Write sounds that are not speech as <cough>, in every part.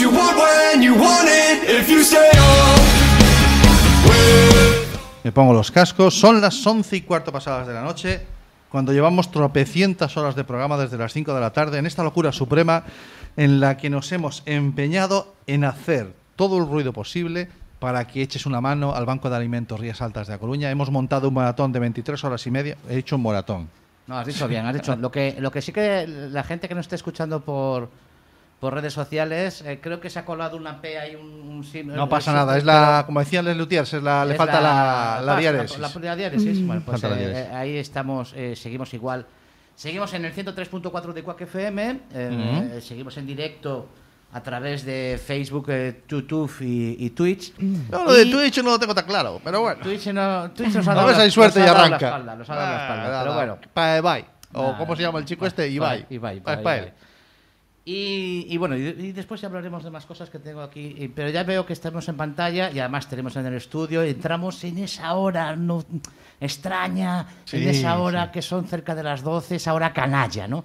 you want when you want it. If you stay Me pongo los cascos. Son las 11 y cuarto pasadas de la noche, cuando llevamos tropecientas horas de programa desde las 5 de la tarde, en esta locura suprema en la que nos hemos empeñado en hacer todo el ruido posible para que eches una mano al Banco de Alimentos Rías Altas de A Coruña. Hemos montado un maratón de 23 horas y media. He hecho un maratón. No, has dicho bien, has dicho. Lo que, lo que sí que la gente que nos esté escuchando por, por redes sociales, eh, creo que se ha colado una P ahí, un, signo. No pasa nada, es la, como decían les Lutiers, es la, le Es falta la, la pas- diéresis. La, la diéresis, bueno, pues la eh, diéresis. eh, ahí estamos, eh, seguimos igual. Seguimos en el 103.4 de Quack FM, eh, eh, seguimos en directo a través de Facebook, eh, YouTube y, y Twitch. No, lo de Y Twitch no lo tengo tan claro, pero bueno. Twitch, no, Twitch nos ha dado la- hay suerte y arranca. La espalda, nos ha dado la espalda, Ah, pero nada, bueno. Pa Ibai. O Nada, cómo se llama el chico este, Ibai, Ibai. Ibai, Ibai, él. Ibai. Y, y bueno, y, y después ya hablaremos de más cosas que tengo aquí. Pero ya veo que estamos en pantalla y además tenemos en el estudio. Entramos en esa hora no, extraña, en Sí, esa hora sí. que son cerca de las 12, esa hora canalla, ¿no?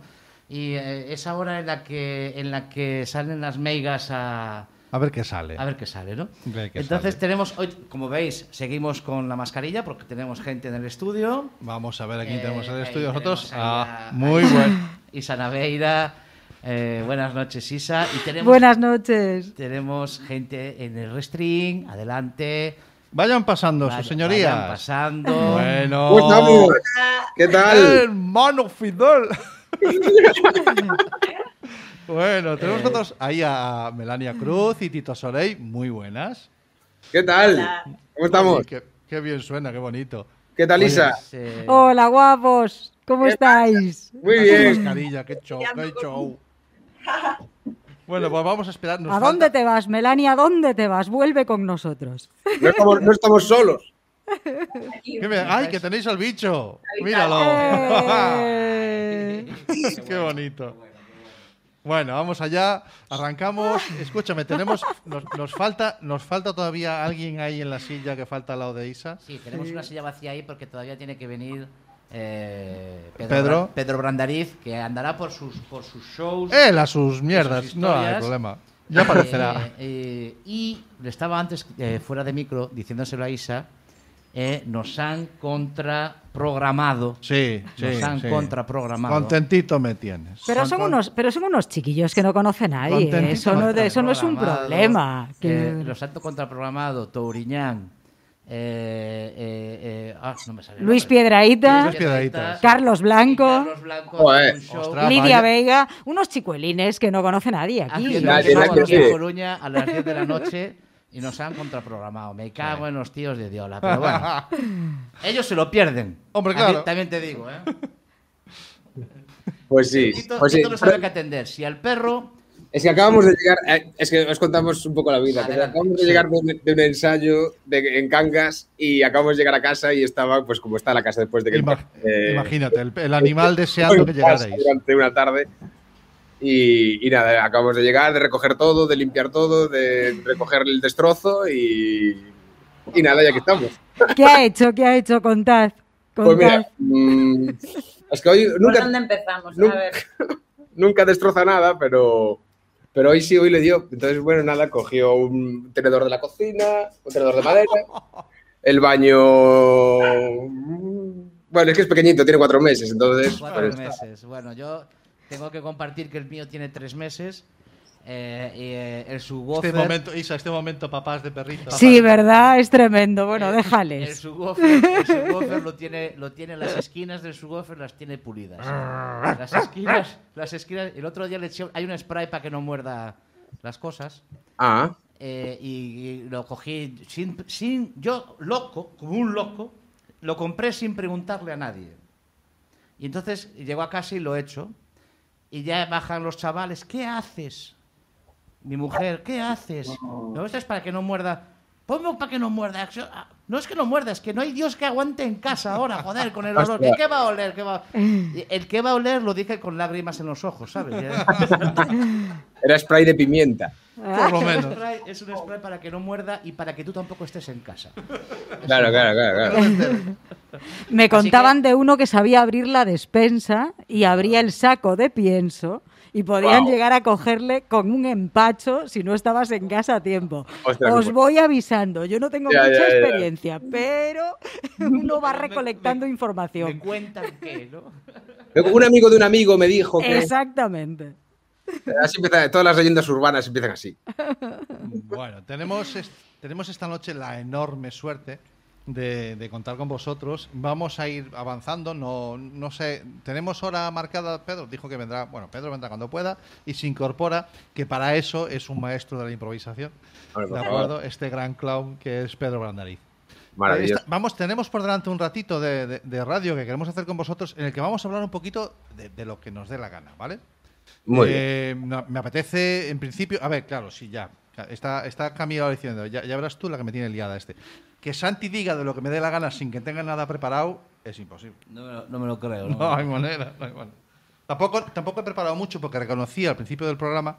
Y eh, esa hora en la que en la que salen las meigas a, A ver qué sale. a ver qué sale, ¿no? Qué Entonces sale. tenemos hoy, como veis, seguimos con la mascarilla porque tenemos gente en el estudio. Vamos a ver a quién Eh, tenemos en el ahí estudio nosotros. Ah, muy bueno. <laughs> Isa Naveira. Eh, buenas noches, Isa. Y tenemos, Buenas noches. tenemos gente en el restring, adelante. Vayan pasando, Vayan- sus señorías. vayan pasando. Bueno. ¿Cómo estamos? ¿Qué tal? Hermano Fidel. bueno, tenemos Eh. nosotros ahí a Melania Cruz y Tito Soleil. Muy buenas. ¿Qué tal? ¿Cómo estamos? Oye, qué, qué bien suena, qué bonito. ¿Qué tal, Isa? Pues, eh, Hola, guapos. ¿Cómo estáis? Muy bien. mascarilla, qué show, qué show. <laughs> Bueno, pues vamos a esperar. nos ¿A dónde falta- te vas, Melania? ¿A dónde te vas? Vuelve con nosotros. No estamos, no estamos solos. ¿Qué me- ¡Ay, que tenéis al bicho! ¡Míralo! Eh, <laughs> ¡Qué bonito! Bueno, vamos allá, arrancamos. Escúchame, tenemos, nos, nos falta, nos falta todavía alguien ahí en la silla que falta al lado de Isa. sí, tenemos una silla vacía ahí porque todavía tiene que venir eh, Pedro, Pedro. Bra- Pedro Brandariz, que andará por sus, por sus shows. Él a sus mierdas, sus no hay problema. Ya aparecerá. Eh, eh, y le estaba antes, eh, fuera de micro, diciéndoselo a Isa, eh, nos han contraprogramado. Sí, sí. nos han sí. contraprogramado. Contentito me tienes. pero, son unos, pero son unos chiquillos que no conoce nadie. ¿eh? Contentito, Eso no, eso no es un problema. Que- eh, los han contraprogramado Touriñán. Eh, eh, eh, ah, no me sale Luis. Piedraíta, Luis sí. Carlos Blanco, Carlos Blanco ostras. Lidia vaya. Vega, unos chicuelines que no conoce nadie aquí. en. Coruña a las 10 de la noche y nos han contraprogramado. Me cago en los tíos de Diola. Pero bueno, <laughs> ellos se lo pierden. Hombre, claro. También te digo, ¿eh? Pues sí. Tito, Pues sí. Tito no sabe qué atender. Si al perro Es que acabamos de llegar, eh, es que os contamos un poco la vida. Adelante. acabamos de llegar de, un- de un ensayo de- en Cangas y acabamos de llegar a casa y estaba, pues como está la casa después de que... Eh, Imagínate, el, el animal <laughs> deseando que llegarais. Durante una tarde. Y, y nada, acabamos de llegar, de recoger todo, de limpiar todo, de recoger el destrozo y, y nada, ya que estamos. ¿Qué ha hecho? ¿Qué ha hecho? Contad. Pues Contad. mira, mm, es que hoy ¿Por nunca, dónde empezamos? nunca- A ver. <laughs> nunca destroza nada, pero, pero hoy sí, hoy le dio. Entonces, bueno, nada, cogió un tenedor de la cocina, un tenedor de madera, <laughs> el baño... Bueno, es que es pequeñito, tiene cuatro meses, entonces... Cuatro pues, meses. Bueno, yo tengo que compartir que el mío tiene tres meses. Eh, y eh, el subwoofer. Este momento, Isa, este momento, papás de perrito. Sí, ¿verdad? Es tremendo. Bueno, el- déjales. El subwoofer, el subwoofer lo tiene, lo tiene las esquinas del subwoofer las tiene pulidas. Las esquinas, las esquinas. El otro día le eché, hay un spray para que no muerda las cosas. Ah, eh, y, y lo cogí sin, sin, yo loco, como un loco, lo compré sin preguntarle a nadie. Y entonces llego a casa y lo he hecho. Y ya bajan los chavales, ¿qué haces? Mi mujer, ¿qué haces? No, esto es para que no muerda. Ponme para que no muerda. Ah, No es que no muerda, es que no hay Dios que aguante en casa ahora, joder, con el <laughs> olor. ¿Qué, va a oler? ¿Qué va? Y El que va a oler lo dije con lágrimas en los ojos, ¿sabes? <laughs> era spray de pimienta. Por lo Es <laughs> un menos. spray- Es un spray para que no muerda y para que tú tampoco estés en casa. Claro, claro, claro. claro. Me contaban de uno que sabía abrir la despensa y abría el saco de pienso y podían llegar a cogerle con un empacho si no estabas en casa a tiempo. Ostras, Os qué voy avisando. Yo no tengo Ya, mucha ya, ya. experiencia, pero <laughs> uno va recolectando me- Me información. cuentan que, ¿no? Un amigo de un amigo me dijo que Exactamente. así empieza, todas las leyendas urbanas empiezan así. Bueno, tenemos, tenemos esta noche la enorme suerte de, de contar con vosotros. Vamos a ir avanzando. No, no sé, tenemos hora marcada. Pedro dijo que vendrá. Bueno, Pedro vendrá cuando pueda y se incorpora, que para eso es un maestro de la improvisación. ¿De acuerdo? Este gran clown que es Pedro Brandariz. Maravilloso. Esta- vamos, tenemos por delante un ratito de, de- de radio que queremos hacer con vosotros en el que vamos a hablar un poquito de, de lo que nos dé la gana, ¿vale? Muy bien. Eh, me apetece, en principio, a ver, claro, sí, ya. Está, está Camila diciendo, ya, ya verás tú la que me tiene liada este. Que Santi diga de lo que me dé la gana sin que tenga nada preparado es imposible. No me lo, no me lo creo. ¿no? No hay manera, no hay manera. Tampoco, tampoco he preparado mucho porque reconocí al principio del programa,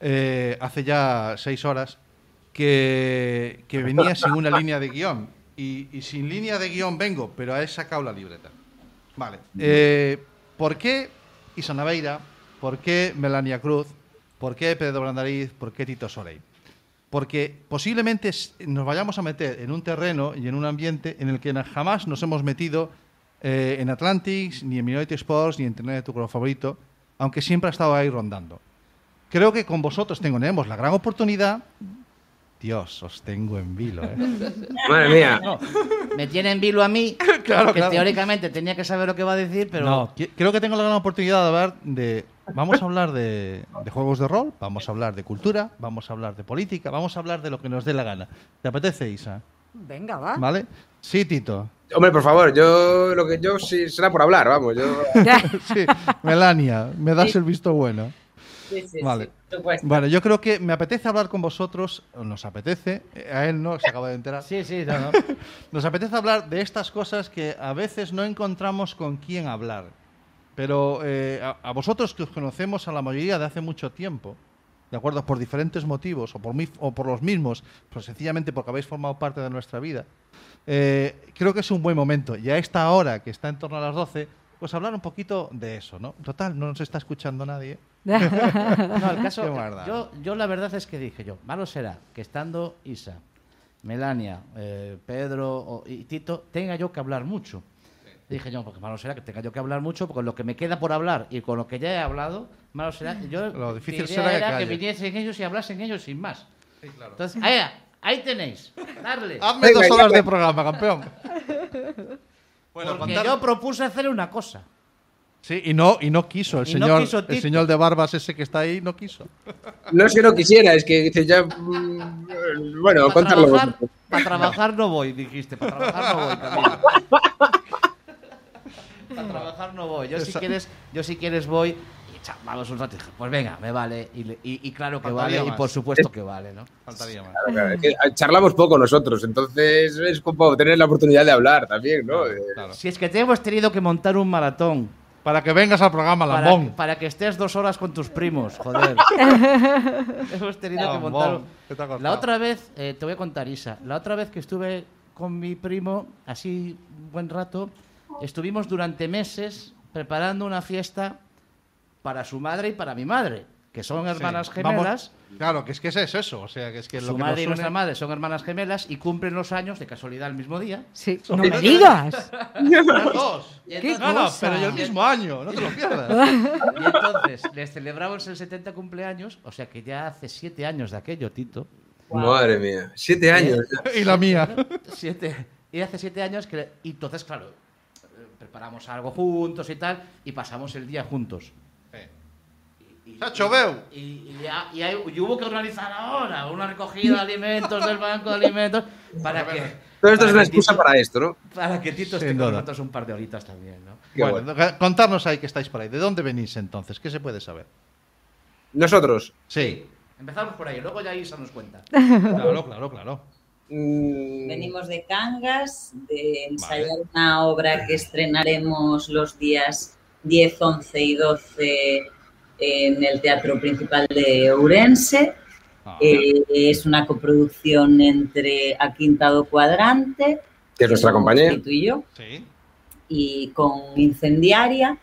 eh, hace ya seis horas, que, que venía sin una línea de guion. Y, y sin línea de guion vengo, pero he sacado la libreta. Vale. Eh, ¿Por qué Isa Naveira? ¿Por qué Melania Cruz? ¿Por qué Pedro Brandariz? ¿Por qué Tito Soleil? Porque posiblemente nos vayamos a meter en un terreno y en un ambiente en el que jamás nos hemos metido eh, en Atlantics, ni en Minority Sports, ni en Internet de tu color favorito, aunque siempre ha estado ahí rondando. Creo que con vosotros tenemos la gran oportunidad. Dios, os tengo en vilo, ¿eh? <laughs> Madre mía. No, me tiene en vilo a mí, <laughs> Claro, que claro. teóricamente tenía que saber lo que va a decir, pero No, creo que tengo la gran oportunidad de hablar de. Vamos a hablar de, de juegos de rol, vamos a hablar de cultura, vamos a hablar de política, vamos a hablar de lo que nos dé la gana. ¿Te apetece, Isa? Venga, va. ¿Vale? Sí, Tito. Hombre, por favor, yo lo que yo sí será por hablar, vamos. Yo, <laughs> Sí, Melania, me das el visto bueno. Sí, sí, Vale. sí. Vale, yo creo que me apetece hablar con vosotros, nos apetece, eh, a él no, se acaba de enterar. sí, sí, no, no. <laughs> Nos apetece hablar de estas cosas que a veces no encontramos con quién hablar. Pero eh, a, a vosotros que os conocemos a la mayoría de hace mucho tiempo, ¿de acuerdo? Por diferentes motivos o por, mi- o por los mismos, pues sencillamente porque habéis formado parte de nuestra vida, eh, creo que es un buen momento. Y a esta hora, que está en torno a las 12, pues hablar un poquito de eso, ¿no? Total, no nos está escuchando nadie. <laughs> No, el caso, yo, yo la verdad es que dije yo, malo será que estando Isa, Melania, eh, Pedro y Tito, tenga yo que hablar mucho. Dije yo, porque malo será que tenga yo que hablar mucho, porque lo que me queda por hablar y con lo que ya he hablado, malo será. Yo, Lo difícil será que era que viniesen ellos y hablasen ellos sin más. Entonces, ahí, ahí tenéis, darle. Hazme Venga, dos horas de programa, campeón. bueno, porque contar- yo propuse hacer una cosa. Sí, y no, y no quiso. El Y no señor, quiso el señor de barbas ese que está ahí no quiso. no es que no quisiera, es que dice ya. mm, Bueno, Para contarlo. trabajar, para trabajar no voy, dijiste. Para trabajar no voy también. <laughs> Para trabajar no voy. Yo si quieres, yo si quieres voy y vamos un rato. Y dije, Pues venga, me vale. Y, le- y- y claro que Faltaría vale. Y por supuesto que vale, ¿no? Faltaría más. Claro, es que charlamos poco nosotros, entonces es como tener la oportunidad de hablar también, ¿no? Eh, Claro. Si es que te hemos tenido que montar un maratón Para que vengas al programa, para, Lambón. para que estés dos horas con tus primos, joder. <laughs> hemos tenido que montar. un- ¿qué te? La otra vez, eh, te voy a contar, Isa. La otra vez que estuve con mi primo, así un buen rato, estuvimos durante meses preparando una fiesta para su madre y para mi madre, que son hermanas Sí. Vamos- gemelas. claro, que es que es eso. O sea, que es que Su lo que madre nos y nuestra une- madre son hermanas gemelas y cumplen los años de casualidad el mismo día. Sí, no me digas. <laughs> Dos. Y ¿Qué entonces- No, no, pero y el mismo año, no te lo pierdas. <laughs> Y entonces les celebramos el 70 cumpleaños, o sea que ya hace siete años de aquello, Tito. Madre mía, siete años. <laughs> y la mía. Siete. Y hace siete años que. Y entonces, claro, eh, preparamos algo juntos y tal, y pasamos el día juntos. Y, y- Chacho, veu. y, y ya- y hay- y hubo que organizar ahora una recogida de alimentos del banco de alimentos para que. Todo esto es una excusa Tito- para esto, ¿no? Para que Tito esté Sin con duda. nosotros un par de horitas también, ¿no? Qué bueno, contarnos ahí que estáis por ahí. ¿De dónde venís entonces? ¿Qué se puede saber? Nosotros. Sí. Empezamos por ahí, luego ya Isa nos cuenta. Claro, claro, claro. Mm, Venimos de Cangas, de ensayar una obra que estrenaremos los días 10, 11 y 12 en el Teatro Principal de Ourense. Ah, Eh, es una coproducción entre Aquintado Cuadrante, Que es nuestra compañía. Tito y yo, sí. y con Incendiaria.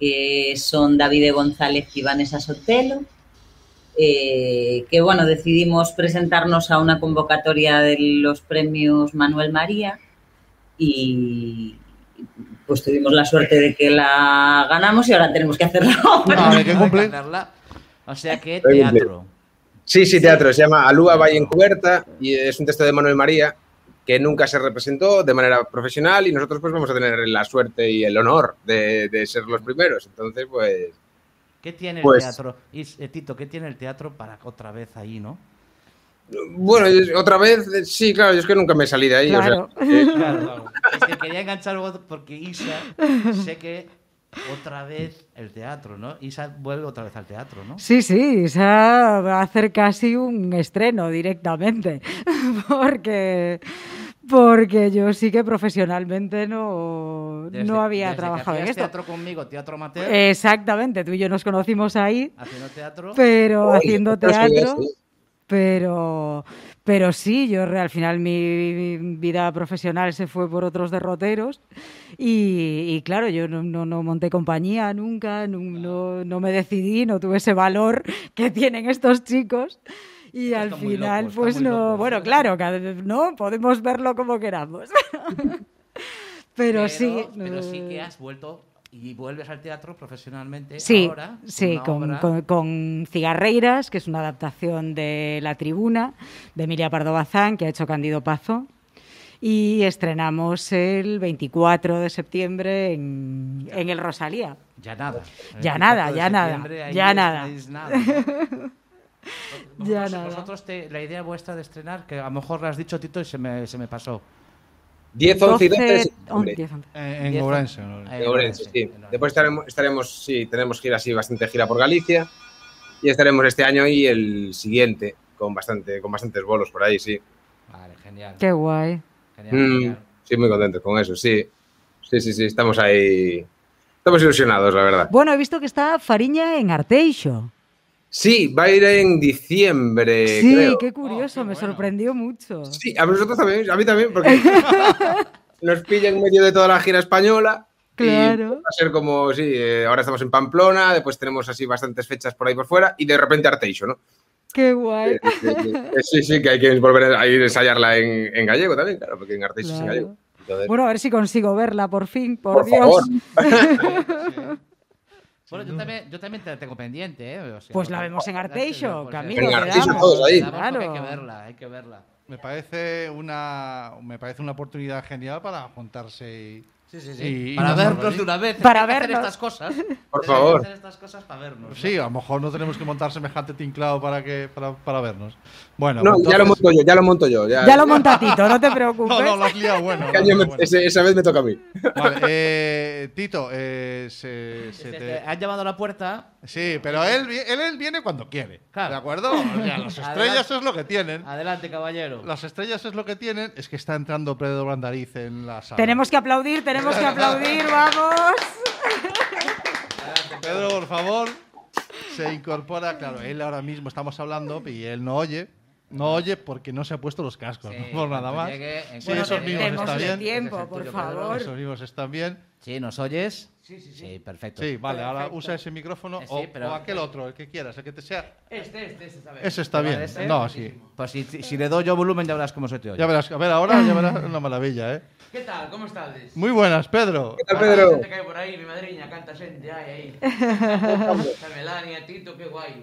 que son David González y Vanessa Sotelo, eh, que bueno, decidimos presentarnos a una convocatoria de los premios Manuel María y pues tuvimos la suerte de que la ganamos y ahora tenemos que hacerla. <laughs> Vale, que cumple. Hacerla. O sea que teatro. Sí, sí, teatro. Se llama Alúa Valle Encubierta y es un texto de Manuel María que nunca se representó de manera profesional y nosotros pues vamos a tener la suerte y el honor de, de ser los primeros. Entonces, pues... ¿Qué tiene Pues- el teatro? Y, eh, Tito, ¿qué tiene el teatro para otra vez ahí, no? Bueno, otra vez, eh, sí, claro, yo es que nunca me salí de ahí. o sea, Claro. eh, <laughs> Claro, claro. Es que quería enganchar porque Isa, sé que otra vez el teatro, ¿no? Isa vuelve otra vez al teatro, ¿no? Sí, sí, Isa va a hacer casi un estreno directamente, <laughs> porque, porque yo sí que profesionalmente no, Desde- no había desde que trabajado en esto. teatro conmigo, teatro amateur, Exactamente, tú y yo nos conocimos ahí, haciendo teatro. pero Oye, haciendo teatro, sí. pero, pero sí, yo re- al final mi vida profesional se fue por otros derroteros y, y claro, yo no, no- no monté compañía nunca, no, no- no me decidí, no tuve ese valor que tienen estos chicos. Y al final, pues no, locos. bueno, claro, no, podemos verlo como queramos. <laughs> pero, sí. Pero sí que has vuelto y vuelves al teatro profesionalmente Sí, ahora. sí, con, con- con Cigarreiras, que es una adaptación de La Tribuna, de Emilia Pardo Bazán, que ha hecho Candido Pazo. Y estrenamos el 24 de septiembre en, en el Rosalía. Ya nada. Ya 24 nada, ya nada, ya nada. <laughs> nada, Vosotros- nada. Vosotros, te- la idea vuestra de estrenar, que a lo mejor lo has dicho, Tito, y se me, se me pasó. 10, 11 y 12 de 12, septiembre. 10, 11. En, en Diez- Ourense, ¿no? En Ourense, sí. en. Después estaremos, estaremos, sí, tenemos gira así, bastante gira por Galicia. Y estaremos este año y el siguiente, con bastante, con bastantes bolos por ahí, sí. Vale, genial. Qué guay. genial, Mm, genial. sí, muy contentos con eso, sí. Sí, sí, sí, estamos ahí. Estamos ilusionados, la verdad. Bueno, he visto que está Fariña en Arteixo. Sí, va a ir en diciembre, sí, creo. qué curioso, Oh, qué me bueno. sorprendió mucho. Sí, a nosotros también, a mí también, porque <laughs> nos pilla en medio de toda la gira española. y Claro. va a ser como, sí, eh, ahora estamos en Pamplona, después tenemos así bastantes fechas por ahí por fuera y de repente Arteixo, ¿no? Qué guay. Sí, sí, que hay que volver a ir a ensayarla en, en gallego también, claro, porque en Arteixo es en gallego. Entonces, Bueno, a ver si consigo verla por fin, por, por Dios. favor. <laughs> <laughs> Bueno, yo también, yo también te la tengo pendiente, ¿eh? O sea, Pues la vemos en Arteixo, Camilo, En Arteixo todos ahí. Claro. Hay que verla, hay que verla. Me parece una me parece una oportunidad genial para juntarse y Sí, sí, Y- y para nos vernos de una vez. Para hacer vernos. estas cosas. <laughs> Por favor. hacer estas cosas para vernos. ¿no? Sí, a lo mejor no tenemos que montar semejante tinclado para que para, para vernos. Bueno, No, pues ya lo entonces- monto yo, ya lo monto yo. Ya, Ya lo monta Tito, no te preocupes. <laughs> No, no, lo has liado bueno. <laughs> Este me- bueno. ese- esa vez me toca a mí. Vale, eh, Tito, eh, se- se Es te- Han llamado a la puerta. Sí, pero él, él, él viene cuando quiere. Claro. ¿De acuerdo? O sea, las estrellas Adelante. es lo que tienen. Adelante, caballero. Las estrellas es lo que tienen. Es que está entrando Pedro Brandariz en la sala. Tenemos que aplaudir, tenemos que aplaudir, vamos. Pedro, por favor, se incorpora. Claro, él ahora mismo estamos hablando y él no oye. No oye porque no se ha puesto los cascos, Sí, no por nada más. llegue, Sí, cuanto esos llegue. mismos Démosle está bien. tiempo, es por tuyo, favor. Esos mismos están bien. Sí, ¿nos oyes? Sí, sí, sí. perfecto. Sí, vale, ahora Perfecto. usa ese micrófono Eh, sí, o, pero- o aquel otro, el que quieras, el que te sea. Este, este, este está bien. Ese está bien. Ese, No, sí. Pues si, si le doy yo volumen ya verás cómo se te oye. Ya verás, a ver, ahora ya verás una maravilla, ¿eh? ¿Qué tal? ¿Cómo estás? Muy buenas, Pedro. ¿Qué tal, Pedro? Xente que hai por aí, mi madriña, canta xente hai aí. <laughs> Está Melania, Tito, que guai.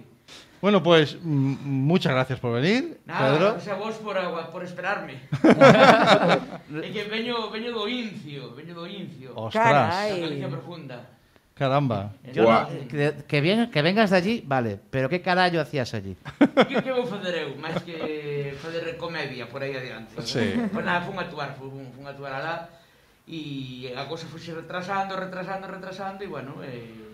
Bueno, pues muchas gracias por venir, Nada, Pedro. gracias a vos por, por esperarme. <laughs> é que veño, veño do Incio, veño do Incio. Ostras. Da Galicia profunda. Caramba. Eh, eh, yo no, que, que, bien, que vengas de allí, vale, pero que carallo hacías allí? Que, que vou fazer eu, máis que fazer comedia por aí adiante. Sí. Pois nada, fun actuar, fun, fun actuar alá e a cosa fuxe retrasando, retrasando, retrasando e bueno, eh,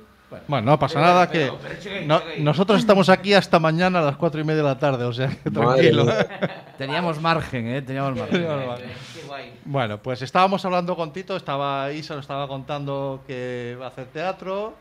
Bueno, no pasa Pero- nada pero- que no- nosotros estamos aquí hasta mañana a las cuatro y media de la tarde, o sea, que tranquilo. <laughs> Teníamos margen, ¿eh? Teníamos margen. Bueno, pues estábamos hablando con Tito, estaba Isa, nos estaba contando que va a hacer teatro,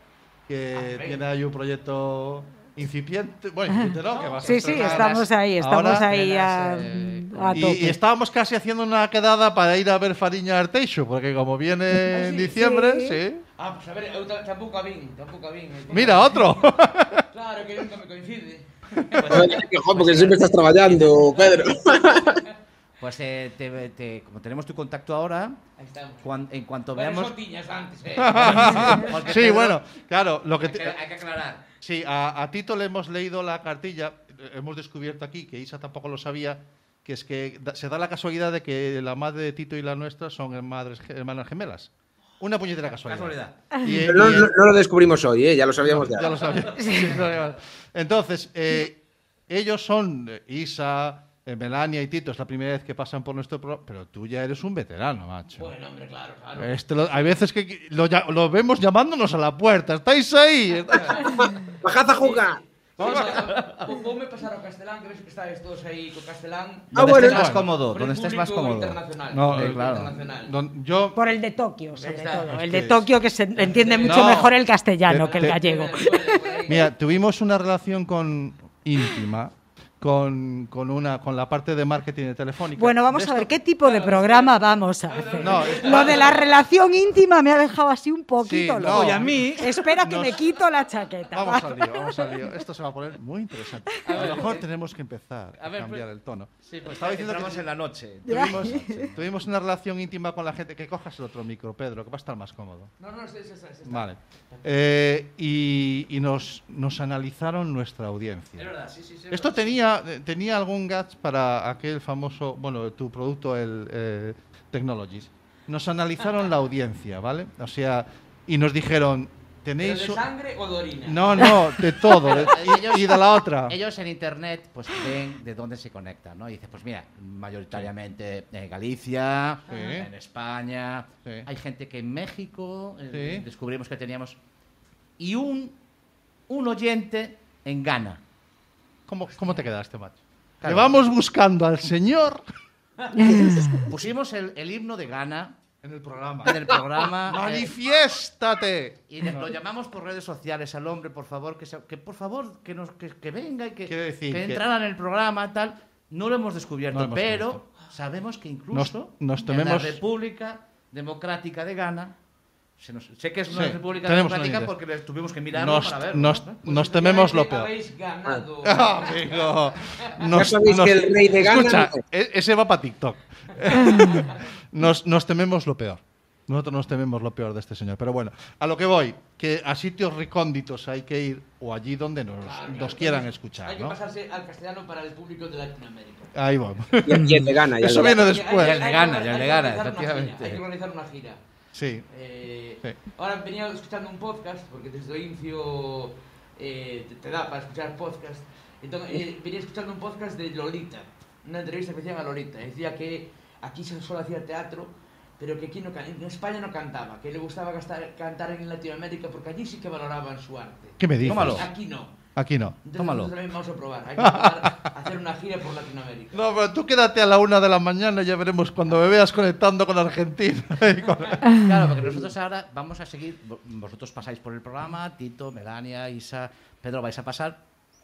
que Ah, tiene ahí un proyecto incipiente, bueno, incipiente no, que va a Sí, sí, estamos ahí, estamos ahora. ahí a, eh, a Y, tope. y estábamos casi haciendo una quedada para ir a ver Fariña Arteixo, porque como viene <laughs> en sí? diciembre, Sí. sí. Ah, pues a ver, eu ta- tampouco a vin, tampouco a vin. Mira, otro. <laughs> Claro, que nunca me coincide. Que joder, porque siempre estás trabajando, Pedro. <laughs> Pues eh, te- te- como tenemos tu contacto ahora, cuan- en cuanto veamos... eso tiñas antes, eh. Sí, Pedro- bueno, claro, lo que Hay que, te- hay que aclarar. Sí, a, a Tito le hemos leído la cartilla. eh, Hemos descubierto aquí, que Isa tampoco lo sabía, que es que da- se da la casualidad de que la madre de Tito y la nuestra son madres, hermanas gemelas. Una puñetera casualidad. Casualidad. Y- Pero no, y- no- no lo descubrimos hoy, ¿eh? ya lo sabíamos ya. ya lo sabía. <laughs> Sí, no, ya. Entonces, eh, ellos son eh, Isa, Melania y Tito, es la primera vez que pasan por nuestro programa, pero tú ya eres un veterano, macho. Bueno, hombre, claro, claro. Este lo- hay veces que lo, lo vemos llamándonos a la puerta. ¿Estáis ahí? <laughs> ¡Bajad a jugar! Vamos a... <laughs> Voume pasar ao castelán, que ves que estáis todos aí co castelán. Ah, Donde bueno, estés más bueno. cómodo, Por el donde estés más público cómodo. internacional. No, eh, claro. internacional. Don- yo Por el de Tokio, sobre todo. El de Tokio que se entiende mucho No. mejor el castellano Te- que el te- gallego. Mira, tuvimos una relación con íntima con, con una con la parte de marketing de Telefónica. Bueno, vamos De a ver qué tipo de programa vamos a hacer. No, es- Lo de la relación íntima me ha dejado así un poquito Sí, loco. no. Y a mí, espera que Nos- me quito la chaqueta. Vamos al lío, vamos al lío. Esto se va a poner muy interesante. A lo mejor tenemos que empezar a, a ver, cambiar pues- el tono. Sí, pues Estaba diciendo que en la noche. tuvimos, tuvimos una relación íntima con la gente. Que cojas el otro micro, Pedro, que va a estar más cómodo. No, no, sí, sí, sí, sí, Vale. Eh, y y nos, nos analizaron nuestra audiencia. Es verdad, sí, sí, sí. Esto tenía, eh, tenía algún gadget para aquel famoso, bueno, tu producto, el eh, Technologies. Nos analizaron la audiencia, ¿vale? O sea, y nos dijeron, ¿Pero tenéis... de un- sangre o de orina? No, no, de todo. de- Ellos- y, de la otra. Ellos en internet pues ven de dónde se conectan, ¿no? Y dice, pues mira, mayoritariamente en Galicia, Sí. en España, Sí. hay gente que en México eh, Sí. descubrimos que teníamos y un un oyente en Ghana. ¿Cómo, cómo te quedaste, macho? Claro. Le vamos buscando al señor <laughs> Pusimos el, el himno de Ghana en el programa. en el programa. <laughs> eh, ¡Manifiéstate! y lo llamamos por redes sociales al hombre, por favor, que, se- que por favor que nos que, que venga y que, decir que que- entrara en el programa tal. No lo hemos descubierto, No lo hemos pero sabemos que incluso Nos- nos en la República Democrática de Ghana se nos- sé que es una Sí, República Democrática una porque tuvimos que mirarlo Nos, para verlo. nos, ¿no? nos tememos lo peor. Habéis ganado. <laughs> Amigo. Ya sabéis que el rey de Ghana Escucha, no- e- ese va para TikTok. <laughs> nos, nos tememos lo peor. Nosotros nos tememos lo peor de este señor. Pero bueno, a lo que voy, que a sitios recónditos hay que ir o allí donde nos, Claro, nos claro. quieran escuchar, Hay que pasarse al castellano para el público de Latinoamérica. Ahí vamos. Y, y el de gana, y el <laughs> Eso viene después. Y el de y el de una efectivamente. Hay que organizar una gira. Sí. Eh, Sí. Ahora venía escuchando un podcast, porque desde o inicio eh, te, te da para escuchar podcast. Entonces, eh, venía escuchando un podcast de Lolita, una entrevista que hacían a Lolita. Decía que aquí se solo hacía teatro, pero que aquí no, en España no cantaba, que le gustaba gastar- cantar en Latinoamérica porque allí sí que valoraban su arte. ¿Qué me dices? Aquí no. Aquí no. Entonces Tómalo. nosotros también vamos a probar. Hay que <laughs> probar hacer una gira por Latinoamérica. No, pero tú quédate a la una de la mañana y ya veremos cuando me veas conectando con Argentina. <laughs> Con- Claro, porque nosotros ahora vamos a seguir, vo- vosotros pasáis por el programa, Tito, Melania, Isa, Pedro vais a pasar,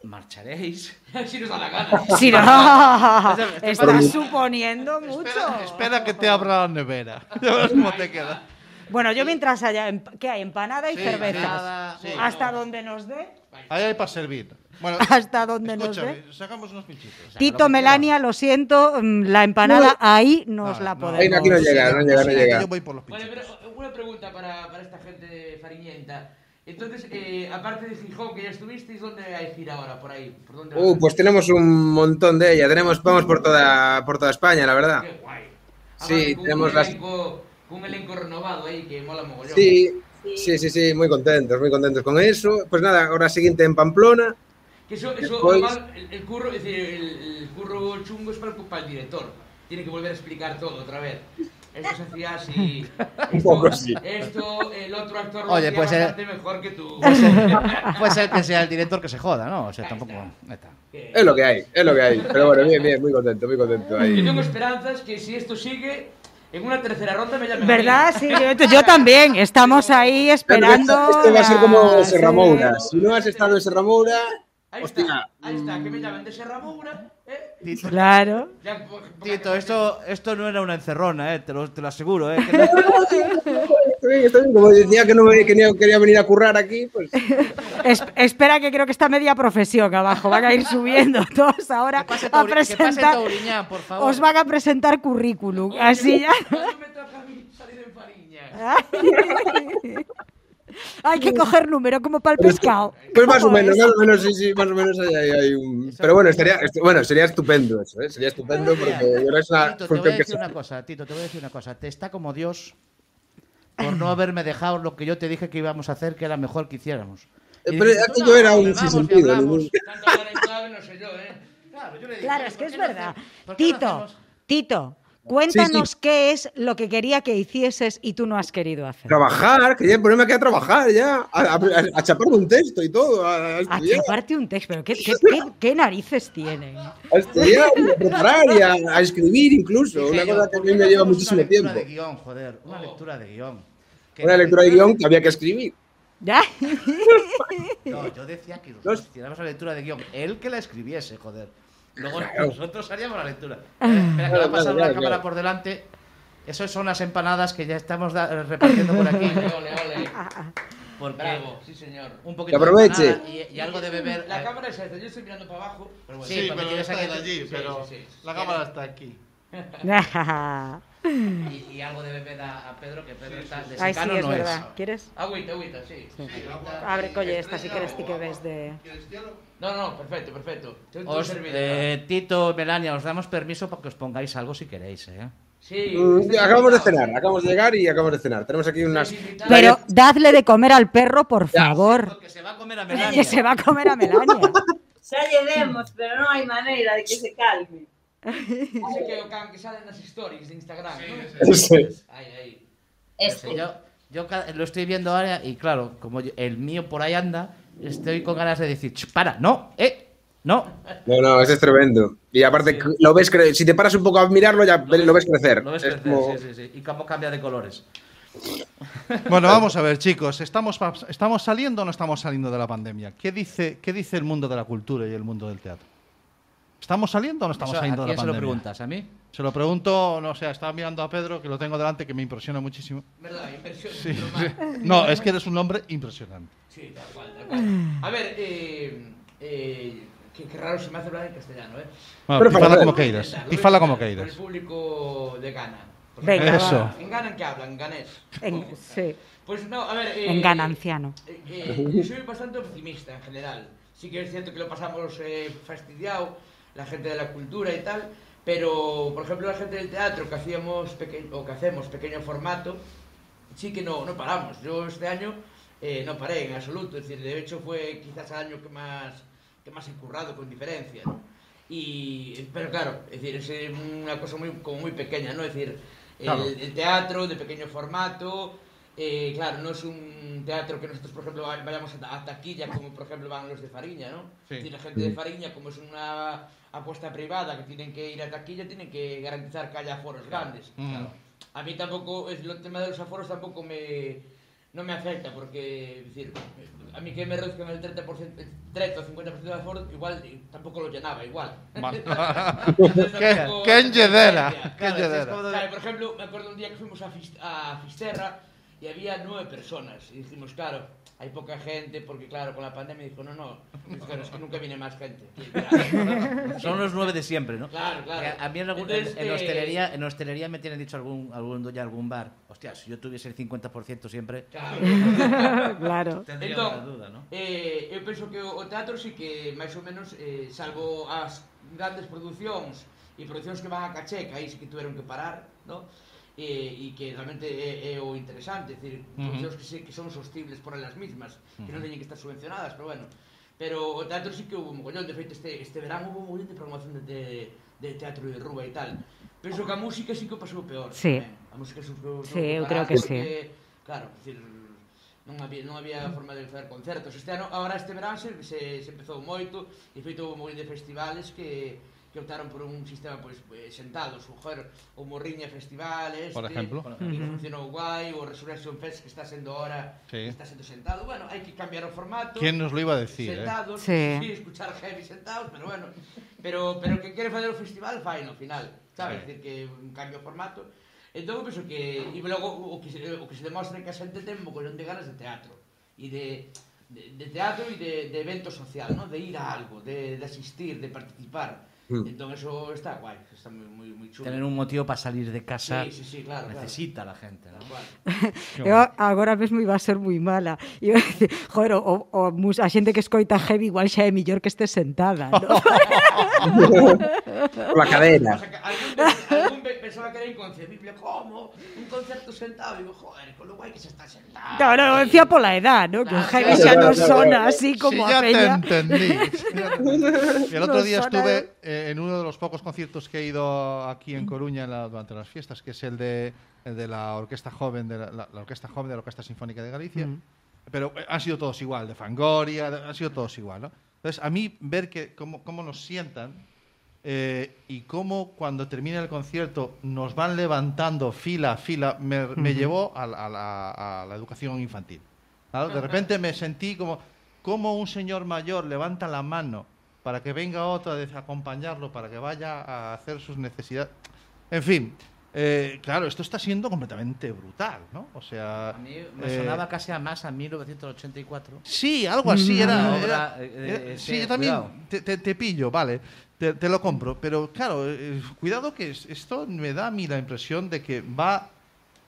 marcharéis. <laughs> si nos da la gana. Sí, no. Estás suponiendo mucho. espera, espera que te abra la nevera. Ya verás cómo te queda. Bueno, yo mientras haya. emp- ¿Qué hay? Empanada y Sí, cervezas. sí. Hasta donde nos dé. Ahí hay para servir. Bueno, <laughs> Hasta donde nos dé. sacamos unos pinchitos. Tito, Melania, lo siento, mm, la empanada ahí nos No, la no. podemos. Ahí aquí no llega, no llega, no Sí, llega. Yo voy por los Vale, pinchitos. pero una pregunta para, para esta gente fariñenta. Entonces, eh, aparte de Gijón, que ya estuvisteis, ¿dónde hay gira ahora? Por ahí. ¿Por dónde Uh, pues tenemos un montón de ella. Tenemos, vamos por toda, por toda España, la verdad. Qué guay. Sí, Aparte, con tenemos un las- elenco, con un elenco renovado ahí que mola mogollón. Sí, sí, sí, sí, muy contentos, muy contentos con eso. Pues nada, hora siguiente en Pamplona. Que eso, eso Después- el, el curro, es decir, el, el curro chungo es para, el- para el director. Tiene que volver a explicar todo otra vez. Esto se hacía así. <laughs> Un Esto, poco sí. esto, el otro actor lo Oye, hacía pues, eh, bastante mejor que tú. <laughs> Puede ser que sea el director que se joda, ¿no? O sea, tampoco. ahí está. Que- Es lo que hay, es lo que hay. Pero bueno, bien, bien, muy contento, muy contento Yo ahí. tengo esperanzas que si esto sigue, en una tercera ronda me mí. ¿Verdad? Sí, yo, yo también. Estamos ahí esperando. Este va a ser como la- Serra sí. Moura. Si no has estado en Serra Moura, Ahí hostia. está, ahí está, que me llamen de Serra Moura, ¿eh? Tito, Claro. Ya, Tito, esto, esto no era una encerrona, eh, te, lo, te lo aseguro. Eh, que <laughs> no- Está bien, está bien. Como decía que no me- que no quería venir a currar aquí, pues. <laughs> Es- espera que creo que está media profesión abajo. Van a ir subiendo <laughs> todos ahora que pase a Tauri- que pase presentar. Por favor. Os van a presentar currículum. Así ya. ¿Cuándo me toca a mí salir en Fariña? Hay que coger número como para el pescado. Pues más o ¿Cómo menos, es? más o menos, sí, sí, más o menos hay, hay- hay un. Pero bueno, estaría, est- bueno, sería estupendo eso, ¿eh? Sería estupendo porque yo es una Tito, te voy a decir una cosa, Tito, te voy a decir una cosa. Te está como Dios por no haberme dejado lo que yo te dije que íbamos a hacer, que era mejor que hiciéramos. Eh, Y pero dices, aquello "No, era un vamos y sinsentido, hablamos". Tanto clave no sé yo, ¿eh? Claro, yo le dije, Claro, "Oye, es que ¿por es no verdad. no Tito, hacemos?". Tito, cuéntanos qué es lo que quería que hicieses y tú no has querido hacer. Trabajar, quería ponerme aquí a trabajar ya, a, a, a chaparme un texto y todo, a, a chaparte un texto, pero ¿qué, qué, <laughs> qué- qué narices tienen? a estudiar, a preparar y a, a escribir incluso, Dije una yo, cosa que a "¿Por mí me lleva muchísimo una lectura tiempo. de guion, joder, una lectura de guion. Que Una lectura de guion que había que escribir. ¿Ya? <laughs> No, yo decía que Los- hiciéramos la lectura de guion. Él que la escribiese, joder. Luego nosotros haríamos la lectura. Eh, espera, que va a pasar una cámara por delante. Esas son las empanadas que ya estamos repartiendo por aquí. <laughs> Ole, ole, ole. Porque Bravo, sí señor. un poquito Que aproveche. de y, y algo de beber. La cámara es esta, yo estoy mirando para abajo, pero bueno. Sí, pero tienes aquí- allí, sí, pero sí, sí. la cámara está aquí. <laughs> Y, y algo de beber a, a Pedro, que Pedro está de Ay, sí, es no verdad. es. ¿Quieres? Agüita, agüita, sí. Abre, colle esta, si quieres, ti que ves de... No, no, perfecto, perfecto. Os, eh, Tito, Melania, os damos permiso para que os pongáis algo si queréis, ¿eh? Sí. Mm, acabamos de cenar, acabamos de llegar y acabamos de cenar. Tenemos aquí unas. Pero dadle de comer al perro, por favor. Porque se va a comer a Que Melania. se va a comer a Melania. Xa lle demos, pero non hai maneira de que se calme. Ese que é o can que sale nas stories de Instagram, ¿no? Sí. Ahí, ahí. Este. Yo, lo estoy viendo ahora y claro, como yo- el mío por ahí anda, estoy con ganas de decir, "Ch, para, no, eh, no. No, no, ese es tremendo. Y aparte, lo ves cre- si te paras un poco a mirarlo, ya lo ves crecer. Lo ves Es crecer, como- sí, sí, sí. Y cómo cambia de colores. <laughs> Bueno, vamos a ver, chicos. ¿Estamos, ¿Estamos saliendo o no estamos saliendo de la pandemia? ¿Qué dice, ¿Qué dice el mundo de la cultura y el mundo del teatro? ¿Estamos saliendo o no estamos Eso, saliendo ¿A de la quién se lo pandemia? preguntas? ¿A mí? Se lo pregunto, no sé, estaba mirando a Pedro, que lo tengo delante, que me impresiona muchísimo. Verdad, inversión. Sí, sí. No, es que eres un hombre impresionante. Sí, tal cual, tal cual. A ver, eh, eh, qué, qué raro se me hace hablar en castellano, ¿eh? Bueno, Pero para como queiras. Intentar, lo Pífala voy a como queiras. El público de Ghana. Venga. Eso. ¿En Ghana en qué hablan? Ganés. En, <laughs> sí, Pues no, a ver. eh, en gananciano. eh, eh, yo soy bastante optimista en general. Sí que es cierto que lo pasamos eh, fastidiado, la gente de la cultura y tal, pero por ejemplo la gente del teatro que hacíamos o que hacemos pequeño formato, sí que no, no paramos. Yo este año eh, no paré en absoluto, es decir, de hecho fue quizás el año que más, que más he currado con diferencia. ¿no? Y, pero claro, es decir, es eh, una cosa muy, como muy pequeña, ¿no? Es decir, el, Claro. el teatro de pequeño formato, eh, claro, no es un teatro que nosotros, por ejemplo, vay- vayamos a, a taquilla como, por ejemplo, van los de Fariña, ¿no? Sí. Es decir, la gente de Fariña, como es una apuesta privada que tienen que ir a taquilla, tienen que garantizar que haya aforos grandes. Mm. Claro. A mí tampoco, es, el tema de los aforos tampoco me, no me afecta, porque, es decir, a mí que me reduzcan el 30%, el 30 o 50% de aforo, igual tampoco lo llenaba, igual. Vale. <laughs> <laughs> ¿Qué- qué? Claro, ¿Qué es como de- Claro, por ejemplo, me acuerdo un día que fuimos a, Fis- a Fisterra e había nueve personas. E dicimos, claro, hai poca gente, porque claro, con la pandemia dijo, no, no, claro, es que nunca viene más gente. Claro. <laughs> Son los nueve de siempre, ¿no? Claro, claro. A mí en, algún, Entonces, en, en, eh, hostelería, en hostelería me tienen dicho algún, algún doña, algún bar, hostia, si yo tuviese el 50% siempre... Claro. <laughs> claro. Tendría entón, duda, ¿no? Eh, eu penso que o teatro sí que, máis ou menos, eh, salvo as grandes producións e producións que van a caché, que aí sí que tuveron que parar, ¿no? e, e que realmente é, é o interesante, é dicir, uh -huh. producións que, se, que son sostibles por elas mismas, uh -huh. que non teñen que estar subvencionadas, pero bueno. Pero o teatro sí que hubo un mogollón, de feito este, este verán hubo un mogollón de programación de, de, de teatro de rúa e tal. Penso que a música sí que pasou peor. Sí. Tamén. A música sufreu... Sí, eu creo que porque, sí. Claro, decir, non había, non había forma de fazer concertos. Este ano, agora este verán se, se, se empezou moito, e feito un mogollón de festivales que que optaron por un sistema pois pues, eh, sentado, sujer o Morriña Festival este, por exemplo, que funcionou guai, o Resurrection Fest que está sendo ahora, sí. está sendo sentado. Bueno, hai que cambiar o formato. ¿Quién nos lo iba a decir, eh? sentados, eh? Sí, sí escuchar heavy sentados, pero bueno, pero pero que quere facer o festival fai no final, sabes, sí. decir que un cambio o formato. Entón, penso que e logo o que se, o que se demostra que a xente ten mogollón de ganas de teatro e de de, de teatro e de, de evento social, ¿no? de ir a algo, de, de asistir, de participar. Mm. Entón, eso está guai, está moi, moi, moi chulo. Tener un motivo para salir de casa Sí, sí, sí, claro, claro. necesita la gente, ¿no? Eu agora mesmo iba a ser moi mala. Iba a decir, joder, o, o a xente que escoita heavy igual xa é millor que este sentada, ¿no? <laughs> <laughs> <laughs> Que algún, pensaba que era inconcebible. ¿Cómo? Un concerto sentado. Digo, joder, con lo guay que se está sentado. No, no, decía pola edad, ¿no? Que o heavy claro, xa claro, non claro, sona así como sí, a ya peña. te entendí. Ya te entendí. Y <laughs> el otro No día estuve eh, en uno de los pocos conciertos que he ido aquí en Coruña en la- durante las fiestas, que es el de, el de la Orquesta Joven de la, la- la Orquesta Joven de la Orquesta Sinfónica de Galicia. Pero eh, han sido todos igual, de Fangoria, de- han sido todos igual, ¿no? Entonces, a mí ver que cómo, cómo nos sientan eh, y cómo cuando termina el concierto nos van levantando fila a fila, me, me llevó a, la- a la, a la educación infantil. De repente me sentí como, como un señor mayor levanta la mano para que venga otro a acompañarlo, para que vaya a hacer sus necesidades. En fin, eh, claro, esto está siendo completamente brutal, ¿no? O sea... A mí me eh, sonaba casi a más a 1984. Sí, algo así era. era- eh, eh, sí, yo también cuidado. te, te- te pillo, vale, te, te lo compro. Pero claro, eh, cuidado que es- esto me da a mí la impresión de que va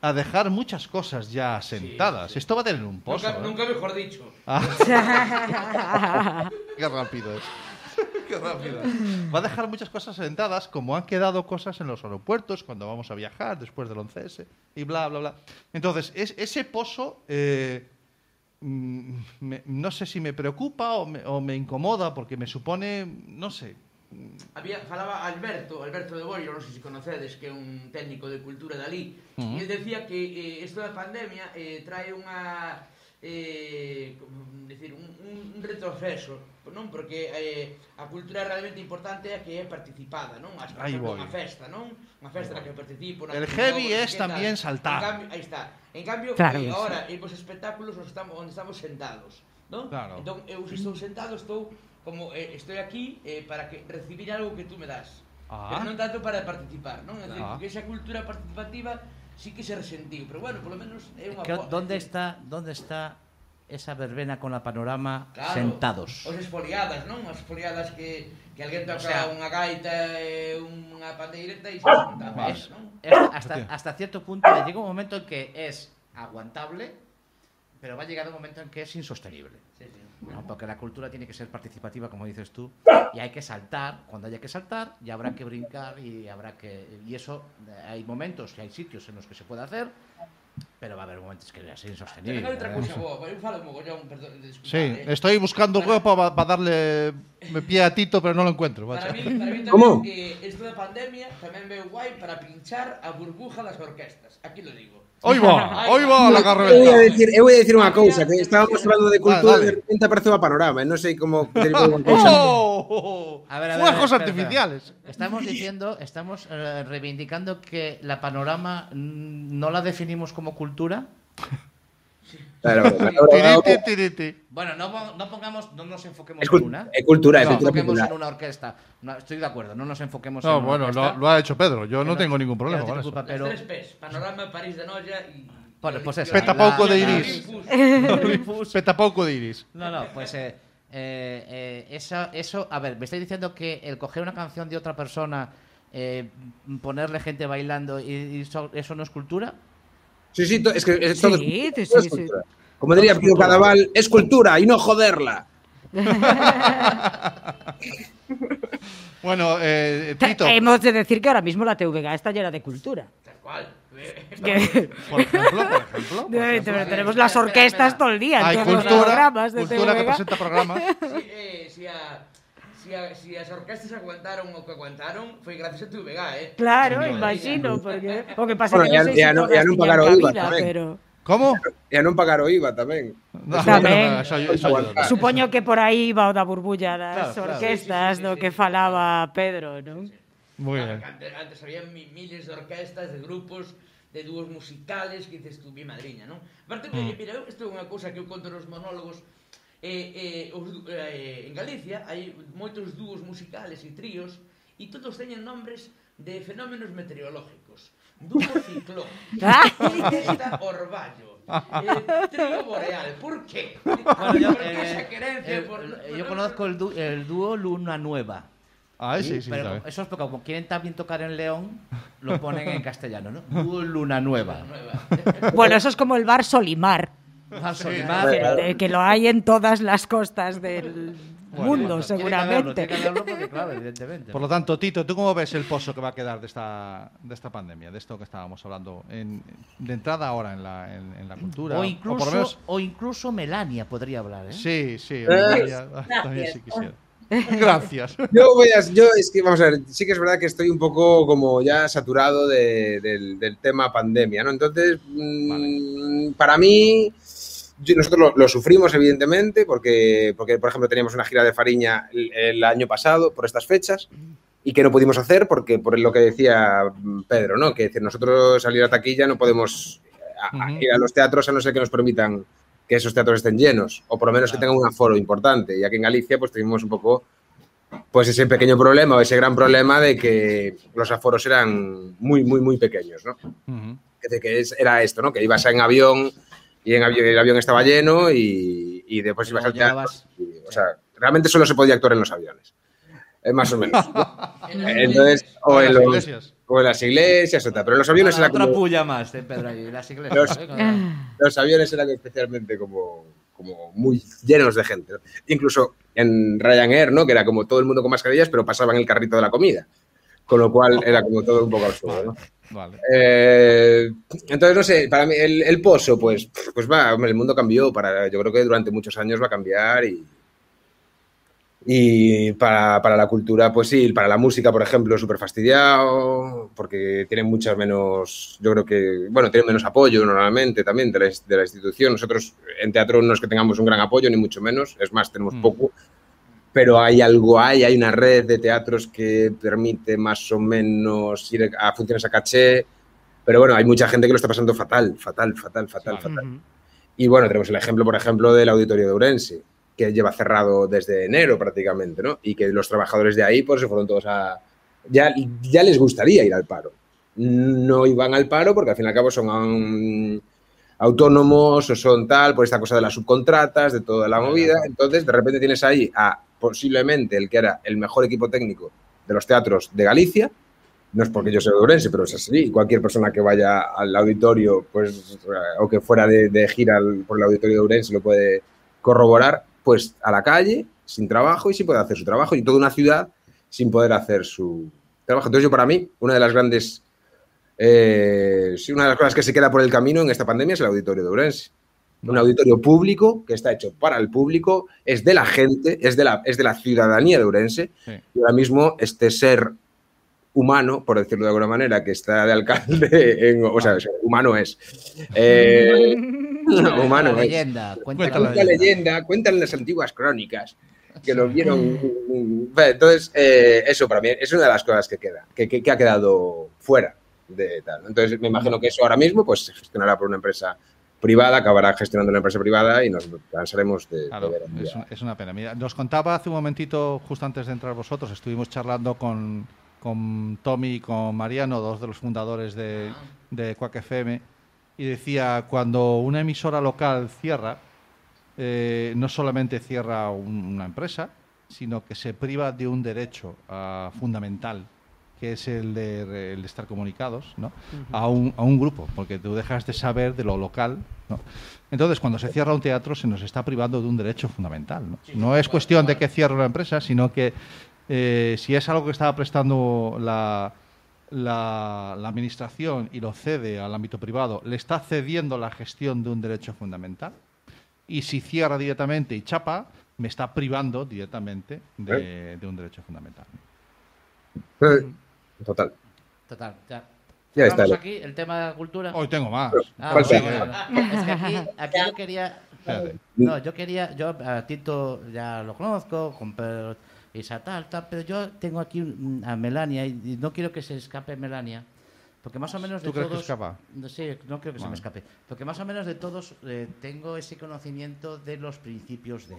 a dejar muchas cosas ya sentadas. Esto va a tener un pozo. Nunca, ¿eh? nunca mejor dicho. Ah, <laughs> qué rápido es. Qué rápido. Va a dejar muchas cosas sentadas, como han quedado cosas en los aeropuertos cuando vamos a viajar después del 11S y bla, bla, bla. Entonces, es, ese pozo, eh, mm, me- no sé si me preocupa o me, o me incomoda porque me supone, no sé. Mm. Había, falaba Alberto, Alberto de Bollo, non sei se conocedes, que é un técnico de cultura dali, uh -huh. e mm. decía que eh, isto da pandemia eh, trae unha eh, decir, un, un retroceso non? Porque eh, a cultura realmente importante é que é participada non? As persoas unha festa non? Unha festa na que participo na el heavy es también tal. saltar en cambio, aí está. En cambio eh, claro, eh, ahora en eh, os espectáculos onde estamos, onde estamos sentados non claro. entón eu estou sentado estou como eh, estoy aquí eh, para que recibir algo que tú me das. Ah. Pero non tanto para participar, non? É decir, ah. que esa cultura participativa sí que se resentiu, pero bueno, polo menos é unha que, ¿Dónde está, dónde está esa verbena con la panorama claro, sentados? Os esfoliadas, non? As esfoliadas que, que alguén toca o sea, unha gaita e unha pandeireta e se ah, senta es, non? Es, hasta, hasta cierto punto llega un momento en que es aguantable, pero va a llegar un momento en que es insostenible. Sí, sí. ¿No? Porque la cultura tiene que ser participativa, como dices tú, y hay que saltar. Cuando haya que saltar, y habrá que brincar y habrá que. Y eso, hay momentos y hay sitios en los que se puede hacer, pero va a haber momentos que a ser insostenible. Ten outra ¿eh? cousa boa, eu falo mogollón, perdón, disculpad, Sí, eh. estoy buscando Para- huevo para darle pie a Tito, pero no lo encuentro. Para mí, para mí <laughs> tamén ¿Cómo? eh, esto da pandemia tamén veo guai para pinchar a burbuja das orquestas. Aquí lo digo. Hoy va, <laughs> hoy va la Eu voy a carrera. decir, eu voy a decir unha cousa, que estábamos <laughs> falando de cultura Vale, e de repente aparece unha panorama, non sei como. ¡Oh! A ver, a ver, Fuegos espera, artificiales. espera. Estamos diciendo, estamos eh, reivindicando que la panorama no la definimos como cultura. <laughs> Claro, claro. Bueno, no, no pongamos, no nos enfoquemos Es, en una. es cultura, no es nos cultura enfoquemos en una orquesta. No, estoy de acuerdo, no nos enfoquemos No, en una bueno, orquesta. lo, lo ha hecho Pedro. Yo no tengo ningún problema no con eso. Pero... Tres P's, Panorama, París de Noia y... Bueno, pues eso. La- de iris. <laughs> Peta pouco de iris. No, no, pues eh, eh, eh, eso, eso, a ver, me estáis diciendo que el coger una canción de otra persona, eh, ponerle gente bailando y, y eso, eso no es cultura. Sí, sí, es que es todo, Sí, sí, es sí, sí. cultura. Como diría Pío Cadaval, es cultura y no joderla. <laughs> Bueno, eh, Tito, Hemos de decir que ahora mismo la TVG está llena de cultura. Tal cual. <laughs> Que- por ejemplo, por ejemplo. por <laughs> Eh, ejemplo. tenemos las orquestas todo el día Hay cultura, programas de cultura que TVG. presenta programas. Si, eh, si, a, si, a, si as orquestas aguantaron o que aguantaron foi gracias a TVG, eh? Claro, sí, imagino, porque o que pasa bueno, que non sei se non, non pagaron IVA cabida, tamén. Pero... Como? E a non pagar o IVA tamén. No, tamén. Eso, eso, Supoño que por aí iba o da burbulla das claro, orquestas claro. do que falaba Pedro, non? Sí, sí. Antes, antes había miles de orquestas, de grupos, de dúos musicales que dices tú, mi madriña, non? Aparte, mm. mira, eu, isto é unha cousa que eu conto nos monólogos, eh, eh, os, eh, en Galicia hai moitos dúos musicales e tríos e todos teñen nombres de fenómenos meteorológicos. Dúo ciclón, <laughs> Ai. orquesta orvallo, eh, trío boreal. Por qué? Bueno, yo, Por qué eh, esa querencia el- por- el- yo conozco el, du- el dúo Luna Nueva. Ay, sí, sí, pero sabe. eso es porque como quieren también tocar en León, lo ponen en <laughs> castellano, ¿no? Dúo Luna Nueva. Bueno, eso es como el bar Solimar, Ah, que, claro. de- que lo hay en todas las costas del mundo, Bueno, tiene que haberlo, seguramente. tiene que haberlo porque, claro, evidentemente. Por lo tanto, Tito, ¿tú cómo ves el pozo que va a quedar de esta, de esta pandemia, de esto que estábamos hablando? En- de entrada ahora en la, en, en la cultura. o por incluso, lo menos- o incluso Melania podría hablar, ¿eh? Sí, sí. Eh, <laughs> también sí gracias. quisiera. <laughs> Gracias. Yo voy a, yo es que, vamos a ver, sí que es verdad que estoy un poco como ya saturado de- del, del tema pandemia, ¿no? Entonces, mm, para mí, nosotros lo, lo sufrimos evidentemente porque, porque, por ejemplo, teníamos una gira de Fariña el, el año pasado por estas fechas y que no pudimos hacer porque, por lo que decía Pedro, ¿no? Que decir, nosotros salir a taquilla no podemos a- a Ujú. ir a los teatros a no ser que nos permitan que esos teatros estén llenos o por lo menos que tengan un aforo importante. Y aquí en Galicia pues tuvimos un poco pues ese pequeño problema o ese gran problema de que los aforos eran muy, muy, muy pequeños, ¿no? Es decir, que es- era esto, ¿no? Que ibas en avión y en avión, el avión estaba lleno y, y después ibas al teatro. Y, o sea, realmente solo se podía actuar en los aviones. Eh, más o menos. <laughs> <laughs> Entonces, o en, las los- iglesias. o en las iglesias, o tal. Pero en los aviones Otra era como, puya más, ¿eh, Pedro? Y las iglesias. Los- ¿eh? <laughs> Los aviones eran especialmente como, como muy llenos de gente. Incluso en Ryanair, ¿no? Que era como todo el mundo con mascarillas, pero pasaban el carrito de la comida. Con lo cual era como todo un poco absurdo, ¿no? Vale. Eh, entonces, no sé, para mí el, el pozo, pues, pues va, el mundo cambió. Para, yo creo que durante muchos años va a cambiar y, y para, para la cultura, pues sí, para la música, por ejemplo, súper fastidiado, porque tienen muchas menos, yo creo que, bueno, tienen menos apoyo normalmente también de la, de la institución. Nosotros en teatro no es que tengamos un gran apoyo, ni mucho menos, es más, tenemos Mm. poco, pero hay algo, hay, hay una red de teatros que permite más o menos ir a funciones a caché, pero bueno, hay mucha gente que lo está pasando fatal, fatal, fatal, fatal, fatal. Y bueno, tenemos el ejemplo, por ejemplo, del Auditorio de Ourense, que lleva cerrado desde enero prácticamente, ¿no? Y que los trabajadores de ahí, pues se fueron todos a... Ya, ya les gustaría ir al paro. No iban al paro porque al fin y al cabo son autónomos o son tal, por esta cosa de las subcontratas, de toda la movida. Entonces, de repente tienes ahí a posiblemente el que era el mejor equipo técnico de los teatros de Galicia, no es porque yo sea de Ourense, pero es así. Cualquier persona que vaya al auditorio, pues, o que fuera de, gira por el auditorio de Ourense lo puede corroborar, pues a la calle, sin trabajo y sin poder hacer su trabajo, y toda una ciudad sin poder hacer su trabajo. Entonces, yo para mí, una de las grandes, eh, una de las cosas que se queda por el camino en esta pandemia es el auditorio de Ourense. Un auditorio público que está hecho para el público, es de la gente, es de la, es de la ciudadanía de Ourense, Sí. y ahora mismo este ser humano, por decirlo de alguna manera, que está de alcalde, <laughs> en- o sea, humano es. Eh, <laughs> humano la es. leyenda. Cuenta Cuenta la leyenda, cuentan las antiguas crónicas que lo vieron. Entonces, eh, eso para mí es una de las cosas que queda, que, que- que ha quedado fuera de tal. Entonces, me imagino que eso ahora mismo pues, se gestionará por una empresa privada, acabará gestionando una empresa privada y nos cansaremos de, ver es, un- es una pena. Mira, nos contaba hace un momentito, justo antes de entrar vosotros, estuvimos charlando con, con Tommy y con Mariano, dos de los fundadores de, de Quack FM, y decía, cuando una emisora local cierra, eh, no solamente cierra un- una empresa, sino que se priva de un derecho ah, fundamental, que es el de, el de estar comunicados ¿no? a, un, a un grupo, porque tú dejas de saber de lo local. ¿no? Entonces, cuando se cierra un teatro, se nos está privando de un derecho fundamental. No, No es cuestión de que cierre una empresa, sino que eh, si es algo que estaba prestando la, la, la administración y lo cede al ámbito privado, le está cediendo la gestión de un derecho fundamental. Y si cierra directamente y chapa, me está privando directamente de, de un derecho fundamental. Eh, Total. Total, ya. Ya está. Aquí el tema de la cultura. Hoy tengo más. Ah. Es que aquí, aquí yo quería. No, yo quería. Yo a Tito ya lo conozco, con Pedro Isa tal, tal, pero yo tengo aquí a Melania y, no quiero que se escape Melania. Porque más o menos de ¿Tú crees que todos. escapa? No, sí, no creo que se me escape. Porque más o menos de todos eh, tengo ese conocimiento de los principios de.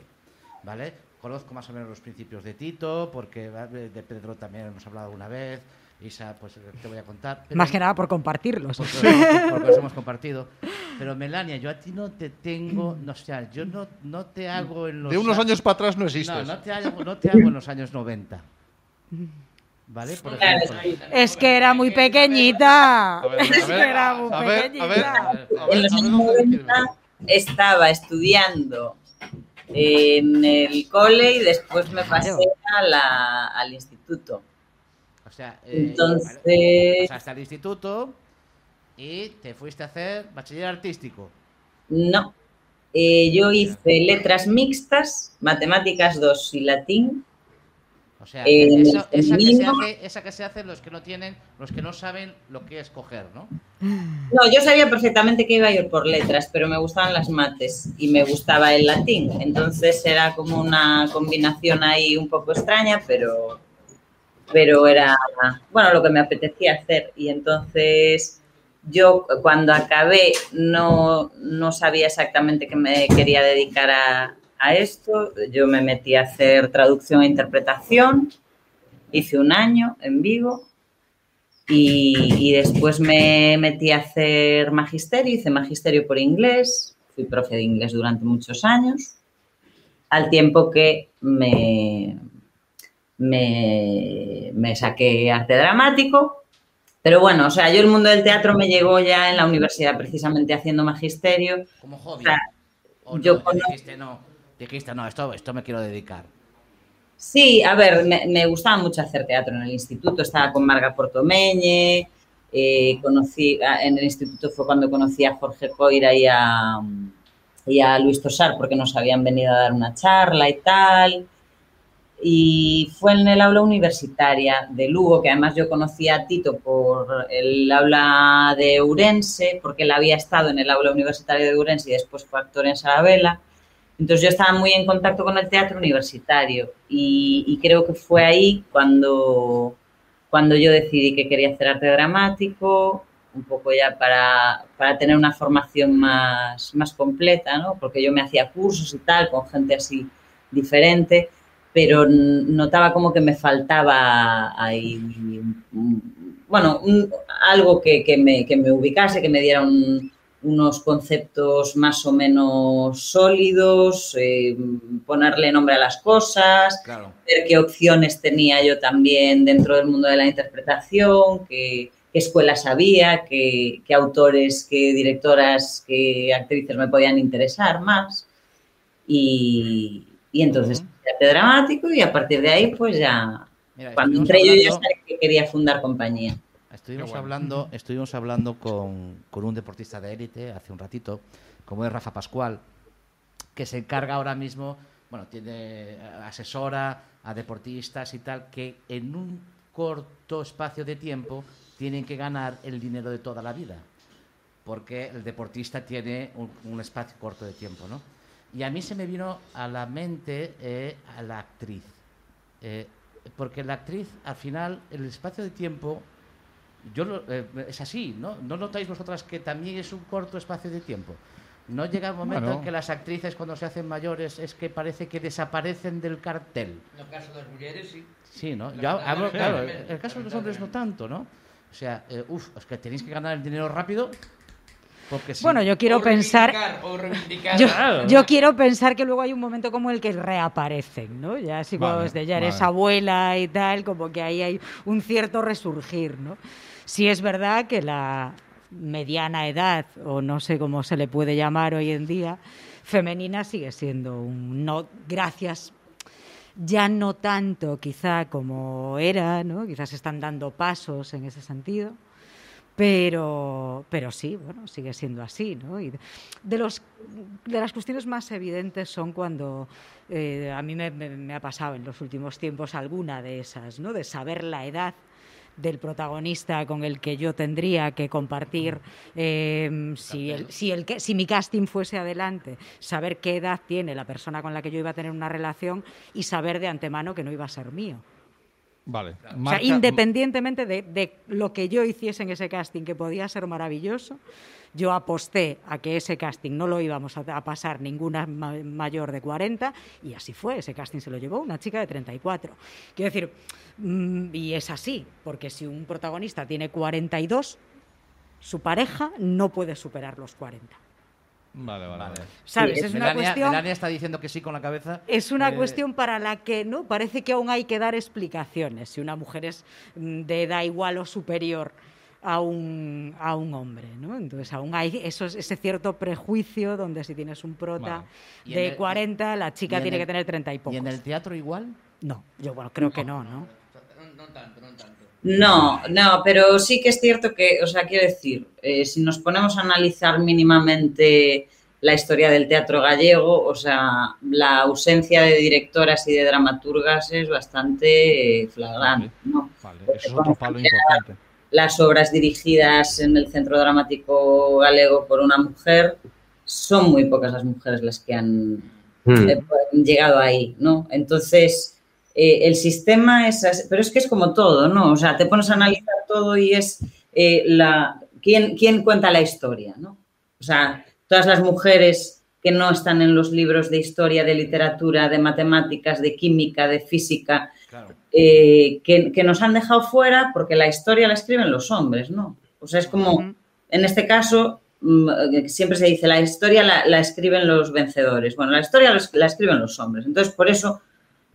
¿Vale? Conozco más o menos los principios de Tito, porque ¿vale? de Pedro también hemos hablado alguna vez. Isa, pues te voy a contar. pero- Más que nada por compartirlos. porque, los hemos- porque los hemos compartido. Pero Melania, yo a ti no te tengo, no, o sea, yo no, no te hago en los De unos años para atrás no existes. no te hago, no te hago en los años 90. ¿Vale? Por Claro, ejemplo. Es que era muy pequeñita. Es que era muy pequeñita. En los años dónde quieres 90 ver. estaba estudiando en el cole y después me pasé a la- al instituto. O sea, eh, Entonces- vale, hasta el instituto y te fuiste a hacer bachiller artístico. No. Eh, yo hice letras mixtas, matemáticas 2 y latín. O sea, Eh, eso- esa, que se hace, esa que se hace los que no tienen, los que no saben lo que es coger, ¿no? No, yo sabía perfectamente que iba a ir por letras, pero me gustaban las mates y me gustaba el latín. Entonces era como una combinación ahí un poco extraña, pero, pero era, bueno, lo que me apetecía hacer. Y entonces yo cuando acabé no, no sabía exactamente que me quería dedicar a, a esto. Yo me metí a hacer traducción e interpretación. Hice un año en Vigo y, y después me metí a hacer magisterio, hice magisterio por inglés, fui profe de inglés durante muchos años, al tiempo que me, me, me saqué arte dramático. Pero bueno, o sea, yo el mundo del teatro me llegó ya en la universidad, precisamente haciendo magisterio. Como hobby. sea, O no, yo dijiste, no, dijiste, no, esto, esto me quiero dedicar. Sí, a ver, me, me gustaba mucho hacer teatro en el instituto, estaba con Marga Portomeñe, eh, conocí, a- en el instituto fue cuando conocí a Jorge Coira y a, y a Luis Tosar porque nos habían venido a dar una charla y tal. Y fue en el aula universitaria de Lugo, que además yo conocía a Tito por el aula de Urense, porque él había estado en el aula universitaria de Urense y después fue actor en Sarabela. Entonces yo estaba muy en contacto con el teatro universitario y, y creo que fue ahí cuando, cuando yo decidí que quería hacer arte dramático, un poco ya para, para tener una formación más, más completa, ¿no? porque yo me hacía cursos y tal con gente así diferente, pero notaba como que me faltaba ahí, bueno, un- algo que, que me, que me ubicase, que me diera un, unos conceptos más o menos sólidos, eh, ponerle nombre a las cosas, Claro. ver qué opciones tenía yo también dentro del mundo de la interpretación, qué, qué escuelas había, qué, qué autores, qué directoras, qué actrices me podían interesar más. Y, y entonces. Arte dramático y a partir de ahí, pues ya, Mira, cuando entré yo ya hablando- sabía que quería fundar compañía. Estuvimos bueno. hablando, estuvimos hablando con, con un deportista de élite hace un ratito, como es Rafa Pascual, que se encarga ahora mismo, bueno, tiene eh, asesora a deportistas y tal, que en un corto espacio de tiempo tienen que ganar el dinero de toda la vida, porque el deportista tiene un, un espacio corto de tiempo, ¿no? Y a mí se me vino a la mente eh, a la actriz, Eh, porque la actriz, al final, el espacio de tiempo yo lo- eh, es así, ¿no? ¿No notáis vosotras que también es un corto espacio de tiempo? ¿No llega el momento Bueno. en que las actrices cuando se hacen mayores es que parece que desaparecen del cartel? No caso das mulleres, sí. Sí, ¿no? Yo hablo, claro, el caso de los hombres no tanto, ¿no? O sea, eh, uf, es que tenéis que ganar el dinero rápido porque si... Bueno, yo quiero O pensar. reivindicar, O reivindicar. <laughs> Yo, Claro. yo quiero pensar que luego hay un momento como el que reaparecen, ¿no? Ya así cuando Vale, desde ya eres vale. abuela y tal, como que ahí hay un cierto resurgir, ¿no? Sí es verdad que la mediana edad, o no sé cómo se le puede llamar hoy en día, femenina sigue siendo un no, gracias ya no tanto quizá como era, ¿no? Quizás se están dando pasos en ese sentido. Pero, pero sí, bueno, sigue siendo así, ¿no? Y de, los, de las cuestiones más evidentes son cuando eh, a mí me, ha pasado en los últimos tiempos alguna de esas, ¿no? De saber la edad del protagonista con el que yo tendría que compartir eh, si, el, si, el, si mi casting fuese adelante, saber qué edad tiene la persona con la que yo iba a tener una relación y saber de antemano que no iba a ser mío. Vale. O sea, independientemente de, de lo que yo hiciese en ese casting, que podía ser maravilloso, yo aposté a que ese casting no lo íbamos a, a pasar ninguna ma- mayor de 40 y así fue. Ese casting se lo llevó una chica de 34. Quiero decir, mm, y es así, porque si un protagonista tiene 42, su pareja no puede superar los 40. Vale, vale. vale. ¿Sabes? Sí, es una cuestión... Melania está diciendo que sí con la cabeza. Es una Eh, cuestión para la que no parece que aún hay que dar explicaciones si una mujer es mm, de edad igual o superior a un, a un hombre, ¿no? Entonces aún hay esos, ese cierto prejuicio donde si tienes un prota Vale. Y de el- 40, la y chica en tiene el- que tener 30 y ¿Y pocos. en el teatro igual? No, yo bueno, creo que no, ¿no? No, no tanto, no tanto. No, no, pero sí que es cierto que, o sea, quiero decir, eh, si nos ponemos a analizar mínimamente la historia del teatro gallego, o sea, la ausencia de directoras y de dramaturgas es bastante eh, flagrante, ¿no? Vale, eso es otro palo importante. Las obras dirigidas en el Centro Dramático Galego por una mujer, son muy pocas las mujeres las que han Hmm. eh, llegado ahí, ¿no? Entonces, eh, el sistema es, así- pero es que es como todo, ¿no? O sea, te pones a analizar todo y es eh, la, ¿quién, quién cuenta la historia, ¿no? O sea, todas las mujeres que no están en los libros de historia, de literatura, de matemáticas, de química, de física, Claro. eh, que, que nos han dejado fuera porque la historia la escriben los hombres, ¿no? O sea, es como, en este caso, mm, siempre se dice, la historia la, la escriben los vencedores. Bueno, la historia los- la escriben los hombres. Entonces, por eso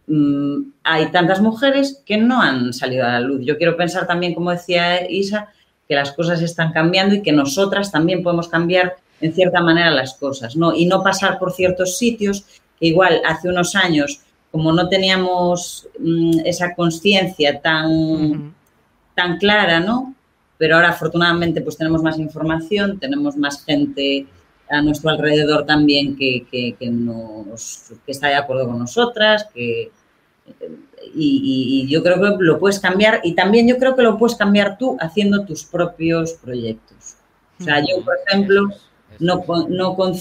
mm, hay tantas mujeres que no han salido a la luz. Yo quiero pensar también, como decía Isa, que las cosas están cambiando y que nosotras también podemos cambiar en cierta manera las cosas, ¿no? Y no pasar por ciertos sitios que igual hace unos años, como no teníamos mm, esa conciencia tan tan clara, ¿no? Pero ahora afortunadamente pues tenemos más información, tenemos más gente a nuestro alrededor también que, que- que nos, que está de acuerdo con nosotras, que, y, y- y yo creo que lo puedes cambiar y también yo creo que lo puedes cambiar tú haciendo tus propios proyectos. O sea, yo, por ejemplo, no, con- no con-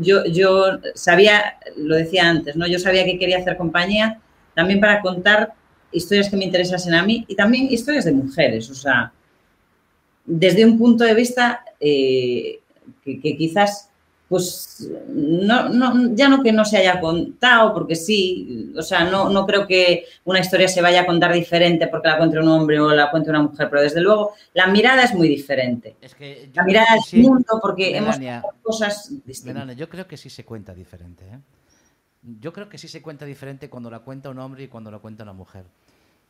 yo, yo sabía, lo decía antes, ¿no? Yo sabía que quería hacer compañía también para contar historias que me interesasen a mí y también historias de mujeres, o sea, desde un punto de vista eh, que, que quizás, pues, no, no, ya no que no se haya contado, porque sí, o sea, no, no creo que una historia se vaya a contar diferente porque la cuente un hombre o la cuente una mujer, pero desde luego la mirada es muy diferente. Es que yo La creo mirada que es sí, mundo porque hemos Melania, cosas distintas. Melania, yo creo que sí se cuenta diferente. ¿eh? Yo creo que sí se cuenta diferente cuando la cuenta un hombre y cuando la cuenta una mujer.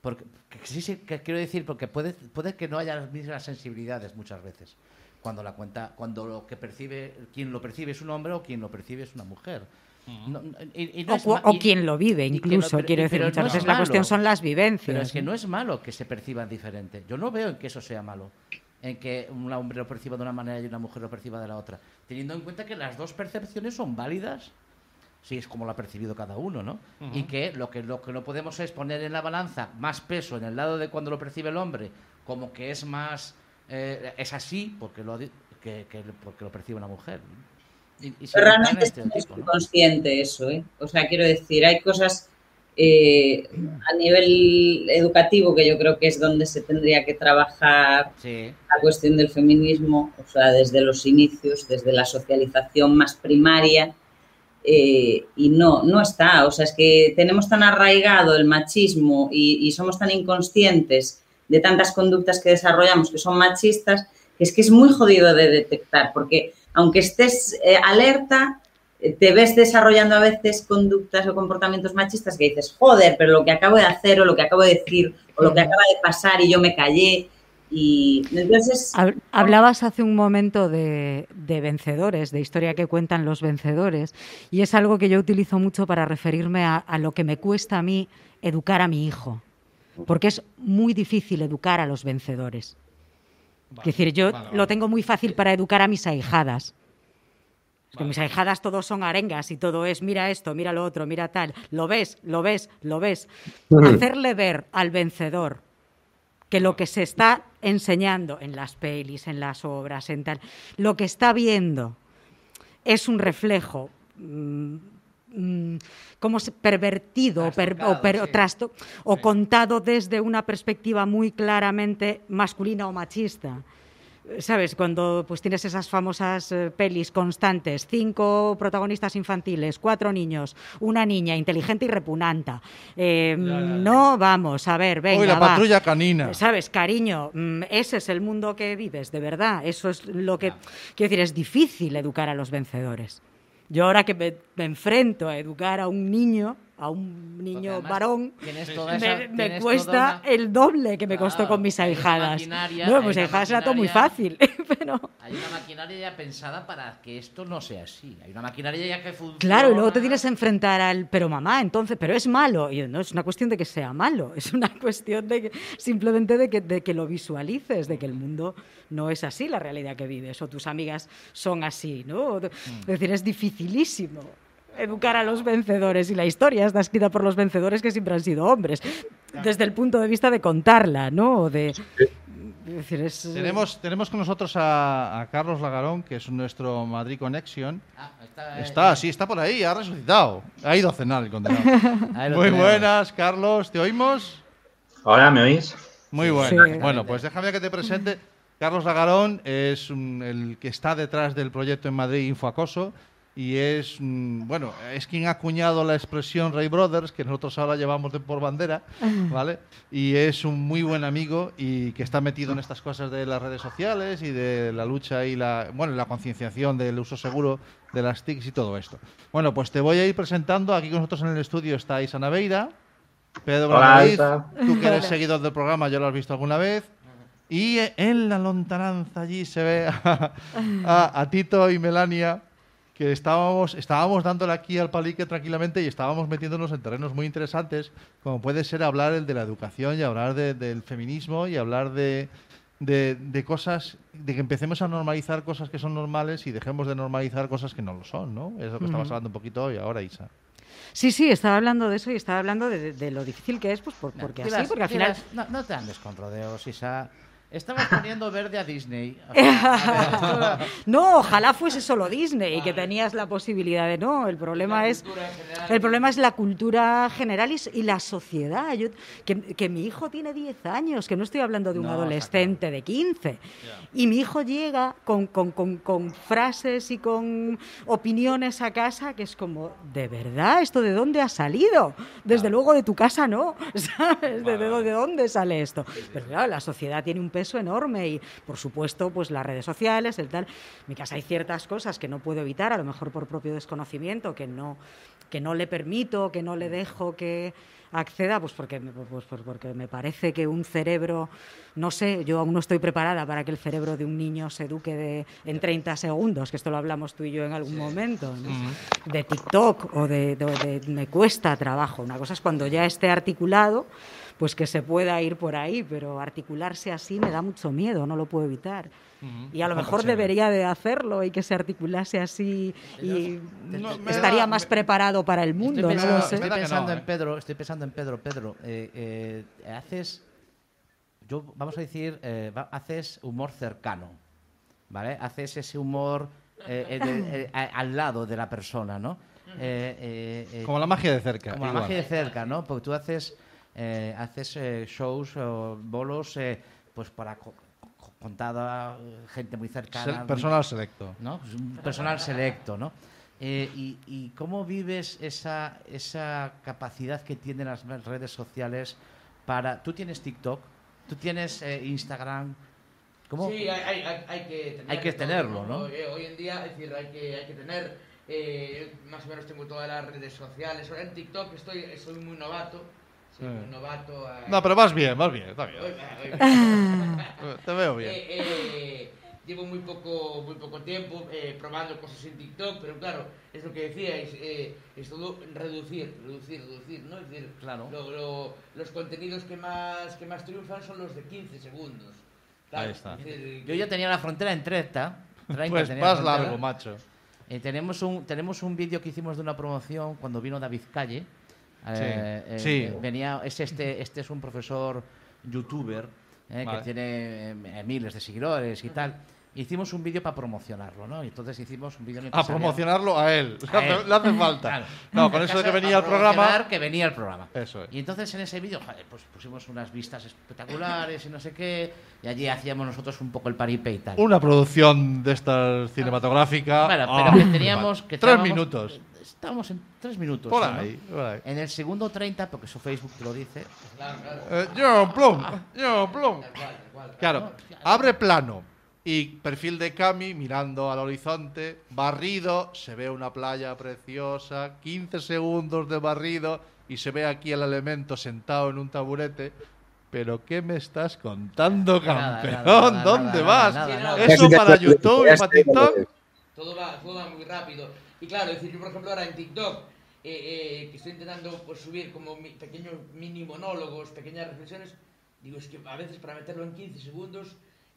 Porque que sí que quiero decir, porque puede, puede que no haya las mismas sensibilidades muchas veces. Cuando la cuenta, cuando lo que percibe, quien lo percibe es un hombre o quien lo percibe es una mujer. No- no- y- y no O, o quien lo vive, incluso, quiero decir, muchas no es veces la cuestión son las vivencias. Pero es que ¿no? no es malo que se perciban diferente. Yo no veo en que eso sea malo. En que un hombre lo perciba de una manera y una mujer lo perciba de la otra. Teniendo en cuenta que las dos percepciones son válidas. Sí, es como lo ha percibido cada uno, ¿no? Y que lo, que lo que no podemos es poner en la balanza más peso en el lado de cuando lo percibe el hombre, como que es más. Eh, es así porque lo, que, que- porque lo percibe una mujer. Y, Pero realmente es ¿no? consciente eso, ¿eh? O sea, quiero decir, hay cosas eh, a nivel educativo que yo creo que es donde se tendría que trabajar Sí. la cuestión del feminismo, o sea, desde los inicios, desde la socialización más primaria, eh, y no, no está. O sea, es que tenemos tan arraigado el machismo y, y somos tan inconscientes de tantas conductas que desarrollamos que son machistas, que es que es muy jodido de detectar, porque aunque estés eh, alerta, eh, te ves desarrollando a veces conductas o comportamientos machistas que dices, joder, pero lo que acabo de hacer o lo que acabo de decir o lo que acaba de pasar y yo me callé. Y entonces, Hab- Hablabas hace un momento de, de vencedores, de historia que cuentan los vencedores, y es algo que yo utilizo mucho para referirme a, a lo que me cuesta a mí educar a mi hijo, porque es muy difícil educar a los vencedores. es decir, yo vale, lo tengo muy fácil para educar a mis ahijadas. Es que mis ahijadas todos son arengas y todo es, mira esto, mira lo otro, mira tal, lo ves, lo ves, lo ves. Hacerle ver al vencedor que lo que se está enseñando en las pelis, en las obras, en tal, lo que está viendo es un reflejo mm, como se- pervertido o per- o, per- o sí. trasto- o contado desde una perspectiva muy claramente masculina o machista. ¿Sabes? Cuando pues tienes esas famosas eh, pelis constantes, cinco protagonistas infantiles, cuatro niños, una niña inteligente y repugnanta. Eh, No, vamos, a ver, venga, Uy, la va. patrulla canina. ¿Sabes, cariño? mm, Ese es el mundo que vives, de verdad. Eso es lo que... Quiero decir, es difícil educar a los vencedores. Yo ahora que me, me enfrento a educar a un niño, a un niño varón, toda me, esa- me tienes cuesta toda una- el doble que me costó con mis ahijadas. No, una ahijadas era todo muy fácil, <laughs> pero... Hay una maquinaria ya pensada para que esto no sea así. Hay una maquinaria ya que funciona. Claro, y luego te tienes que enfrentar al, pero mamá, entonces, pero es malo. Y no es una cuestión de que sea malo, <laughs> es una cuestión de que, simplemente de que, de que lo visualices, de que el mundo no es así la realidad que vives, o tus amigas son así, ¿no? Mm. Es decir, es dificilísimo educar a los vencedores y la historia está escrita por los vencedores que siempre han sido hombres, desde el punto de vista de contarla, ¿no? O De, es decir, es- Tenemos, tenemos con nosotros a, a Carlos Lagarón, que es nuestro Madrid Connection. Ah, está, eh, Está, sí, está por ahí, ha resucitado. Ha ido a cenar el condenado. <laughs> Muy tenemos. buenas, Carlos, ¿te oímos? Hola, ¿me oís? Muy buenas. Sí. Bueno, pues déjame que te presente. Carlos Lagarón es un- el que está detrás del proyecto en Madrid Infoacoso y es, mm, bueno, es quien ha acuñado la expresión Ray Brothers, que nosotros ahora llevamos de por bandera, ¿vale? Y es un muy buen amigo y que está metido en estas cosas de las redes sociales y de la lucha y la, bueno, la concienciación del uso seguro de las TICs y todo esto. Bueno, pues te voy a ir presentando. Aquí con nosotros en el estudio está Isa Naveira, Pedro Hola, David, tú que eres seguidor del programa, ya lo has visto alguna vez. Y en la lontananza allí se ve a, a- a Tito y Melania, que estábamos, estábamos dándole aquí al palique tranquilamente y estábamos metiéndonos en terrenos muy interesantes, como puede ser hablar el de la educación y hablar de- del feminismo y hablar de, de, de cosas, de que empecemos a normalizar cosas que son normales y dejemos de normalizar cosas que no lo son, ¿no? Es lo que estamos hablando un poquito hoy ahora, Isa. Sí, sí, estaba hablando de eso y estaba hablando de, de lo difícil que es, pues por- No, porque así, porque al final... No, no te andes con rodeos, Isa. Estabas poniendo verde a Disney. <laughs> <laughs> No, ojalá fuese solo Disney y que tenías la posibilidad de no. El problema es el problema es la cultura general y, y la sociedad. Yo- que, que mi hijo tiene 10 años, que no estoy hablando de un No, adolescente de 15. Y mi hijo llega con, con- con- con frases y con opiniones a casa que es como, ¿de verdad? ¿Esto de dónde ha salido? Desde luego de tu casa no, <laughs> ¿sabes? ¿De, de dónde- de dónde sale esto? Pero claro, la sociedad tiene un peso enorme y, por supuesto, pues las redes sociales, el tal. En mi casa hay ciertas cosas que no puedo evitar, a lo mejor por propio desconocimiento, que no, que no le permito, que no le dejo que acceda, pues porque, pues, pues porque me parece que un cerebro, no sé, yo aún no estoy preparada para que el cerebro de un niño se eduque de, en 30 segundos, que esto lo hablamos tú y yo en algún momento, ¿no? de TikTok o de, de- de- me cuesta trabajo. Una cosa es cuando ya esté articulado, pues que se pueda ir por ahí, pero articularse así me da mucho miedo, no lo puedo evitar. Y a lo mejor debería de hacerlo y que se articulase así y No, estaría da- más me- preparado para el mundo, estoy no pensando, lo sé. estoy Verdad que pensando no, en ¿eh? Pedro, estoy pensando en Pedro, Pedro, eh, eh, haces, yo vamos a decir, eh, haces humor cercano, ¿vale? Haces ese humor eh, eh, de- eh, <laughs> al lado de la persona, ¿no? Eh, eh, eh, Como la magia de cerca. como la magia de cerca, ¿no? Porque tú haces, eh, haces eh, shows o bolos eh, pues para co- co- contar a gente muy cercana. Se- Personal selecto. ¿no? Pues personal selecto, ¿no? Eh, y, y cómo vives esa, esa capacidad que tienen las redes sociales para... Tú tienes TikTok, tú tienes eh, Instagram, ¿cómo? Sí, hay, hay, hay- hay que tenerlo. Hay que todo, tenerlo, ¿no? Eh, Hoy en día, es decir, hay que, hay que tener. eh, yo más o menos tengo todas las redes sociales. Ahora en TikTok estoy, soy muy novato. Sí. muy novato. eh, No, pero vas bien, vas bien, está <laughs> bien. Te veo bien. Eh, eh, llevo muy poco, muy poco tiempo eh, probando cosas en TikTok, pero claro, es lo que decíais, eh, es todo reducir, reducir, reducir, ¿no? Es decir, Claro. lo- lo- los contenidos que más, que más triunfan son los de 15 segundos. Ahí está. es decir, Yo ya tenía la frontera en 30. 30 Pues la frontera. largo, macho. Eh, tenemos un, tenemos un vídeo que hicimos de una promoción cuando vino David Calle. Eh, eh, sí. eh, venía, es este, este es un profesor youtuber eh, Vale. que tiene eh, miles de seguidores y tal. Hicimos un vídeo para promocionarlo, ¿no? Y entonces hicimos un vídeo en el A promocionarlo a él. Le A hace, él. <laughs> le hace falta. Claro. No, con eso de que venía al programa. que venía el programa. Eso es. Y entonces en ese vídeo, pues pusimos unas vistas espectaculares y no sé qué. Y allí hacíamos nosotros un poco el paripé y tal. Una producción de esta cinematográfica. Bueno, Ah, pero que teníamos. Que Tres minutos. Estábamos en tres minutos. Por sí, ¿no? ahí, por ahí. En el segundo 30, porque eso Facebook te lo dice. Eh, John Plum, John Plum. Claro, abre plano y perfil de Cami mirando al horizonte, barrido, se ve una playa preciosa, 15 segundos de barrido y se ve aquí el elemento sentado en un taburete. Pero ¿qué me estás contando, campeón? nada, nada, ¿Dónde nada, vas? nada, nada. Eso para YouTube y para TikTok. Todo va, todo va muy rápido. Y claro, es decir, yo por ejemplo ahora en TikTok, eh, eh, que estoy intentando pues, subir como mi- pequeños mini monólogos, pequeñas reflexiones, digo, es que a veces para meterlo en 15 segundos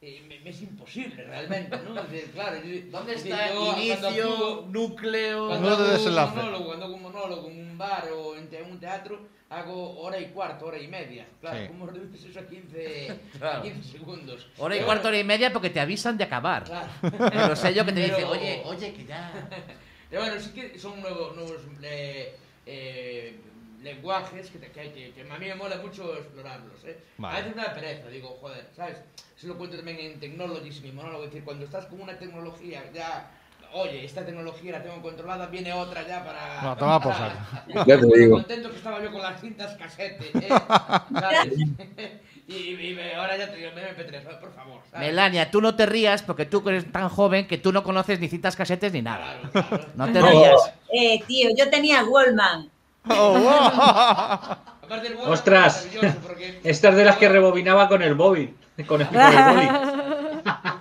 eh, me, me es imposible realmente, ¿no? Es decir, claro, yo- ¿Dónde es está yo inicio, actúo- núcleo? Cuando de hago un monólogo, cuando hago un monólogo en un bar o en te- en un teatro, hago hora y cuarto, hora y media. Claro, Sí. ¿cómo reduces eso a 15, <laughs> Claro. a 15 segundos? Hora y Pero cuarto, hora y media porque te avisan de acabar. Claro. Pero sé yo que te dice, oye, oye, que ya. <laughs> Pero bueno, sí que son nuevos, nuevos eh, eh, lenguajes que, te- que, que- que a mí me mola mucho explorarlos. ¿eh? Vale. A veces me da pereza, digo, joder, ¿sabes? Eso lo cuento también en Technologies, mi monólogo, es decir, cuando estás con una tecnología ya... Oye, esta tecnología la tengo controlada, viene otra ya para... No, toma por saco. Ya te digo. contento que estaba yo con las cintas casete, ¿eh? <laughs> ¿sabes? <laughs> y, y me- ahora ya te digo, MP3, por favor, ¿sabes? Melania, tú no te rías porque tú eres tan joven que tú no conoces ni cintas casetes ni nada. Claro, claro. <laughs> No te No. rías. Eh, tío, yo tenía Wallman. Oh, wow. <laughs> Aparte el Ostras. es maravilloso porque- Esta es de las que rebobinaba con el móvil. Con el, con el boli.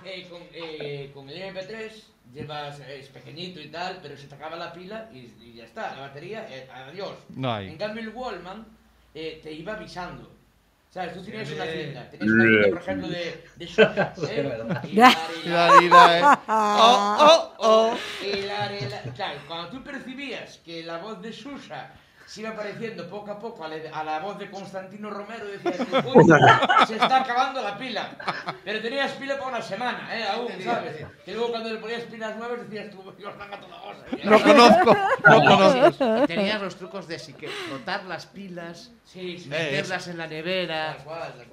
Eh, con, eh, con el MP3 llevas, eh, es pequeñito y tal, pero se te acaba la pila y, y ya está, la batería, eh, adiós. No hay. En cambio el Wallman eh, te iba avisando. ¿Sabes? Tú tenías una cinta, tenías una cinta, por ejemplo, de, de Xuxa, <laughs> ¿eh? Mira, <laughs> mira, eh. Oh, oh, oh. y la- y la- claro, cuando tú percibías que la voz de Susa se iba pareciendo poco a poco a la, a la voz de Constantino Romero, decías, "Uy, <laughs> se está acabando la pila. Pero tenías pila para una semana, ¿eh? Aún, ¿sabes? Que luego cuando le ponías pilas nuevas decías tú, Dios, venga toda cosa. No conozco, no conozco. Y tenías los trucos de sí que frotar las pilas, Sí, sí. meterlas en la nevera.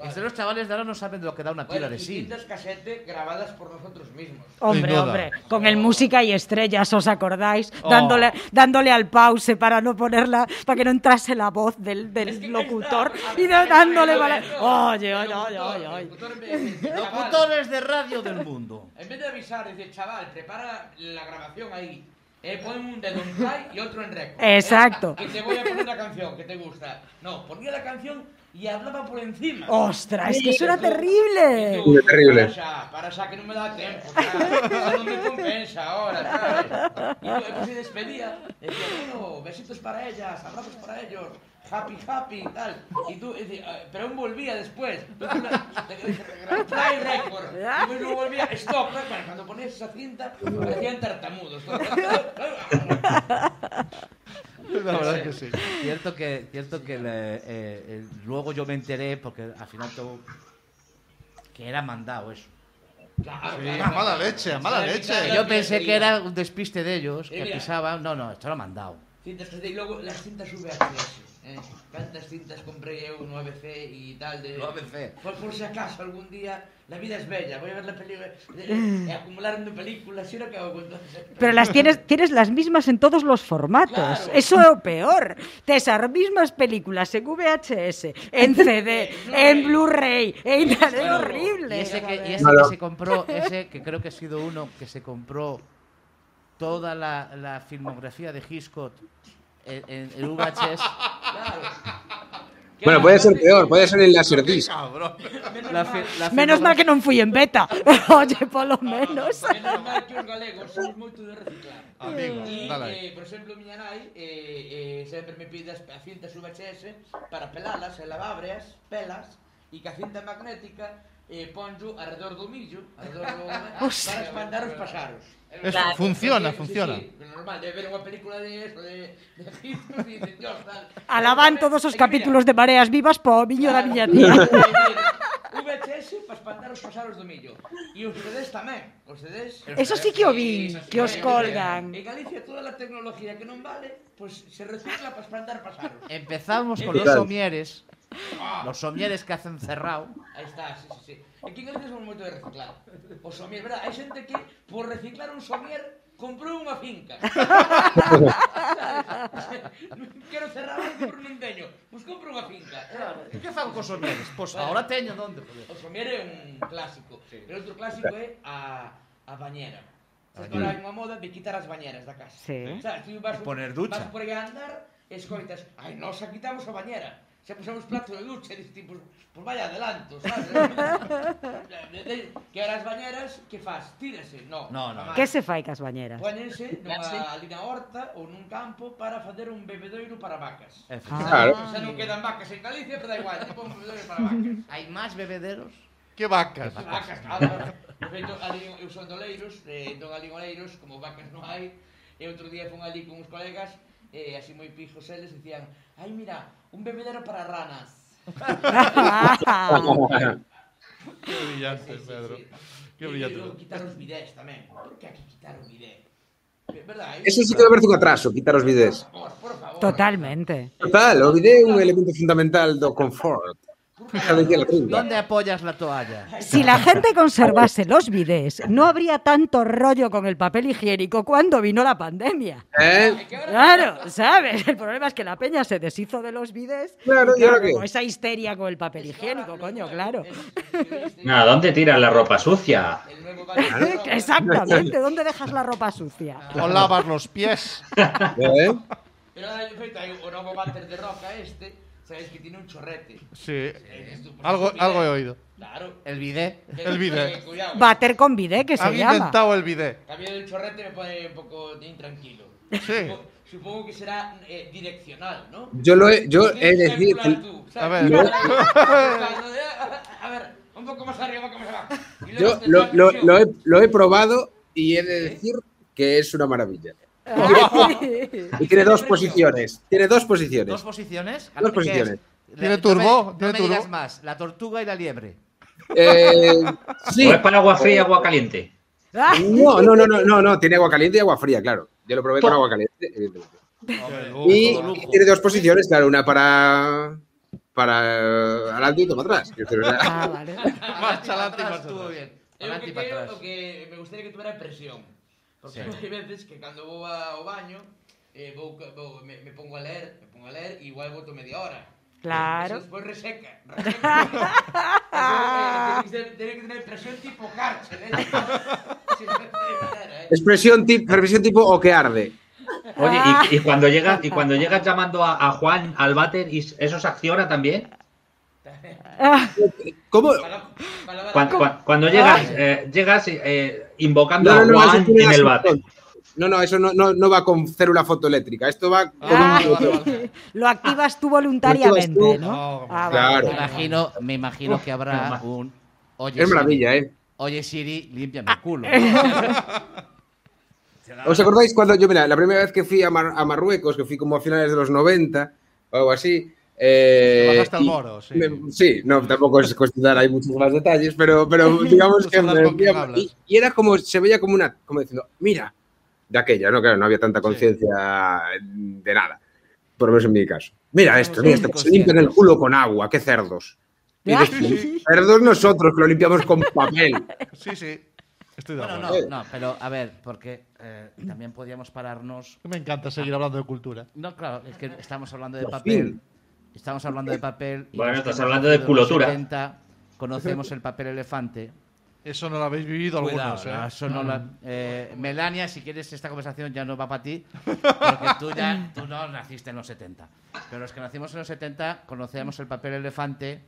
Estos los chavales de ahora no saben lo que da una pila Bueno, de y sí. cintas casete grabadas por nosotros mismos. Hombre, hombre, con el música y estrellas, ¿os acordáis? Oh. Dándole, dándole al pause para no ponerla, <laughs> para que no entrase la voz del, del Es que locutor está, y de- dándole locutor, Oye, oye, oye, oye, de decir, <laughs> "Chaval, Locutores de radio del mundo. En vez de avisar, dice, chaval, prepara la grabación ahí. Eh, pon un dedo en play y otro en rec. Exacto. Que te voy a poner la canción que te gusta. No, ponía la canción y hablaba por encima. ¡Ostras, es que eso era Y tú- terrible! tú, terrible. Para ya, para ya, que no me da tiempo. ¿sabes? No me compensa ahora, ¿sabes? Y tú, pues, se despedía. Decía, bueno, besitos para ellas, abrazos para ellos. Happy, happy, y tal. Y tú, y "Ah", pero aún volvía después. Play record. Y luego <laughs> volvía, stop. ¿no? Bueno, cuando ponías esa cinta, parecían tartamudos. <laughs> La verdad es que sí. Cierto que, cierto que le- eh, eh, luego yo me enteré, porque al final todo. que era mandado eso. Claro, Sí, claro, a mala leche, a mala leche. Yo pensé que era un despiste de ellos, que pisaban. No, no, esto era mandado. Cintas que y luego las cintas VHS. ¿Eh? ¿Cuántas cintas compré yo, un ABC y tal? De, Un ABC. Por, por si acaso algún día la vida es bella, voy a ver la película, acumular de películas, ¿y ahora qué hago con todas esas Pero las tienes, tienes las mismas en todos los formatos. Claro. Eso es lo peor. Te esas mismas películas en VHS, en <laughs> CD, en Blu-ray, en es Claro. horrible. Y ese, que, y ese Claro. que se compró, ese que creo que ha sido uno que se compró toda la, la filmografía de Hitchcock el, el, el VHS. claro. Bueno, puede ser peor, puede ser el Laserdisc. Menos mal que non fui en beta. <laughs> Oye, polo menos. Menos mal que os galegos somos moito de reciclar. Amigo, e, eh, por exemplo, miña nai eh, eh, sempre me pide as cintas VHS para pelalas, e lavabreas, pelas, e que a cinta magnética eh, ponxo alrededor do millo, alrededor do... para espantar os pasaros. Es, claro, funciona, sí, funciona. Sí, sí, normal, de ver unha película de eso, de, de Hitchcock e de Dios, tal. Alaban todos os capítulos de Mareas Vivas po viño claro, da miña tía. VHS para espantar os pasaros do millo. E os CDs tamén. Os CDs... Eso sí que o vi, que os colgan. En Galicia toda a tecnología que non vale, pois pues, se recicla para espantar pasaros. Empezamos con los somieres Ah. Los somieres que hacen cerrado. Aí está, sí, sí, sí. Aquí en Galicia somos moito de reciclar. O somier, verdad? Hai xente que por reciclar un somier comprou unha finca. <laughs> Quero cerrar o por un teño. Pois compro unha finca. E que fan cos somieres? Pois agora teño onde. O somier é un clásico. Pero outro clásico é a, a bañera. Sabes que hai unha moda de quitar as bañeras da casa. Sí. Sabes, tú vas, poner ducha. vas por aí a andar, escoitas, ai, nosa quitamos a bañera xa pusamos plato de ducha, e tipo, pues vai adelanto, sabes? <laughs> que ahora as bañeras, que faz? Tírase? No, no, no. Que se fai cas bañeras? Pónense nunha ali na horta ou nun campo para fazer un bebedoiro para vacas. Ah. Claro. Xa non quedan vacas en Galicia, pero da igual, se pon un bebedoiro para vacas. Hai máis bebederos? Que vacas? Que vacas, claro. De feito, ali, eu son doleiros, eh, entón ali oleiros, como vacas non hai, e outro día fun ali con uns colegas, eh, así moi pijos eles, dicían, ai, mira, un bebedero para ranas. <laughs> que brillante, sí, sí, Pedro. Sí. Que brillante. E logo quitar os bidés tamén. Por que aquí quitar o bidé? Verdade? Eso sí que debe un atraso, quitar os bidés. Por favor, por favor. Totalmente. Total, o bidé é un elemento fundamental do confort. ¿Dónde apoyas la toalla? Si la gente conservase los bidés, no habría tanto rollo con el papel higiénico cuando vino la pandemia. Eh? Claro, ¿sabes? El problema es que la peña se deshizo de los bidés. Claro, ¿y ahora qué? con esa histeria con el papel higiénico, coño, claro. Nada, ¿dónde tiras la ropa sucia? Nuevo. <laughs> Exactamente, ¿dónde dejas la ropa sucia? O lavas los pies. Eh? Pero ahora, en feito, hai o novo váter de roca este, sabes que tiene un chorrete. Sí. Algo, un algo he oído. Claro. El bidé. El bidé. <laughs> Cuidado. Bater con bidé, que se Han llama. inventado el bidé. Cambio del chorrete me pone un poco intranquilo. Sí. Supo- Supongo que será eh, direccional, ¿no? Yo lo he, yo he Tienes de que decir, calcular tú, ¿sabes? A ver. <laughs> <laughs> A ver, un poco más arriba, ¿cómo se va? Y luego yo lo, lo, lo he, lo he probado y he de decir que es una maravilla. Y tiene dos posiciones. Tiene dos posiciones. Dos posiciones. Dos ¿Qué posiciones. es? ¿Tiene No turbo? No ¿Tiene me turbo? digas más. La tortuga y la liebre. Eh, sí. ¿O es para agua fría y agua caliente? Ah, No, no, no, no, no, no, tiene agua caliente y agua fría, claro. Yo lo probé con agua caliente, evidentemente. Y, tiene dos posiciones, claro, una para para adelante y otra para atrás. Ah, vale. <laughs> Marcha adelante y marcha Estuvo atrás. bien. Eu Adelante que y para creo atrás. o que me gustaría que tuviera presión. Porque Sí. hai veces que cando vou ao baño eh, vou, vou, me, me pongo a ler, me pongo a ler e igual boto media hora. Claro. Eso despois reseca. <laughs> eh, tiene, que tener presión tipo Karcher, ¿eh? <laughs> ¿eh? expresión, tip, expresión tipo o que arde. Oye, y, y cuando llegas y cuando llegas llamando a, a Juan al váter, ¿y ¿eso se acciona también? <laughs> Ah, ¿Cómo? Cuando, llegas, eh, llegas eh, invocando No, no, no, a Juan en el váter. No, no, eso no, no, no va con célula fotoeléctrica. Esto va con ah, un. <laughs> lo activas tú voluntariamente, Lo activas tú. ¿no? No, Ah, claro. Me imagino, me imagino que habrá Uf, un. Oye, Es maravilla, ¿eh? Oye, Siri, límpiame el culo. <laughs> ¿Os acordáis cuando yo, mira, la primera vez que fui a, Mar- a Marruecos, que fui como a finales de los 90 o algo así? Eh, Te bajaste al y moro, sí. me- sí, no, tampoco es cuestión de dar ahí muchos más detalles, pero, pero <laughs> digamos que me y, y era como, se veía como una, como diciendo, mira, de aquella, ¿no? Claro, no había tanta conciencia de nada, por lo menos en mi caso. Mira esto, mira esto, se limpian el culo con agua, qué cerdos. Y Ah, cerdos nosotros, que lo limpiamos con papel. Sí, sí. Estoy de Bueno, acuerdo. no, no, pero a ver, porque eh, también podríamos pararnos. Me encanta seguir hablando de cultura. No, claro, es que estamos hablando de Por papel. Estamos hablando de papel. y Bueno, estás hablando de culotura. 70, conocemos el papel elefante. Eso no lo habéis vivido Cuidado, algunos, no, ¿eh? eso no la- eh, Melania, si quieres esta conversación ya no va para ti, porque tú ya tú no naciste en los 70. Pero los que nacimos en los 70 conocíamos el papel elefante,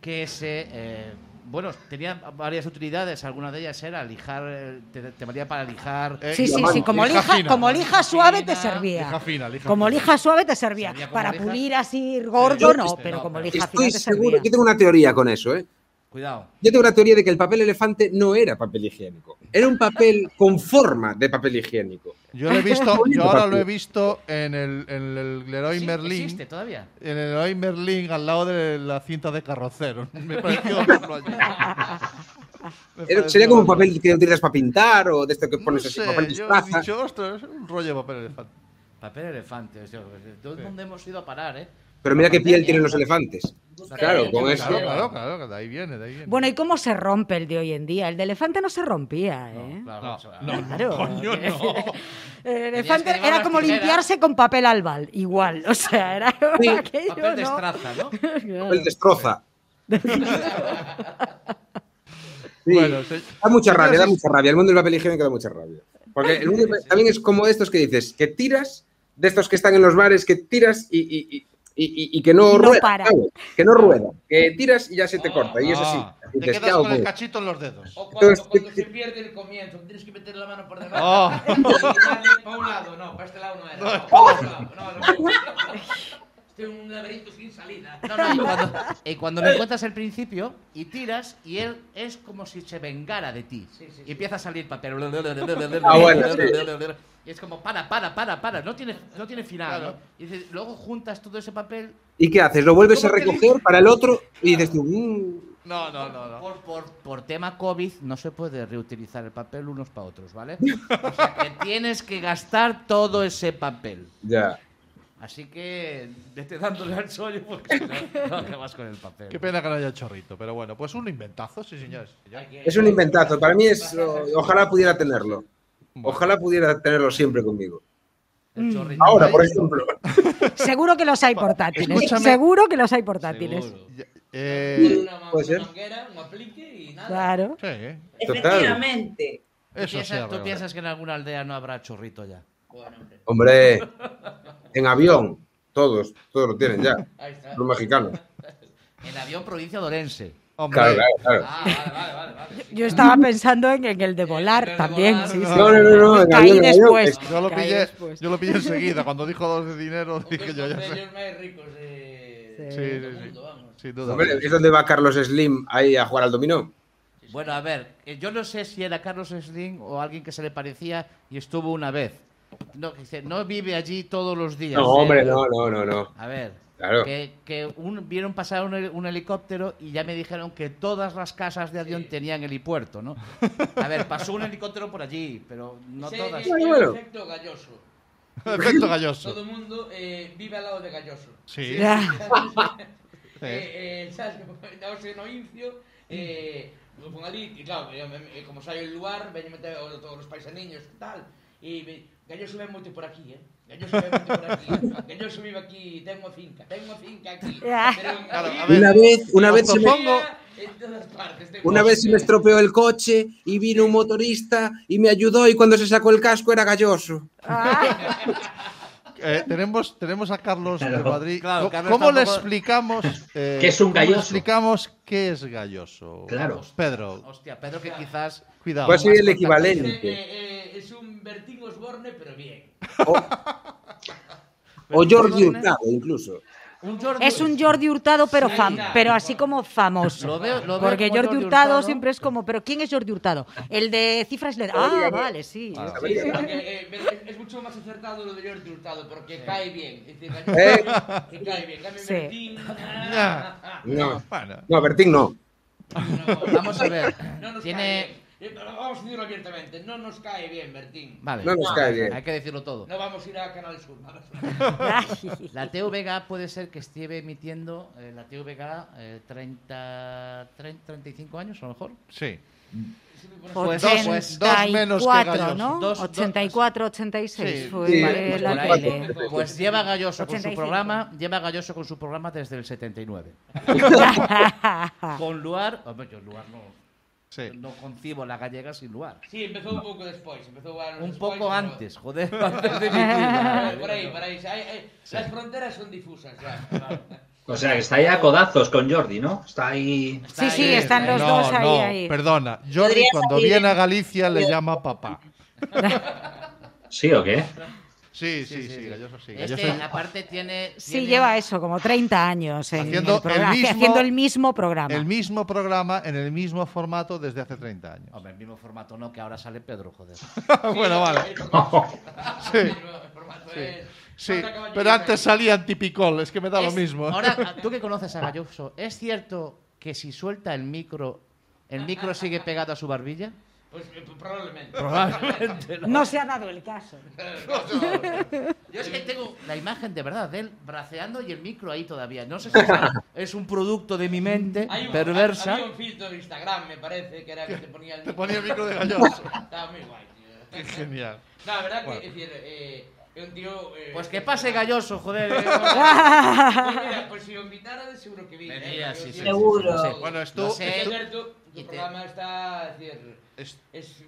que ese, eh, bueno, tenía varias utilidades. Alguna de ellas era lijar, eh, te, te valía para lijar. Eh, Sí, sí, sí, como lija como lija suave te servía. Lija fina, lija Como fina. lija suave te servía. Para lija. pulir así gordo no, pero no, como lija fina Estoy te seguro, servía. yo tengo una teoría con eso, ¿eh? Cuidado. Yo tengo una teoría de que el papel elefante no era papel higiénico. Era un papel con forma de papel higiénico. Yo lo he visto, <laughs> yo ahora lo he visto en el, en el Leroy Sí, Merlin. ¿Existe todavía? En el Leroy Merlin al lado de la cinta de carrocero. <laughs> Me pareció <laughs> verlo allí. Era- sería como un papel que utilizas para pintar o de este que No pones así, sé, papel yo he dicho, ostras, es un rollo de papel elefante. Papel elefante. o sea, ¿Dónde dónde hemos ido a parar, eh? Pero mira qué piel tienen los elefantes. Claro, con eso. Claro, claro, claro, de ahí viene, de ahí viene. Bueno, ¿y cómo se rompe el de hoy en día? El de elefante no se rompía, ¿eh? Claro, No, no, Claro. <laughs> coño, no. <laughs> El elefante era como tijeras. limpiarse con papel albal, igual. O sea, era Sí. <laughs> aquello, Papel ¿no? destraza, ¿no? Claro. Papel destroza. Sí. Bueno, se- Da mucha rabia, da mucha rabia. El mundo del papel higiénico da mucha rabia. Porque el mundo también es como estos que dices, que tiras, de estos que están en los bares, que tiras y, y- y- y- y que no, Y no rueda. para. Que no rueda. Que tiras y ya se te corta. Y es así. Ah, Y te dices, quedas ¿qué hago con el cachito en los dedos. O cuando, Entonces, cuando se pierde el comienzo, tienes que meter la mano por debajo. Oh. <laughs> Y para un lado, no, para este lado no era. No, para este lado, no, no. Estoy en un laberinto sin salida. No, no, y cuando, y cuando me encuentras el principio y tiras y él es como si se vengara de ti. Sí, sí, y sí. empieza a salir papel. Ah, bueno, sí. <laughs> Y es como, para, para, para, para. No tiene, no tiene final, Claro. ¿no? Y dices, luego juntas todo ese papel ¿Y qué haces? ¿Lo vuelves a ¿Cómo que recoger para el otro? Y dices tú, "Mm". No, no, no, no. Por, por, por tema COVID no se puede reutilizar el papel unos para otros, ¿vale? O sea que <laughs> tienes que gastar todo ese papel. ya. Así que vete dándole al sollo porque si no, no acabas con el papel. Qué pena que no haya chorrito, pero bueno, pues un inventazo, sí, señores. Es un inventazo. Para mí es. Ojalá pudiera tenerlo. Bueno. Ojalá pudiera tenerlo siempre conmigo. Chorrito Ahora, por ejemplo. <laughs> Seguro que los hay portátiles. Escúchame. Seguro que los hay portátiles. Eh, una, puede una ser. manguera, un aplique y nada. Claro. sí, eh. Efectivamente. ¿Tú, eso piensas, tú arregla. piensas que en alguna aldea no habrá chorrito ya? Bueno, hombre, Hombre, en avión. Todos, todos lo tienen ya. <laughs> ahí está. Los mexicanos. <laughs> En avión provincia de Orense. Hombre, Claro, claro, claro. Ah, vale, vale, vale. vale. Yo estaba pensando en, en el de volar el de también. volar. sí, sí. No, no, no, no, Caí después. yo lo caí pillé, después. yo lo pillé enseguida. Cuando dijo dos de dinero, dije yo ya sé. convenios más ricos de... Sí. de Sí, sí, sí. mundo, vamos. Sin duda. Hombre, es donde va Carlos Slim ahí a jugar al dominó. Bueno, a ver, eh, yo no sé si era Carlos Slim o alguien que se le parecía y estuvo una vez. No, no vive allí todos los días. No, ¿eh? hombre, no, no, no, no. A ver, Claro. que, que un- vieron pasar un, un helicóptero y ya me dijeron que todas las casas de avión tenían helipuerto, ¿no? <laughs> A ver, pasó un helicóptero por allí, pero no Ese todas. es Bueno, el bueno. efecto galloso. <laughs> Efecto galloso. Todo el mundo eh, vive al lado de galloso. Sí. <laughs> Ya. eh, eh, sé, no incio, eh, lo pongo allí, y claro, como sai el lugar, veño meter o- todos os paisaniños e tal, me, Galloso ven moito por aquí, eh? Ven moito por aquí. <laughs> Galloso vive aquí, ten unha finca, ten unha finca aquí. Pero Una vez, una vez se me, una vez se me estropeó el coche y vino un motorista y me ayudó y cuando se sacó el casco era galloso. <laughs> Eh, tenemos, tenemos a Carlos de Claro. Madrid. Claro, Carlos ¿Cómo le tampoco- explicamos <laughs> eh, ¿Qué es un cómo le galloso? explicamos qué es galloso? Claro. Pedro, Hostia, Pedro que quizás... cuidado. Pues sí, el equivalente. eh, es un Bertín Osborne, pero bien. O Jordi Hurtado, incluso. Un Jordi- Es un Jordi Hurtado, pero, Sí, fam- pero así como famoso. Lo veo- lo veo Porque como Jordi Jordi Hurtado, Hurtado. siempre es como, ¿pero quién es Jordi Hurtado? El de cifras letras. Ah, vale, sí. Ah. Sí, sí, porque, eh, es- mucho más acertado lo de Jordi Hurtado, porque cae bien. Es decir, Galloso, Eh. que cae bien. Cambio. Bertín. No, no, Bertín no. no, Vamos a ver. No Tiene... Eh, Vamos a decirlo abiertamente, no nos cae bien, Bertín. Vale. No nos cae bien. Hay que decirlo todo. No vamos a ir a Canal Sur. Ay. <laughs> La TVG puede ser que esté emitiendo eh, la TVG eh, 30, 30, 35 años a lo mejor. sí. Pues dos- pues, dos menos que 84, Galloso. ¿no? Dos- dos- 84, 86 Sí. fue Sí, eh, pues la tele. Pues lleva Galloso con su 85. programa, lleva Galloso con su programa desde el 79. <laughs> con Luar, hombre, yo Luar no, Sí. no concibo la gallega sin Luar. Sí, empezó un pouco despois, empezou a Un poco pero- antes, joder, <laughs> antes de <laughs> Por emitir. por hai- Las fronteras son difusas, ya. O sea, que está ahí a codazos con Jordi, ¿no? Está ahí. Está Sí, sí, ahí, están está los ahí. no, dos ahí, no, ahí. perdona. Jordi cuando salir viene a Galicia le llama papá. <laughs> ¿Sí o qué? Sí, sí, sí, Galloso sí. Este, Galloso- aparte, tiene. Sí, tiene- lleva eso, como 30 años en Haciendo el programa, el mismo- haciendo el mismo programa. el mismo programa en el mismo formato desde hace 30 años. Hombre, el mismo formato no, que ahora sale Pedro, joder. <laughs> bueno, vale. Sí. el formato es- <laughs> Sí, pero antes salía Tipicol, es que me da lo mismo. Ahora, <laughs> tú que conoces a Galloso, ¿es cierto que si suelta el micro, el micro sigue pegado a su barbilla? Pues eh, probablemente. Probablemente. ¿no? <laughs> No se ha dado el caso. Yo es que tengo la imagen de verdad de él braceando y el micro ahí todavía. No sé si es- <laughs> es un producto de mi mente Hay un, perversa. Había un filtro de Instagram, me parece, que era que te ponía el Te ponía el micro de <laughs> Galloso. Estaba muy guay, tío. Qué genial. No, la verdad Bueno. que, es decir, eh, es un tío... eh, Pues que pase Galloso, joder. Pues mira, pues si lo invitara, seguro que viene. Venía, ¿eh? sí, Porque sí, un tío- Seguro. sí, sí, lo sé. Bueno, Lo esto- sé. Es cierto, tu Y te- programa está, es decir, Es- es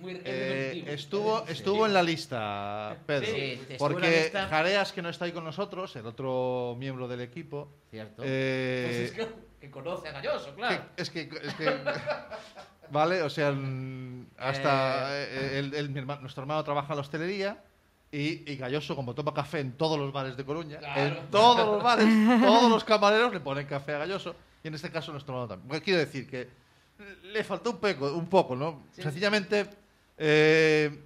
muy eh, estuvo Sí. estuvo en la lista, Pedro. Sí, porque lista. Jareas, que no está ahí con nosotros, el otro miembro del equipo, Cierto. eh, Pues es que, que conoce a Galloso, claro. que- es que, es que- <laughs> vale, o sea, hasta eh, el- el- mi herma- nuestro hermano trabaja en la hostelería y, y Galloso, como toma café en todos los bares de Coruña, Claro. en todos los bares, todos los camareros le ponen café a Galloso y en este caso nuestro hermano también. Quiero decir que le faltó un poco, un poco ¿no? Sencillamente eh,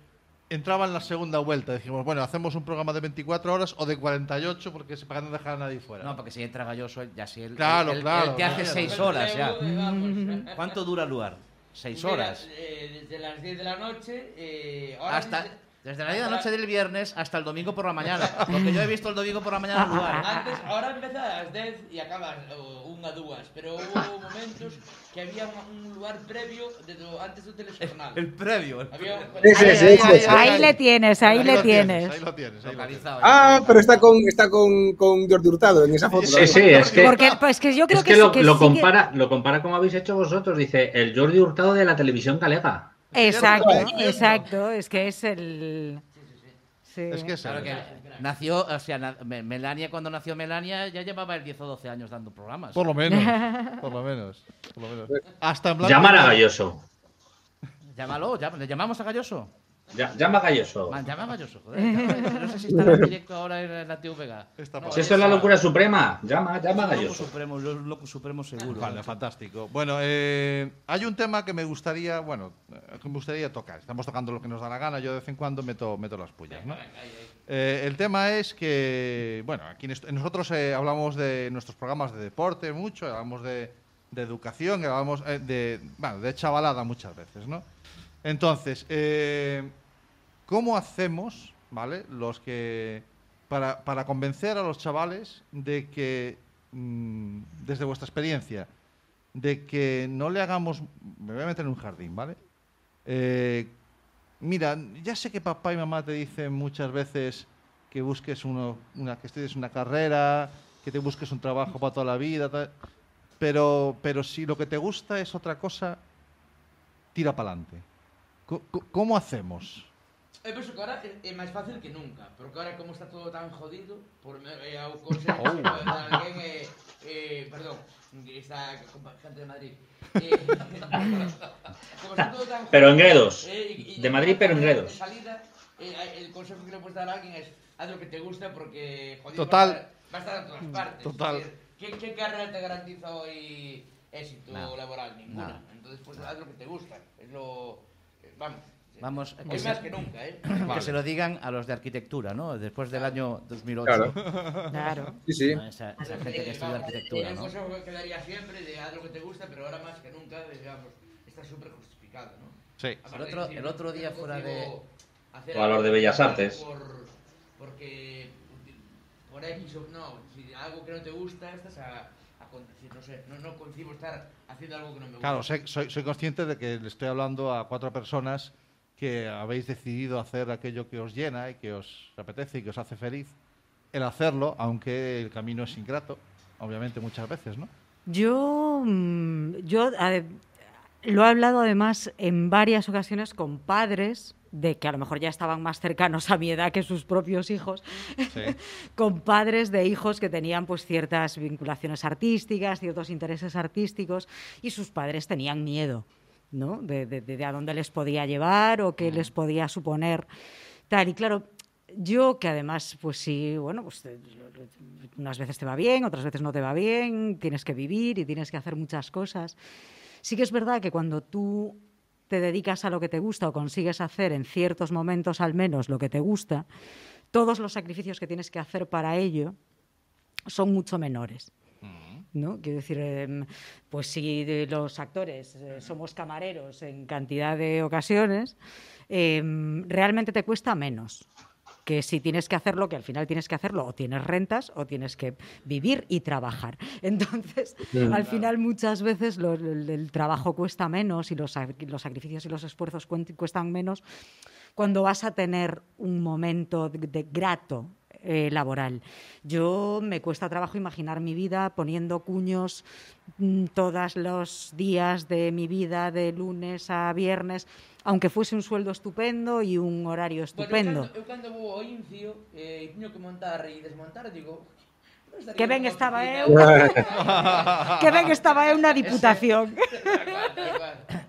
entraba en la segunda vuelta. Dijimos, bueno, hacemos un programa de 24 horas o de 48 porque se para no dejar a nadie fuera. No, porque si entra Galloso, ya si él, Claro, él- claro, él te hace claro. seis Pero horas ya. ¿Cuánto dura el lugar? Seis Mira, horas. eh, desde las 10 de la noche. Eh, ahora Hasta, desde la 10 de la hasta- noche del viernes hasta el domingo por la mañana. Porque yo he visto el domingo por la mañana el lugar. <laughs> Antes, ahora empieza a las 10 y acabas o, una, dúas, pero hubo momentos que había un, un lugar previo de do- antes del telejornal. El previo. el Había un- Sí, sí, sí, sí, sí. Ahí le tienes, ahí le lo tienes. Ahí lo tienes. ahí localizado. Ah, pero está con, está con, con Jordi Hurtado en esa foto. Sí, sí, es que, Porque pues que yo creo es que, que, lo, que compara, lo compara como habéis hecho vosotros. Dice el Jordi Hurtado de la televisión galega. Exacto, exacto, es que es el Sí. Es que es Claro que nació, o sea, na- Melania, cuando nació Melania, ya llevaba el 10 o 12 años dando programas. Por lo menos. Por lo menos. Por lo menos. Hasta en blanco. Llamar a. Galloso. Llámalo, llama- ¿le llamamos a Galloso? Ya- llama Galloso. Man, llama a Galloso, joder. llama- no sé si estará en directo ahora en la TVG. No, Si esto es la locura suprema, llama, llama Galloso. supremo, lo- loco supremo seguro. Vale, fantástico. Bueno, eh, hay un tema que me gustaría, bueno, eh, que me gustaría tocar. Estamos tocando lo que nos da la gana, yo de vez en cuando meto, meto las pullas, ¿no? Eh, el tema es que, bueno, aquí nosotros eh, hablamos de nuestros programas de deporte mucho, hablamos de, de educación, hablamos eh, de, bueno, de chavalada muchas veces, ¿no? Entonces, eh, ¿cómo hacemos, ¿vale? Los que, para, para convencer a los chavales de que, mm, desde vuestra experiencia, de que no le hagamos, me voy a meter en un jardín, ¿vale? Eh, mira, ya sé que papá y mamá te dicen muchas veces que busques uno, una, que estudies una carrera, que te busques un trabajo para toda la vida, pero, pero si lo que te gusta es otra cosa, tira para adelante. ¿Cómo hacemos? Eu penso que ahora é, é máis fácil que nunca, porque ahora como está todo tan jodido, por me, é, o consejo Oh. de alguén é, eh, perdón, está gente de Madrid. Eh, <laughs> como está todo tan Pero en jodido, Gredos. y- y De Madrid, pero en de Gredos. salida, eh, el consejo que le puedes dar a alguien es haz lo que te gusta porque jodido Total. va, a estar, va a estar en todas partes. Total. ¿qué, ¿Qué carrera te garantiza hoy éxito No. laboral? Ninguna. No. Entonces, pues haz lo que te gusta. Es lo. Eh, Vamos. Vamos, Hoy que se, más que nunca, ¿eh? que se lo digan a los de arquitectura, ¿no? Después del año 2008. Claro. Claro. Sí, sí. ¿no? Esa, esa gente que estudia arquitectura, un ¿no? consejo que daría siempre de haz lo que te gusta, pero ahora más que nunca, digamos, está súper justificado, ¿no? Sí. Aparte El otro- de el otro día fuera hacer O a los de algo Bellas Artes. Por, porque por X o no, si algo que no te gusta, estás a, no sé, no, no concibo estar haciendo algo que no me gusta. Claro, sé- soy, soy consciente de que le estoy hablando a cuatro personas que habéis decidido hacer aquello que os llena y que os apetece y que os hace feliz. El hacerlo, aunque el camino es ingrato, obviamente muchas veces, ¿no? Yo, mm, yo lo he hablado además en varias ocasiones con padres de que a lo mejor ya estaban más cercanos a mi edad que sus propios hijos, Sí. <laughs> con padres de hijos que tenían pues ciertas vinculaciones artísticas, ciertos intereses artísticos y sus padres tenían miedo, ¿no? De, de- de- a dónde les podía llevar o qué les podía suponer tal. Y claro, yo que además, pues sí, bueno, pues te- unas veces te va bien, otras veces no te va bien, tienes que vivir y tienes que hacer muchas cosas. Sí que es verdad que cuando tú te dedicas a lo que te gusta o consigues hacer en ciertos momentos al menos lo que te gusta, todos los sacrificios que tienes que hacer para ello son mucho menores. ¿no? Quiero decir, em, pues si de los actores eh, somos camareros en cantidad de ocasiones, em, realmente te cuesta menos que si tienes que hacerlo, que al final tienes que hacerlo, o tienes rentas o tienes que vivir y trabajar. <laughs> Entonces, al final muchas veces lo- el, el trabajo cuesta menos y los, los sacrificios y los esfuerzos cuestan menos cuando vas a tener un momento de, de grato eh, laboral. Yo me cuesta trabajo imaginar mi vida poniendo cuños mm, todos los días de mi vida, de lunes a viernes, aunque fuese un sueldo estupendo y un horario estupendo. Bueno, eu cando, eu cando vou ao Incio, eh, que montar e desmontar, digo... Que ben estaba eu. <laughs> que ben estaba eu na diputación.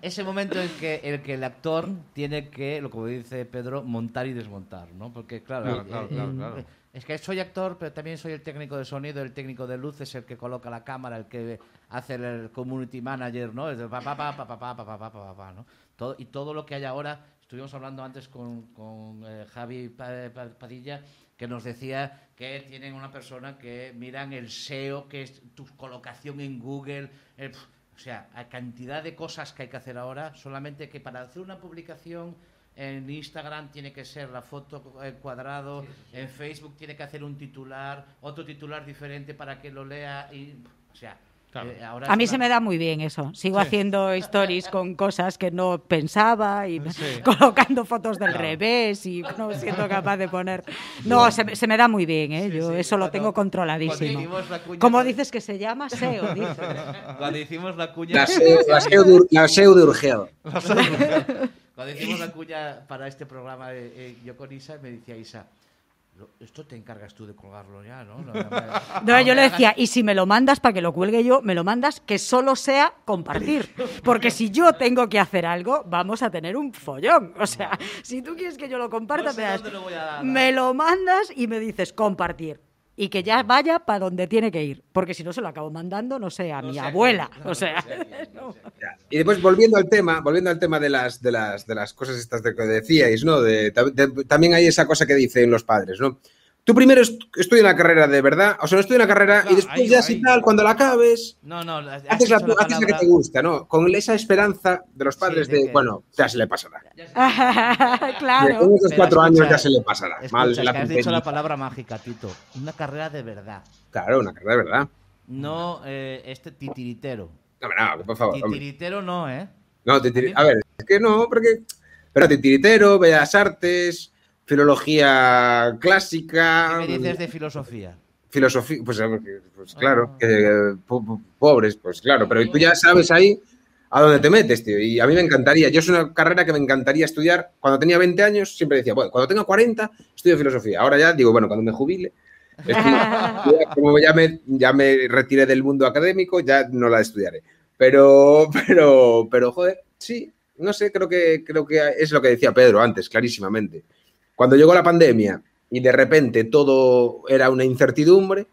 Ese momento en que el que el actor tiene que, lo como dice Pedro, montar y desmontar, ¿no? Porque claro, Claro, claro, claro, claro. Es que soy actor, pero también soy el técnico de sonido, el técnico de luces, el que coloca la cámara, el que hace el community manager, ¿no? Es de pa, pa, pa, pa, pa, pa, pa, pa, pa, pa, ¿no? Todo, y todo lo que hay ahora, estuvimos hablando antes con, con eh, Javi Pa- Pa- Padilla, que nos decía que tienen una persona que miran el SEO, que es tu colocación en Google, o sea, hay cantidad de cosas que hay que hacer ahora, solamente que para hacer una publicación en Instagram tiene que ser la foto eh, cuadrado, en Facebook tiene que hacer un titular, otro titular diferente para que lo lea y, o sea, Claro. eh, ahora A mí una- se me da muy bien eso. Sigo haciendo stories con cosas que no pensaba y Sí. <laughs> colocando fotos del revés y no <laughs> siendo capaz de poner. No, se, me- se me da muy bien, ¿eh? Yo sí, eso lo cuando- tengo controladísimo. hicimos la cuña ¿Cómo dices que se llama? SEO, dices. <laughs> Cuando hicimos la cuña, La SEO, la SEO de, Ur- la SEO de Urgel. Cuando hicimos la cuña para este programa, eh, eh, yo con Isa, me decía Isa, "Lo- esto te encargas tú de colgarlo ya, ¿no? No, yo le decía, y si me lo mandas para que lo cuelgue yo, me lo mandas que solo sea compartir. Porque si yo tengo que hacer algo, vamos a tener un follón. O sea, si tú quieres que yo lo comparta, No sé me, das- lo me lo mandas y me dices compartir. Y que ya vaya para donde tiene que ir. Porque si no, se lo acabo mandando, no sé, a No mi abuela. no, o sea, no. <laughs> Y después volviendo al tema, volviendo al tema de las de las de las cosas estas de que decíais, ¿no? De, de- también hay esa cosa que dicen los padres, ¿no? Tú primero est- estudia una carrera de verdad, o sea, no estudia una carrera Claro, y después ahí ya si tal, cuando la acabes, No, no, has haces la, haces la que te gusta, ¿no? Con esa esperanza de los padres Sí, de, de que- bueno, ya se <laughs> le pasará. Claro. con esos Pero cuatro escucha, años ya se le pasará. Mal Escucha, la es que has dicho la palabra mágica, Tito. Una carrera de verdad. Claro, una carrera de verdad. No eh, este titiritero. No, no, por favor. hombre. Titiritero no, ¿eh? No, titiri- a ver, es que no, porque. Pero titiritero, bellas artes, filología clásica. ¿Qué me dices de filosofía? filosofía, pues, pues Ah. claro, que, eh, po- po- pobres, pues claro, pero tú ya sabes ahí a dónde te metes, tío. Y a mí me encantaría, yo es una carrera que me encantaría estudiar. Cuando tenía 20 años siempre decía, bueno, cuando tenga 40 estudio filosofía. Ahora ya digo, bueno, cuando me jubile, estudio- <laughs> como ya me, ya me retiré del mundo académico, ya no la estudiaré. Pero, pero, pero, joder, sí, no sé, creo que, creo que es lo que decía Pedro antes, clarísimamente. Cuando llegó la pandemia y de repente todo era una incertidumbre,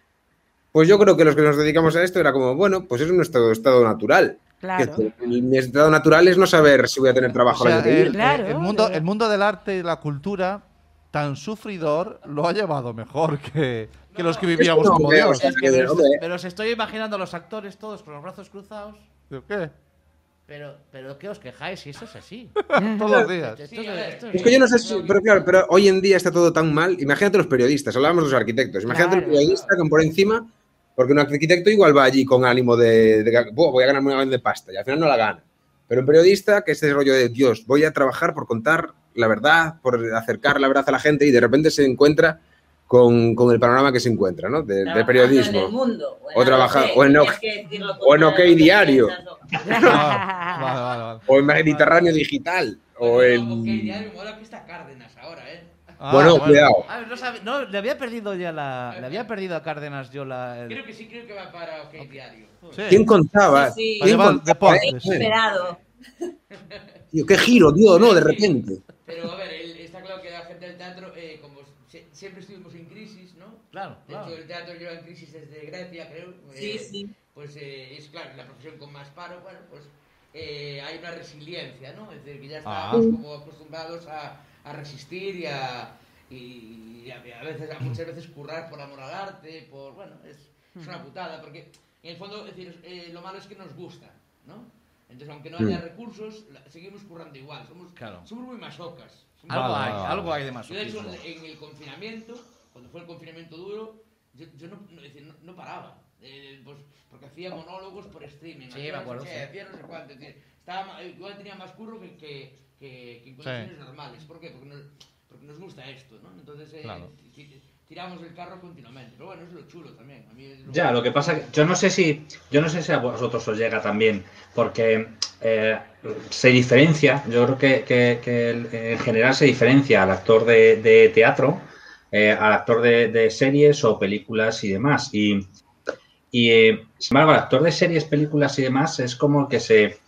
pues yo creo que los que nos dedicamos a esto era como, bueno, pues es nuestro estado natural. Claro. Mi estado natural es no saber si voy a tener trabajo O sea, el el, Claro, el mundo, claro. el mundo del arte y la cultura, tan sufridor, lo ha llevado mejor que, que los que vivíamos no, como hombre, o Dios. sea, Es que me los estoy imaginando a los actores todos con los brazos cruzados. ¿Pero ¿Qué? Pero, pero ¿qué os quejáis si eso es así? <laughs> Todos los días. Esto es- esto que yo no sé si, pero claro, pero hoy en día está todo tan mal. Imagínate los periodistas, hablábamos de los arquitectos. Imagínate el Claro. periodista que por encima, porque un arquitecto igual va allí con ánimo de, de, "Buah, voy a ganarme una grande pasta y al final no la gana. Pero un periodista que es ese rollo de Dios, voy a trabajar por contar la verdad, por acercar la verdad a la gente y de repente se encuentra con, con el panorama que se encuentra, ¿no? De, de periodismo. En el mundo. O Bueno, trabaja- no sé, o en o en OK Diario. o- <laughs> Ah, vale, vale, vale. O en Mediterráneo Digital. O Bueno, en. ok, diario, mola que está Cárdenas ahora, ¿eh? Ah, bueno, cuidado. Ah, no, sabe- no, le había perdido ya la. Le había perdido a Cárdenas yo la. el- Creo que sí, creo que va para OK Diario. Sí. ¿Quién contaba? Sí, sí. ¿Quién contaba? Esperado. Tío, qué giro, tío, ¿no? De repente. Pero a ver, el- está claro que la gente del teatro, siempre estuvimos en crisis, ¿no? Claro, De claro. hecho, el teatro lleva en crisis desde Grecia, creo. Sí, Eh, sí. Pues eh, es claro, la profesión con más paro, bueno, pues eh, hay una resiliencia, ¿no? Es decir, que ya Ah. estamos como acostumbrados a, a resistir y a, y a, a veces, a muchas veces currar por amor al arte, por, bueno, es, es una putada, porque en el fondo, es decir, eh, lo malo es que nos gusta, ¿no? Entonces, aunque no haya recursos, seguimos currando igual, somos, Claro. somos muy masocas. Algo Vale, hay, vale, algo hay de yo, de hecho, en el confinamiento, cuando fue el confinamiento duro, yo, yo no, no, es decir, no, no paraba. Eh, pues, porque hacía monólogos por streaming. Sí, me acuerdo, hacía no sé cuánto. estaba, ma- igual tenía más curro que, que, que, que en condiciones normales. ¿Por qué? Porque nos, porque nos gusta esto, ¿no? Entonces, eh, Claro. ti- tiramos el carro continuamente. Pero bueno, es lo chulo también. A mí es Ya, lo que pasa que yo no sé si yo no sé si a vosotros os llega también, porque eh, se diferencia, yo creo que, que- en general se diferencia al actor de, teatro, eh, al actor de, series o películas y demás. Y, y eh, sin embargo, al actor de series, películas y demás es como que se...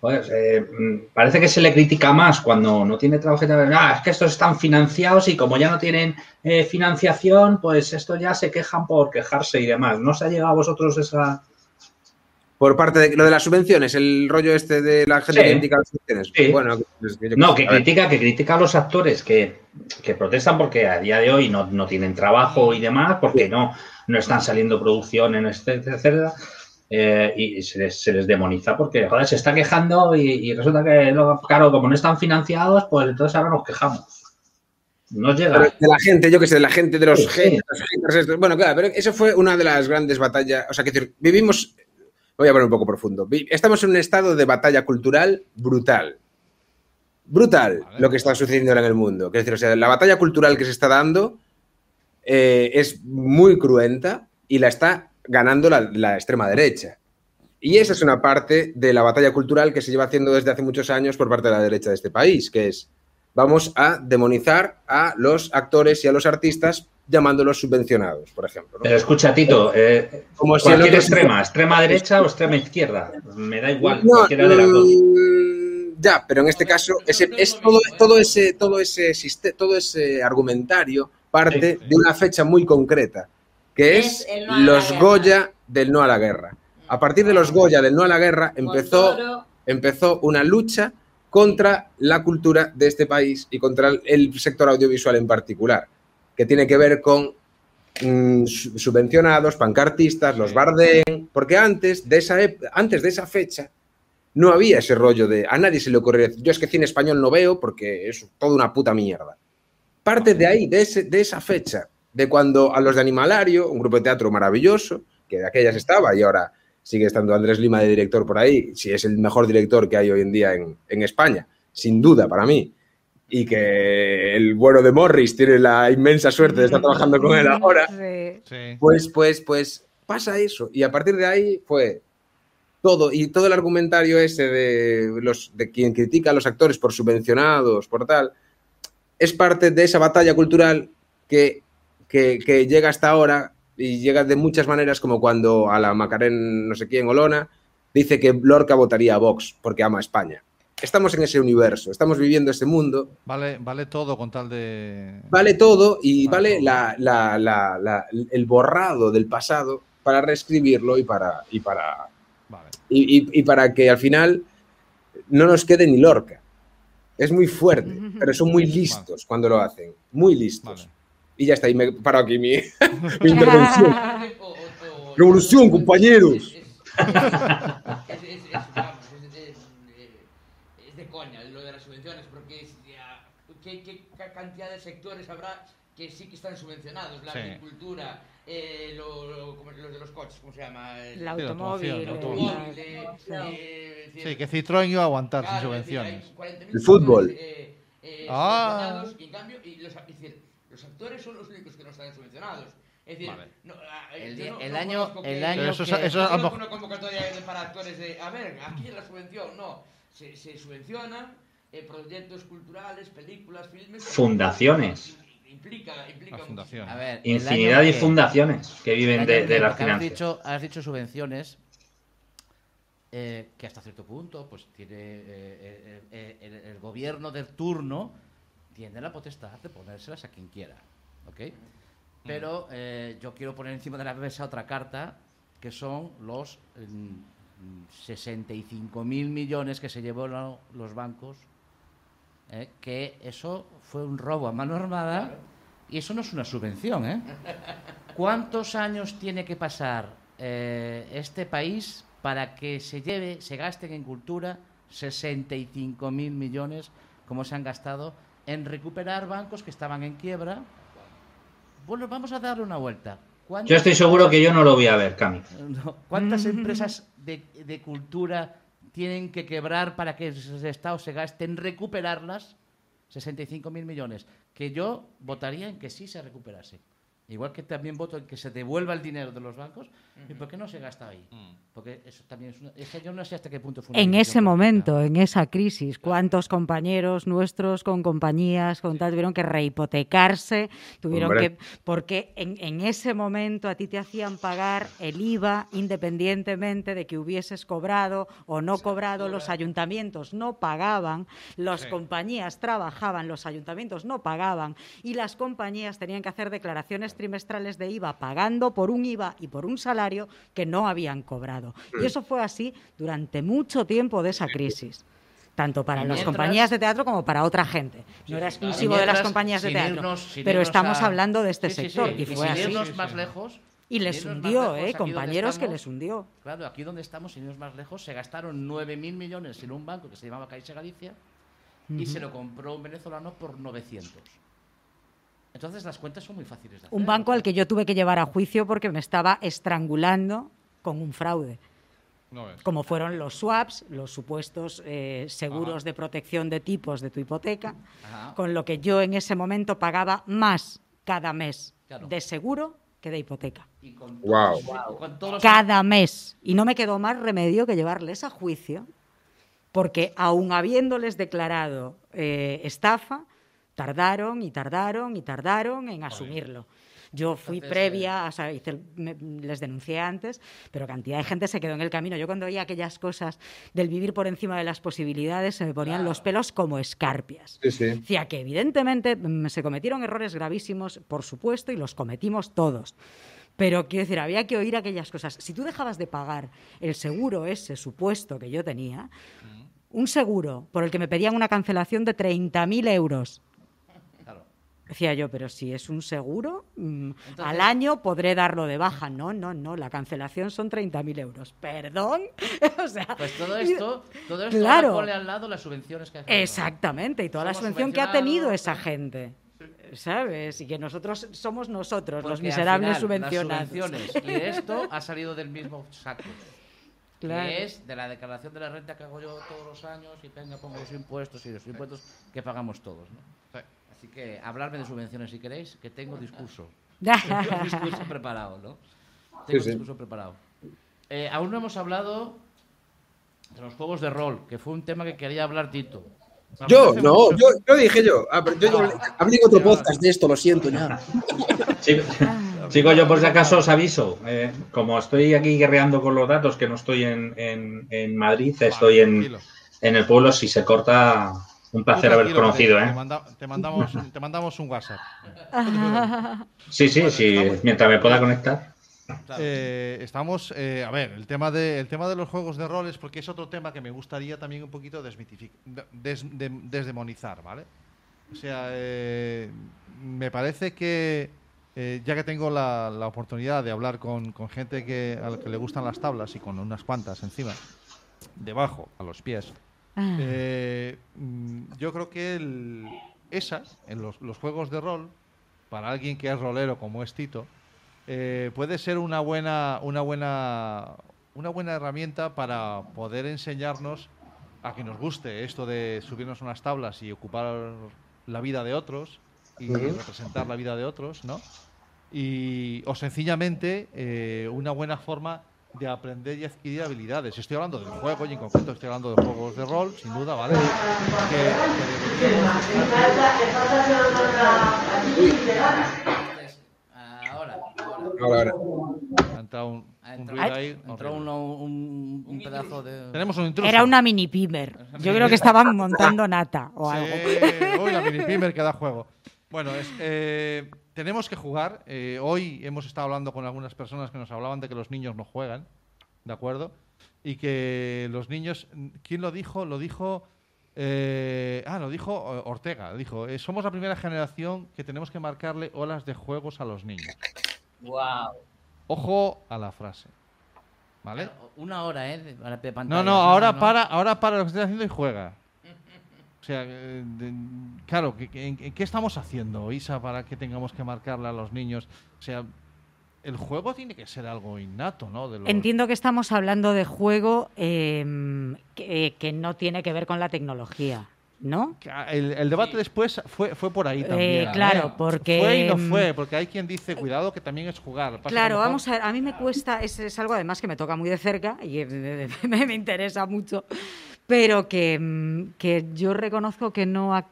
joder, eh, mm, parece que se le critica más cuando no tiene trabajo. Ah, es que estos están financiados y como ya no tienen eh, financiación, pues esto ya se quejan por quejarse y demás. ¿No os ha llegado a vosotros esa...? Por parte de lo de las subvenciones, el rollo este de la gente Sí. que critica las subvenciones. Sí. Bueno, es que yo No, que critica, que critica a los actores que, que protestan porque a día de hoy no, no tienen trabajo y demás, porque no, no están saliendo producciones, etcétera. Eh, y se les, se les demoniza porque, joder, se está quejando y, y resulta que, claro, como no están financiados, pues entonces ahora nos quejamos. No llega. Pero de la gente, yo que sé, de la gente, de los Sí, sí. haters, los haters estos. Bueno, claro, pero eso fue una de las grandes batallas. O sea, que decir, vivimos. Voy a poner un poco profundo. Estamos en un estado de batalla cultural brutal. Brutal Vale. lo que está sucediendo ahora en el mundo. Es decir, o sea, la batalla cultural que se está dando eh, es muy cruenta y la está ganando la, la extrema derecha. Y esa es una parte de la batalla cultural que se lleva haciendo desde hace muchos años por parte de la derecha de este país, que es vamos a demonizar a los actores y a los artistas llamándolos subvencionados, por ejemplo. ¿no? Pero escucha, Tito, eh, Como si cualquier otro- extrema, extrema derecha o extrema izquierda, me da igual, No, cualquiera de las dos. mm, Ya, pero en este caso ese, es todo, todo ese todo ese todo ese argumentario parte de una fecha muy concreta, que es, no los. Goya del no a la guerra. A partir de los Goya del no a la guerra empezó empezó una lucha contra la cultura de este país y contra el- sector audiovisual en particular, que tiene que ver con mm, su- subvencionados, pancartistas, los Bardem, porque antes de, esa antes de esa fecha no había ese rollo de a nadie se le ocurrió decir, yo es que cine español no veo porque es toda una puta mierda. Parte de ahí, de, ese- de esa fecha, de cuando a los de Animalario, un grupo de teatro maravilloso, que de aquellas estaba y ahora sigue estando Andrés Lima de director por ahí, si es el mejor director que hay hoy en día en, en España, sin duda para mí. Y que el bueno de Morris tiene la inmensa suerte de estar trabajando con él ahora. Sí. Pues, pues, pues pasa eso. Y a partir de ahí fue todo. Y todo el argumentario ese de, los, de quien critica a los actores por subvencionados, por tal, es parte de esa batalla cultural que, que, que llega hasta ahora y llega de muchas maneras, como cuando a la Macarén, no sé quién, Olona, dice que Lorca votaría a Vox porque ama a España. Estamos en ese universo, estamos viviendo ese mundo Vale, vale todo con tal de. Vale todo y Vale la- la- la- la- el borrado del pasado para reescribirlo y para, y para, Vale. y, y- y para que al final no nos quede ni Lorca. Es muy fuerte, <laughs> pero son muy listos cuando lo hacen. Muy listos. Y ya está, y me paro aquí mi, mi <laughs> intervención. O- o- o- Revolución, compañeros. Es, vamos, de- es- es de coña lo de las subvenciones, porque ya- ¿qué, qué ca- cantidad de sectores habrá que sí que están subvencionados? La Sí. agricultura, eh, lo- lo- como los de los coches, ¿cómo se llama? El- El automoción, automóvil. el automóvil, eh, Sí. eh, decir, Sí, que Citroën iba a aguantar sin Claro, decir, subvenciones. 40.000 El fútbol. eh, eh, Ah. y en cambio, y los, es decir, los actores son los únicos que no están subvencionados. Es decir, Vale. no, ah, El yo di- no- el no año- el año Pero eso, que- eso a una convocatoria para actores de, a ver, aquí es la subvención, no. Se, se subvencionan eh, proyectos culturales, películas, filmes. Fundaciones. Implica, implica La fundación. A ver, el Infinidad de fundaciones que el viven de, de las porque has finanzas. dicho, has dicho subvenciones eh, que hasta cierto punto pues tiene eh, eh, eh, el, el gobierno del turno tiene la potestad de ponérselas a quien quiera. ¿ok? Pero eh, yo quiero poner encima de la mesa otra carta, que son los mm, 65 mil millones que se llevó lo- los bancos, ¿eh? que eso fue un robo a mano armada y eso no es una subvención. ¿eh? ¿Cuántos años tiene que pasar eh, este país para que se lleve, se gasten en cultura 65 mil millones, como se han gastado, en recuperar bancos que estaban en quiebra? Bueno, vamos a darle una vuelta. Yo estoy seguro que yo no lo voy a ver, Cami. <laughs> ¿Cuántas <laughs> empresas de, de cultura tienen que quebrar para que el Estado se gaste en recuperarlas? 65 mil millones. Que yo votaría en que sí se recuperase. Igual que también voto en que se devuelva el dinero de los bancos. ¿Y por qué no se gasta ahí? Porque eso también es una... Es que yo no sé hasta qué punto fue una En ese política. momento, en esa crisis, ¿cuántos compañeros nuestros con compañías, con tal, tuvieron que rehipotecarse? Tuvieron Hombre. que. Porque en, en ese momento a ti te hacían pagar el IVA independientemente de que hubieses cobrado o no cobrado. Los ayuntamientos no pagaban, las compañías trabajaban, los ayuntamientos no pagaban y las compañías tenían que hacer declaraciones trimestrales de IVA pagando por un IVA y por un salario que no habían cobrado. Y eso fue así durante mucho tiempo de esa crisis. Tanto para las compañías de teatro como para otra gente. No era exclusivo de las compañías de teatro. irnos- pero estamos a- hablando de este Sí, sector sí. y Y fue sin así. irnos más lejos. Y les hundió, lejos, ¿eh? Compañeros que les hundió. Claro, aquí donde estamos, sin irnos más lejos, se gastaron 9.000 millones en un banco que se llamaba Caixa Galicia y se lo compró un venezolano por 900. Entonces las cuentas son muy fáciles de hacer. Un banco al que yo tuve que llevar a juicio porque me estaba estrangulando con un fraude. No como fueron los swaps, los supuestos eh, seguros de protección de tipos de tu hipoteca, Ajá. con lo que yo en ese momento pagaba más cada mes Claro. de seguro que de hipoteca. Y con Guau. todos- con todos los- Cada mes. Y no me quedó más remedio que llevarles a juicio, porque aun habiéndoles declarado eh, estafa, tardaron y tardaron y tardaron en asumirlo. Yo fui Entonces, previa, o sea, hice el- me- les denuncié antes, pero cantidad de gente se quedó en el camino. Yo cuando oía aquellas cosas del vivir por encima de las posibilidades, se me ponían los pelos como escarpias. Sí, sí. Decía que evidentemente mm, se cometieron errores gravísimos, por supuesto, y los cometimos todos. Pero quiero decir, había que oír aquellas cosas. Si tú dejabas de pagar el seguro ese supuesto que yo tenía, un seguro por el que me pedían una cancelación de 30.000 euros. Decía yo, pero si es un seguro, mm, Entonces- al año podré darlo de baja. No, no, no, la cancelación son 30.000 euros. ¿Perdón? <laughs> o sea, Pues todo esto, todo esto Claro. ponle al lado las subvenciones que hay. Exactamente, y toda la subvención que ha tenido esa gente. ¿Sabes? Y que nosotros somos nosotros, los Porque al miserables final, subvencionados. Las subvenciones y esto ha salido del mismo saco. Claro. Que es de la declaración de la renta que hago yo todos los años y venga, pongo los impuestos y los impuestos que pagamos todos. ¿no? Sí. Así que hablarme de subvenciones si queréis, que tengo discurso. <laughs> Tengo discurso preparado, ¿no? Tengo sí. discurso preparado. Eh, aún no hemos hablado de los juegos de rol, que fue un tema que quería hablar Tito. Yo, no, yo, yo dije yo. Ah, yo hablé en otro podcast de esto, lo siento ya. <laughs> Chicos, yo por si acaso os aviso, eh, como estoy aquí guerreando con los datos, que no estoy en, en- en Madrid, estoy en, en el pueblo, si se corta, un placer Tú haber conocido, te, ¿eh? te manda- te mandamos, un- te mandamos un WhatsApp. <laughs> Sí, sí, sí, mientras me pueda conectar. Eh, estamos, eh, a ver, el tema, de, el tema de los juegos de roles, porque es otro tema que me gustaría también un poquito desmitific- des- de- desdemonizar, ¿vale? O sea, eh, me parece que, eh, ya que tengo la, la oportunidad de hablar con, con gente que, a la que le gustan las tablas y con unas cuantas encima, debajo, a los pies, Ah. eh, mm, yo creo que el- esas, en los, los juegos de rol, para alguien que es rolero como es Tito, eh, puede ser una buena, una buena, una buena herramienta para poder enseñarnos a que nos guste esto de subirnos unas tablas y ocupar la vida de otros y representar la vida de otros, ¿no? Y o sencillamente eh, una buena forma de aprender y adquirir habilidades. Estoy hablando del juego y en concreto estoy hablando de juegos de rol, sin duda, ¿vale? Que- que deberíamos ahora, ahora. Ha entrado un, un ruido ahí. entró uno- un, un pedazo de... Tenemos un intruso. Era una mini pimer. Yo creo que estaban montando nata o algo. Uy, la mini pimer que da juego. Bueno, es, eh, tenemos que jugar. Eh, hoy hemos estado hablando con algunas personas que nos hablaban de que los niños no juegan, ¿de acuerdo? Y que los niños, ¿quién lo dijo? Lo dijo, eh, ah, lo dijo eh, Ortega. Dijo, eh, somos la primera generación que tenemos que marcarle olas de juegos a los niños. Wow. Ojo a la frase, ¿vale? Una hora, ¿eh? de- de pantalla. No, no, ahora para, ahora para lo que estés haciendo y juega. O sea, eh, de- claro, ¿qué, qué- en- en ¿qué estamos haciendo, Isa, para que tengamos que marcarle a los niños? O sea, el juego tiene que ser algo innato, ¿no? De los- Entiendo que estamos hablando de juego em, que, que no tiene que ver con la tecnología, ¿no? El, el debate Sí. después fue, fue por ahí Eh, también. claro, ¿eh? porque, Fue y no mm, fue, porque hay quien dice, cuidado, que también es jugar. Claro, vamos a ver, a mí me cuesta, es, es algo además que me toca muy de cerca y eh, <laughs> me, me interesa mucho, pero que, mm, que yo reconozco que no... ha-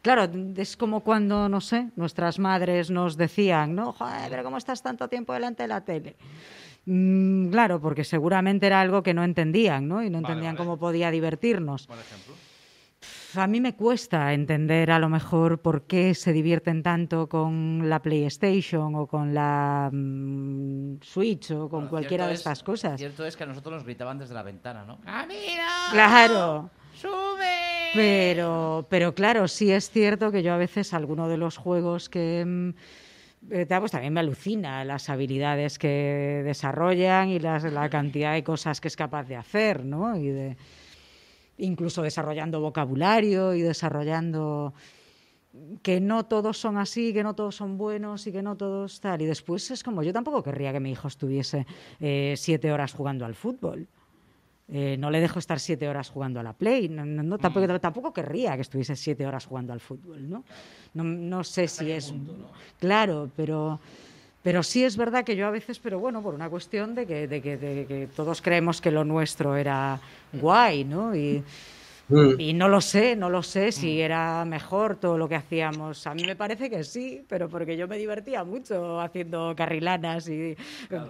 Claro, es como cuando, no sé, nuestras madres nos decían, ¿no? Joder, pero ¿cómo estás tanto tiempo delante de la tele? Mm, claro, porque seguramente era algo que no entendían, ¿no? Y no Vale, entendían vale. cómo podía divertirnos. Por ejemplo. A mí me cuesta entender a lo mejor por qué se divierten tanto con la PlayStation o con la mm, Switch o con Bueno, cualquiera de es- estas cosas. Cierto es que a nosotros nos gritaban desde la ventana, ¿no? ¡Camina! Claro. ¡Sube! Pero, pero claro, sí es cierto que yo a veces alguno de los juegos que mm, eh, pues también me alucina las habilidades que desarrollan y las- la cantidad de cosas que es capaz de hacer, ¿no? Y de incluso desarrollando vocabulario y desarrollando que no todos son así, que no todos son buenos y que no todos tal. Y después es como, yo tampoco querría que mi hijo estuviese eh, siete horas jugando al fútbol. Eh, no le dejo estar siete horas jugando a la Play. No, no- no, tampoco, tampoco querría que estuviese siete horas jugando al fútbol, ¿no? No, no sé si es... Claro, pero, pero sí es verdad que yo a veces, pero bueno, por una cuestión de que, de que, de que todos creemos que lo nuestro era guay, ¿no? Y, Mm. y no lo sé, no lo sé si era mejor todo lo que hacíamos. A mí me parece que sí, pero porque yo me divertía mucho haciendo carrilanas y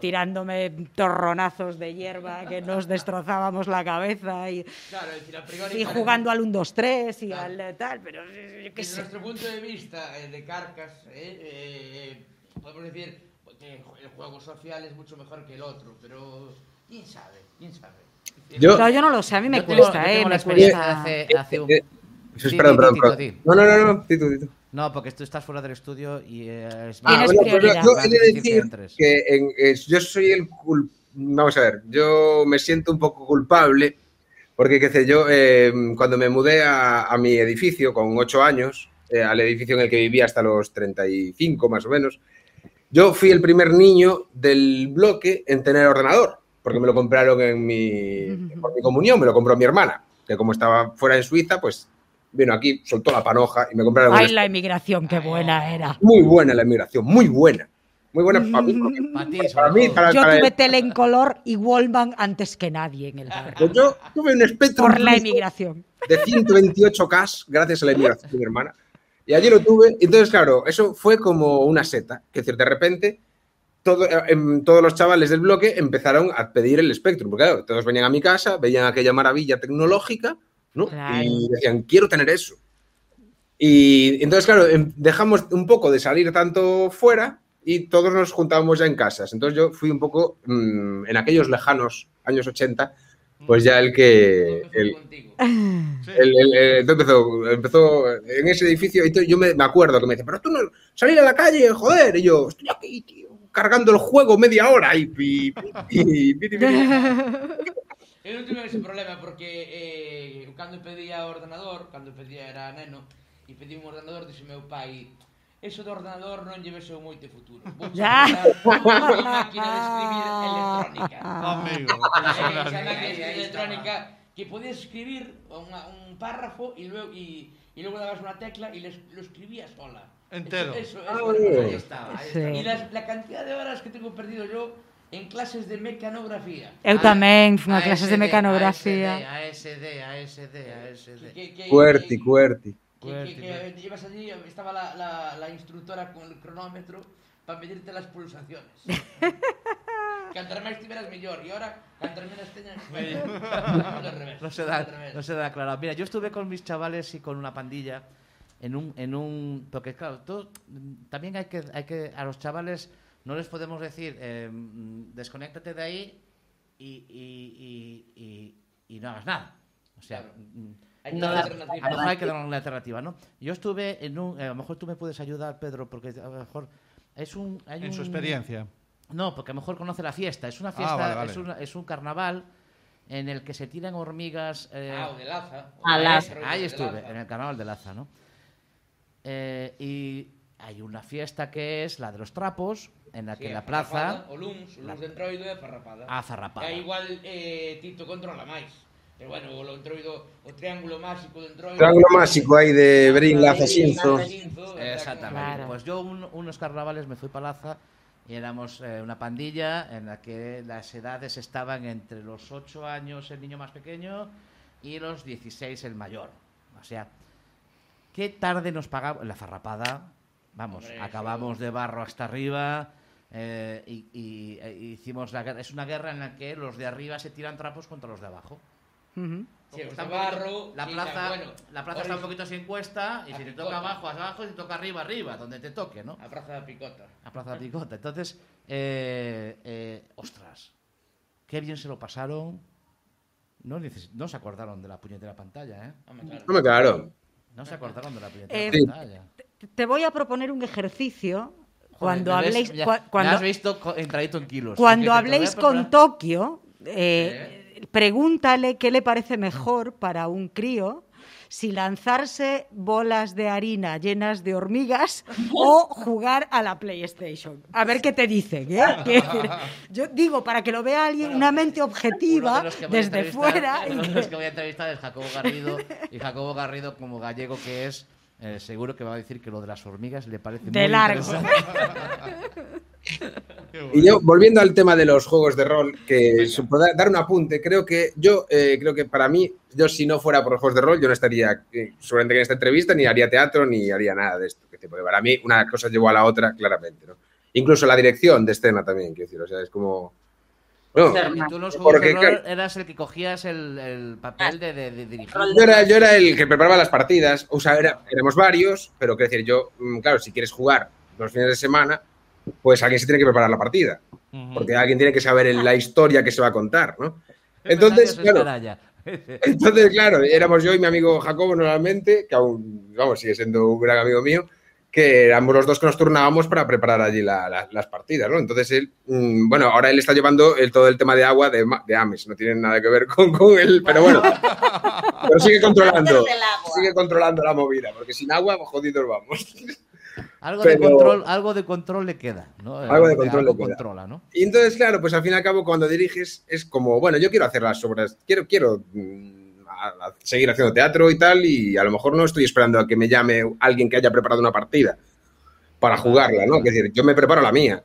tirándome torronazos de hierba que nos destrozábamos la cabeza y, Claro, decir, y jugando al 1-2-3 y Claro. al tal, pero Desde nuestro punto de vista eh, de Carcas, eh, eh, podemos decir que el juego social es mucho mejor que el otro, pero quién sabe, quién sabe. Yo- No, yo no lo sé, a mí me Yo cuesta, ¿eh? tengo Me cuesta. de hace, hace un... Eh, sí, Di, perdón, perdón, Tito, perdón. No, no, no, no, Tito, Tito. No, porque tú estás fuera del estudio y eh, es Ah, bueno, pero prioridad. yo he Más de decir que en- es- yo soy el Vamos a ver, yo me siento un poco culpable porque, qué sé yo, eh, cuando me mudé a, a mi edificio con ocho años, eh, al edificio en el que vivía hasta los 35 más o menos, yo fui el primer niño del bloque en tener ordenador, porque me lo compraron en mi, por mi comunión, me lo compró mi hermana, que como estaba fuera en Suiza, pues vino aquí, soltó la panoja y me compraron Ay, la emigración, qué buena era. muy buena la inmigración, muy buena. Muy buena para mí. porque- Para ti, para sobre mí, todo. para, Yo para- tuve tele en color y Wallman antes que nadie en el barrio. pues yo tuve un Spectrum Por la emigración. de 128K gracias a la inmigración de mi hermana. Y allí lo tuve. Entonces, claro, eso fue como una seta. Que decir, de repente, todo, eh, em, todos los chavales del bloque empezaron a pedir el Spectrum. Porque, claro, todos venían a mi casa, veían aquella maravilla tecnológica, ¿no? Claro. Y decían, quiero tener eso. Y entonces, claro, em- dejamos un poco de salir tanto fuera y todos nos juntábamos ya en casas. Entonces yo fui un poco, mm, en aquellos lejanos años 80, pues ya el que... El, el- el- el- entonces empezó, empezó en ese edificio y yo me, me acuerdo que me dice, pero tú no salir a la calle, joder, y yo estoy aquí, tío, cargando el juego media hora y... pi, pi, pi". Eu non tive ese problema porque eh, cando pedía o ordenador, cando pedía era neno, e pedí un ordenador, dixo meu pai, Eso do ordenador non lle vexo moito futuro. Vou xa unha máquina de escribir electrónica. Amigo, Esa máquina de electrónica que podías escribir unha, un párrafo e luego e, e luego dabas unha tecla e les, lo escribías sola. Entero. Eso, eso, eso, ah, eso ahí estaba. Ahí sí. estaba. Y las, la cantidad de horas que tengo perdido yo en clases de mecanografía. Eu tamén fui a clases de mecanografía. ASD, ASD, ASD, ASD. Cuerti, cuerti. Cuerti. Que, que, que ibas allí, estaba la, la, la instructora con el cronómetro para medirte las pulsaciones. Cantar máis tiveras mellor e ahora cantar menos teñas. No se da, no se da claro. Mira, yo estuve con mis chavales y con una pandilla en un, en un porque claro, todo, también hay que, hay que a los chavales no les podemos decir eh, mm, desconéctate de ahí y, y, y, y- y no hagas nada. O sea, Claro. Hay que no, dar a lo mejor hay que dar una alternativa, ¿no? Yo estuve en un, a lo mejor tú me puedes ayudar, Pedro, porque a lo mejor es un, hay En su experiencia. no, porque a lo mejor conoce la fiesta. Es una Ah, fiesta, vale, vale. Es, una- es un carnaval en el que se tiran hormigas. eh, Ah, o de Laza. o Ah, de Laza. Astro, ahí de estuve, Laza. en el carnaval de Laza, ¿no? Eh, y hay una fiesta que es la de los trapos, en la Sí, que la plaza. O Luns, o la- Luns de Farrapada. A Farrapada. Que igual eh, Tito controla máis. Pero bueno, o Entroido, o triángulo máxico de Entroido... Triángulo máxico aí de Berín, Laza, Xinzo. Exactamente. Claro. Pues yo un- unos carnavales me fui para Laza y éramos eh, una pandilla en la que las edades estaban entre los 8 años el niño más pequeño y los 16 el mayor. O sea, qué tarde nos pagamos la farrapada. Vamos, Hombre, acabamos de barro hasta arriba. eh, y, y- e hicimos la guerra. Es una guerra en la que los de arriba se tiran trapos contra los de abajo. Está de poquito- barro, la plaza, bueno, la plaza está un poquito sin cuesta y si te picota. toca abajo, abajo, y si te toca arriba, arriba, donde te toque, ¿no? A Praza da Picota. A Plaza de Picota. Entonces, eh, eh, ostras, qué bien se lo pasaron. No, neces- no se acordaron de la puñetera pantalla, ¿eh? Claro. Hombre, claro. No se acordaron de la puñetera Eh, pantalla. Te voy a proponer un ejercicio cuando Joder, me ves- habléis ya- me cuando, has visto entradito en kilos. <laughs> habléis con Tokio, eh, pregúntale qué le parece mejor para un crío si lanzarse bolas de harina llenas de hormigas o jugar a la PlayStation. A ver qué te dicen. ¿eh? <laughs> Decir, yo digo, para que lo vea alguien, una mente objetiva, de desde fuera. Uno de los que voy a entrevistar es Jacobo Garrido. Y Jacobo Garrido, como gallego que es, eh, seguro que va a decir que lo de las hormigas le parece De muy largo. interesante. <laughs> Y yo, volviendo al tema de los juegos de rol, que pueda dar un apunte, creo que yo, eh, creo que para mí, yo si no fuera por los juegos de rol, yo no estaría eh, seguramente en esta entrevista, ni haría teatro, ni haría nada de esto. Que tipo, para mí, una cosa llevó a la otra, claramente, ¿no? Incluso la dirección de escena también, quiero decir, o sea, es como... Ser Y tú en los Porque, juegos de rol eras el que cogías el, el papel de, de, de dirigir. Yo era, yo era el que preparaba las partidas, o sea, era- éramos varios, pero quiero decir, yo, mm, claro, si quieres jugar los fines de semana, pues alguien se tiene que preparar la partida, porque alguien tiene que saber la historia que se va a contar, ¿no? Entonces, claro. <laughs> Entonces, claro, éramos yo y mi amigo Jacobo normalmente, que aún, vamos, sigue siendo un gran amigo mío, que éramos los dos que nos turnábamos para preparar allí la- la- las partidas, ¿no? Entonces él, mm, bueno, ahora él está llevando el, todo el tema de agua de, de Ames, no tiene nada que ver con, con él, pero bueno, <laughs> pero sigue controlando, sigue controlando la movida, porque sin agua, jodidos vamos. Algo, de control, algo de control le queda. ¿no? Algo de control algo le queda. controla, ¿no? Y entonces, claro, pues al fin y al cabo, cuando diriges, es como, bueno, yo quiero hacer las obras, quiero, quiero mm, a- a seguir haciendo teatro y tal, y a lo mejor no estoy esperando a que me llame alguien que haya preparado una partida para jugarla, ¿no? Es decir, yo me preparo la mía.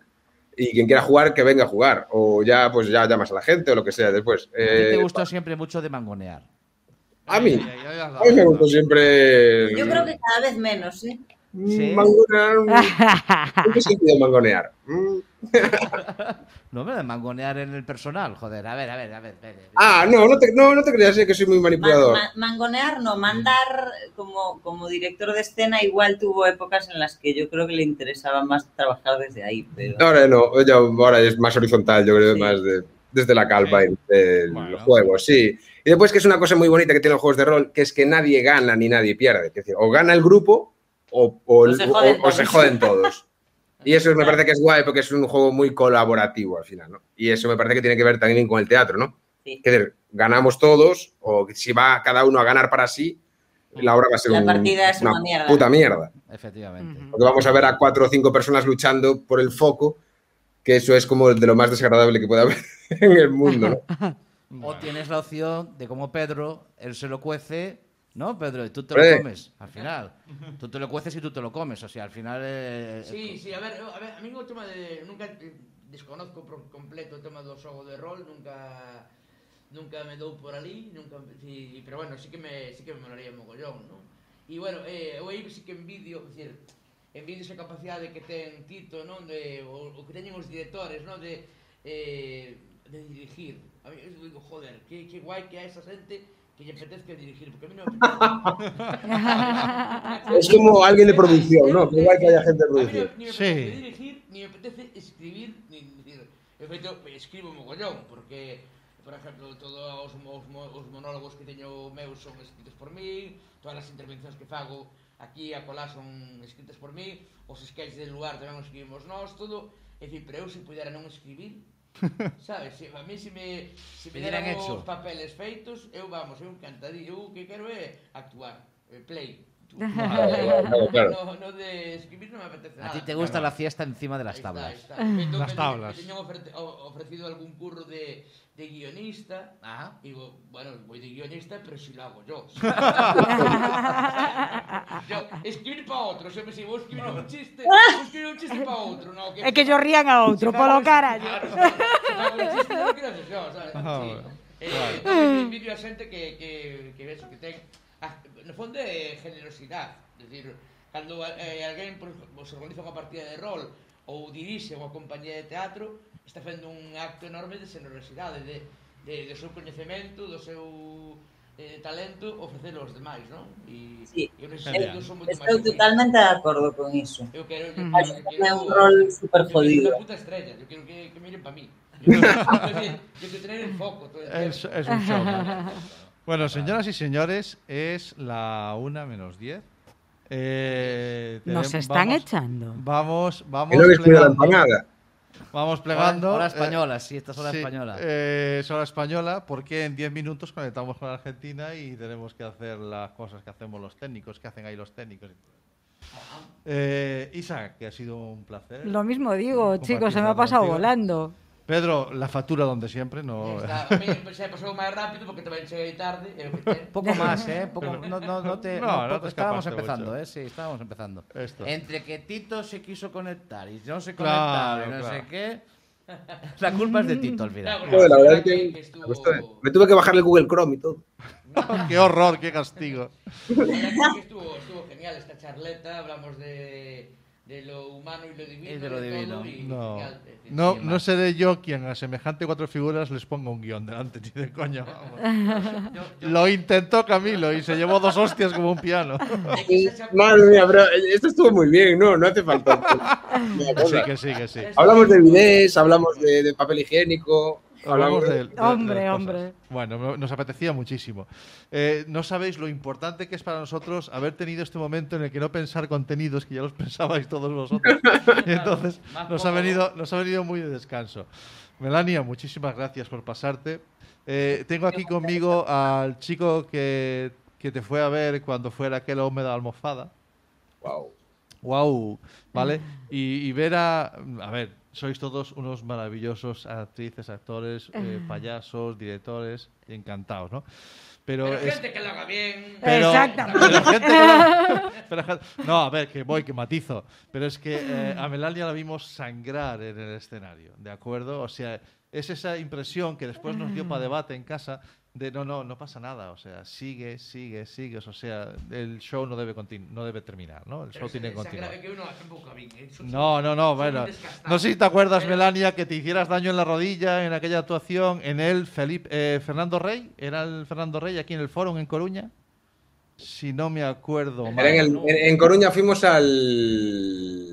Y quien quiera jugar, que venga a jugar. O ya, pues ya llamas a la gente o lo que sea después. A ti Eh, te gustó siempre mucho de mangonear. a mí, Ay, ay, ay, a mí me gustó siempre. Yo creo que cada vez menos, ¿eh? Sí. Mangonear. <laughs> ¿En qué sentido mangonear? Mm. <laughs> No me de mangonear en el personal, joder. A ver, a ver, a ver. a ver. Ah, no, no te, no, no te creas eh, que soy muy Ma- manipulador. ma- mangonear, no, mandar como, como director de escena igual tuvo épocas en las que yo creo que le interesaba más trabajar desde ahí, pero... Ahora no, ya- ahora es más horizontal, yo creo, Sí. más de- desde la calva y de Bueno. los juegos, sí. Y después que es una cosa muy bonita que tienen los juegos de rol, que es que nadie gana ni nadie pierde. Es decir, o gana el grupo o, o- O se joden o- o se todos. joden todos. <laughs> Y eso me parece que es guay porque es un juego muy colaborativo al final, ¿no? Y eso me parece que tiene que ver también con el teatro, ¿no? Sí. Es decir, ganamos todos o si va cada uno a ganar para sí, la obra va a ser La un- partida es una mierda. puta mierda. Efectivamente. Porque vamos a ver a cuatro o cinco personas luchando por el foco, que eso es como de lo más desagradable que puede haber <laughs> en el mundo, ¿no? <laughs> O tienes la opción de como Pedro, él se lo cuece, ¿No, Pedro? Y tú te lo comes, al final. Tú te lo cueces y tú te lo comes, o sea, al final... Eh, sí, sí, a ver, a ver, a mí o tema de... Nunca eh, desconozco por completo o tema do xogo de rol, nunca nunca me dou por ali, nunca, sí, pero bueno, sí que me, sí que me molaría mogollón, ¿no? E bueno, eh, eu aí sí que envidio, decir, envidio esa capacidade que ten Tito, non? De, o, o que teñen os directores, non? De, eh, de dirigir. A mí, eu digo, joder, que, que guai que a esa xente que lle apetezca dirigir, porque a mí non me <laughs> apetece. es como alguien de producción, ¿no? Que igual que haya gente de producción. A mí no, ni me apetece sí. dirigir, ni me apetece escribir, ni, ni de feito, escribo mogollón, porque, por exemplo, todos os, os, os monólogos que teño meus son escritos por mí, todas as intervencións que fago aquí a colá son escritas por mí, os sketches del lugar tamén os escribimos nós, todo, É dicir, pero eu se pudera non escribir, <laughs> sabes, se, a mí se me, se me Me dieran deran hecho. os papeles feitos, eu vamos, eu encantadí, eu o que quero é actuar, play. <laughs> Claro, claro. No, no de escribir no me apetece A nada. ti te gusta la fiesta encima de las Ahí está, tablas. ahí está. Feito, Las me- tablas. Me ofrete- o- ofrecido algún curro de, de guionista, ah, digo, bueno, voy de guionista, pero si lo hago yo. <laughs> yo escribir para otro, siempre si vos escribir un chiste, vos escribir un chiste para outro. No, que, é que yo rían a outro, polo carallo. Claro, claro, un chiste, non quero ser yo, sabes? Sí. Eh, claro. envidio a xente que, que, que eso, que ten, ah, no fondo é generosidade, decir, cando eh, alguén pues, organiza unha partida de rol ou dirixe unha compañía de teatro, está facendo un acto enorme de generosidade, de, de, do seu coñecemento, do seu eh, talento ofrecelo aos demais, non? E, sí. e os exemplos son moito máis... Estou totalmente de acordo con iso. Eu quero... Eu, mm. eu, que é un rol super jodido. Eu puta estrella, eu quero que, que miren para mí. Yo, yo que tener el foco todo el es, es un show. ¿no? <laughs> bueno, señoras y señores, es la una menos diez. Eh, Nos están vamos, echando. Vamos, vamos. Creo que la empanada. Vamos plegando. Hora eh, española, sí, esta es hora sí, española. eh, es hora española porque en 10 minutos conectamos con Argentina y tenemos que hacer las cosas que hacemos los técnicos, que hacen ahí los técnicos. Eh, Isa, que ha sido un placer. Lo mismo digo, chicos, se me ha pasado contigo. volando. Pedro, la factura donde siempre, no. Está, <laughs> a mí pues, se pasou máis rápido porque tamén cheguei tarde. e ten. Poco más, ¿eh? Poco, no, no, no te, <laughs> No, te estábamos empezando, mucho. ¿eh? Sí, estábamos empezando. Esto. Entre que Tito se quiso conectar y no se Claro, conectaba y no claro. sé qué. <laughs> La culpa es de Tito al final. Claro, la verdad es que- que estuvo- me ¿eh? tuve que bajar el Google Chrome y todo. qué horror, qué castigo. La verdad que estuvo, estuvo genial esta charleta, hablamos de, de lo humano y lo divino. Y de lo divino. todo, y No, es no, no seré yo quien a semejante cuatro figuras les ponga un guion delante, ni de coño. vamos. <laughs> Lo intentó Camilo y se llevó dos hostias como un piano. <laughs> Madre mía, pero esto estuvo muy bien, ¿no? No hace falta. <laughs> Sí, que sí, que sí. Hablamos de bidés, hablamos de, de papel higiénico. Hablamos de, de- Hombre, hombre. Bueno, no- nos apetecía muchísimo. Eh, no sabéis lo importante que es para nosotros haber tenido este momento en el que no pensar contenidos, que ya los <laughs> pensabais todos vosotros. Y <laughs> entonces nos ha, venido, nos ha venido muy de descanso. Melania, muchísimas gracias por pasarte. Eh, tengo aquí conmigo al chico que, que te fue a ver cuando fuera aquel hombre de almohada. Wow. Wow, ¿vale? Y, y ver a. A ver, sois todos unos maravillosos actrices, actores, eh, payasos, directores, encantados, ¿no? Pero, Pero es- gente que lo haga bien. pero- Exactamente. pero gente que <laughs> <laughs> no- a ver, que voy, que matizo. Pero es que eh, a Melania la vimos sangrar en el escenario, ¿de acuerdo? O sea, es esa impresión que después nos dio para debate en casa de no, no, no pasa nada. O sea, sigue, sigue, sigue. O sea, el show no debe, no debe terminar, ¿no? El Pero show tiene que continuar. que uno bien, ¿eh? No, no, no, bueno. No sé si te acuerdas, Pero- Melania, que te hicieras daño en la rodilla en aquella actuación en el Felipe, eh, Fernando Rey. ¿Era el Fernando Rey aquí en el Fórum en Coruña? Si no me acuerdo mal. Era en, el- en- en Coruña fuimos al.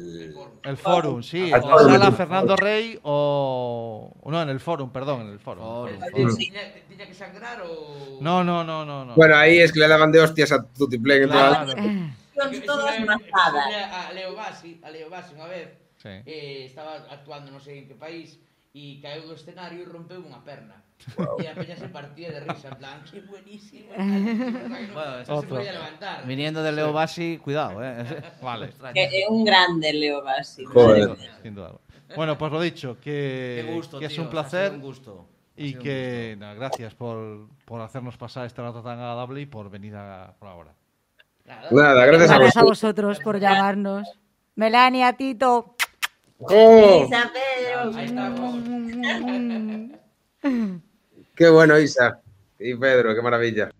El Fórum, sí. En la sala Fernando Rey o... No, en el Fórum, perdón, en el Forum. ¿Tiña que sangrar o...? No, no, no, no. no. Bueno, ahí es que le daban de hostias a Tutiplen. Claro. Eh. Son todas mazadas. A Leo Bassi, a Leo Bassi, unha vez, sí. eh, estaba actuando non sei en que país e caeu do escenario e rompeu unha perna. A peña se partía de risa, en plan, que buenísimo. <laughs> Bueno, Bueno, se otro. podía levantar. Viniendo de Leo Bassi, cuidado, ¿eh? <laughs> Vale. Que é un grande Leo Bassi. Joder. Sin duda. Bueno, pues lo dicho, que, Qué gusto, que es tío, un placer. Un gusto. Ha Y que, gracias por, por hacernos pasar este rato tan agradable y por venir a colaborar. Nada. Nada, gracias a vosotros. por llamarnos. Melania, Tito. ¡Oh! Pedro. Ahí estamos. <laughs> ¡Qué bueno, Isa! Y Pedro, qué maravilla.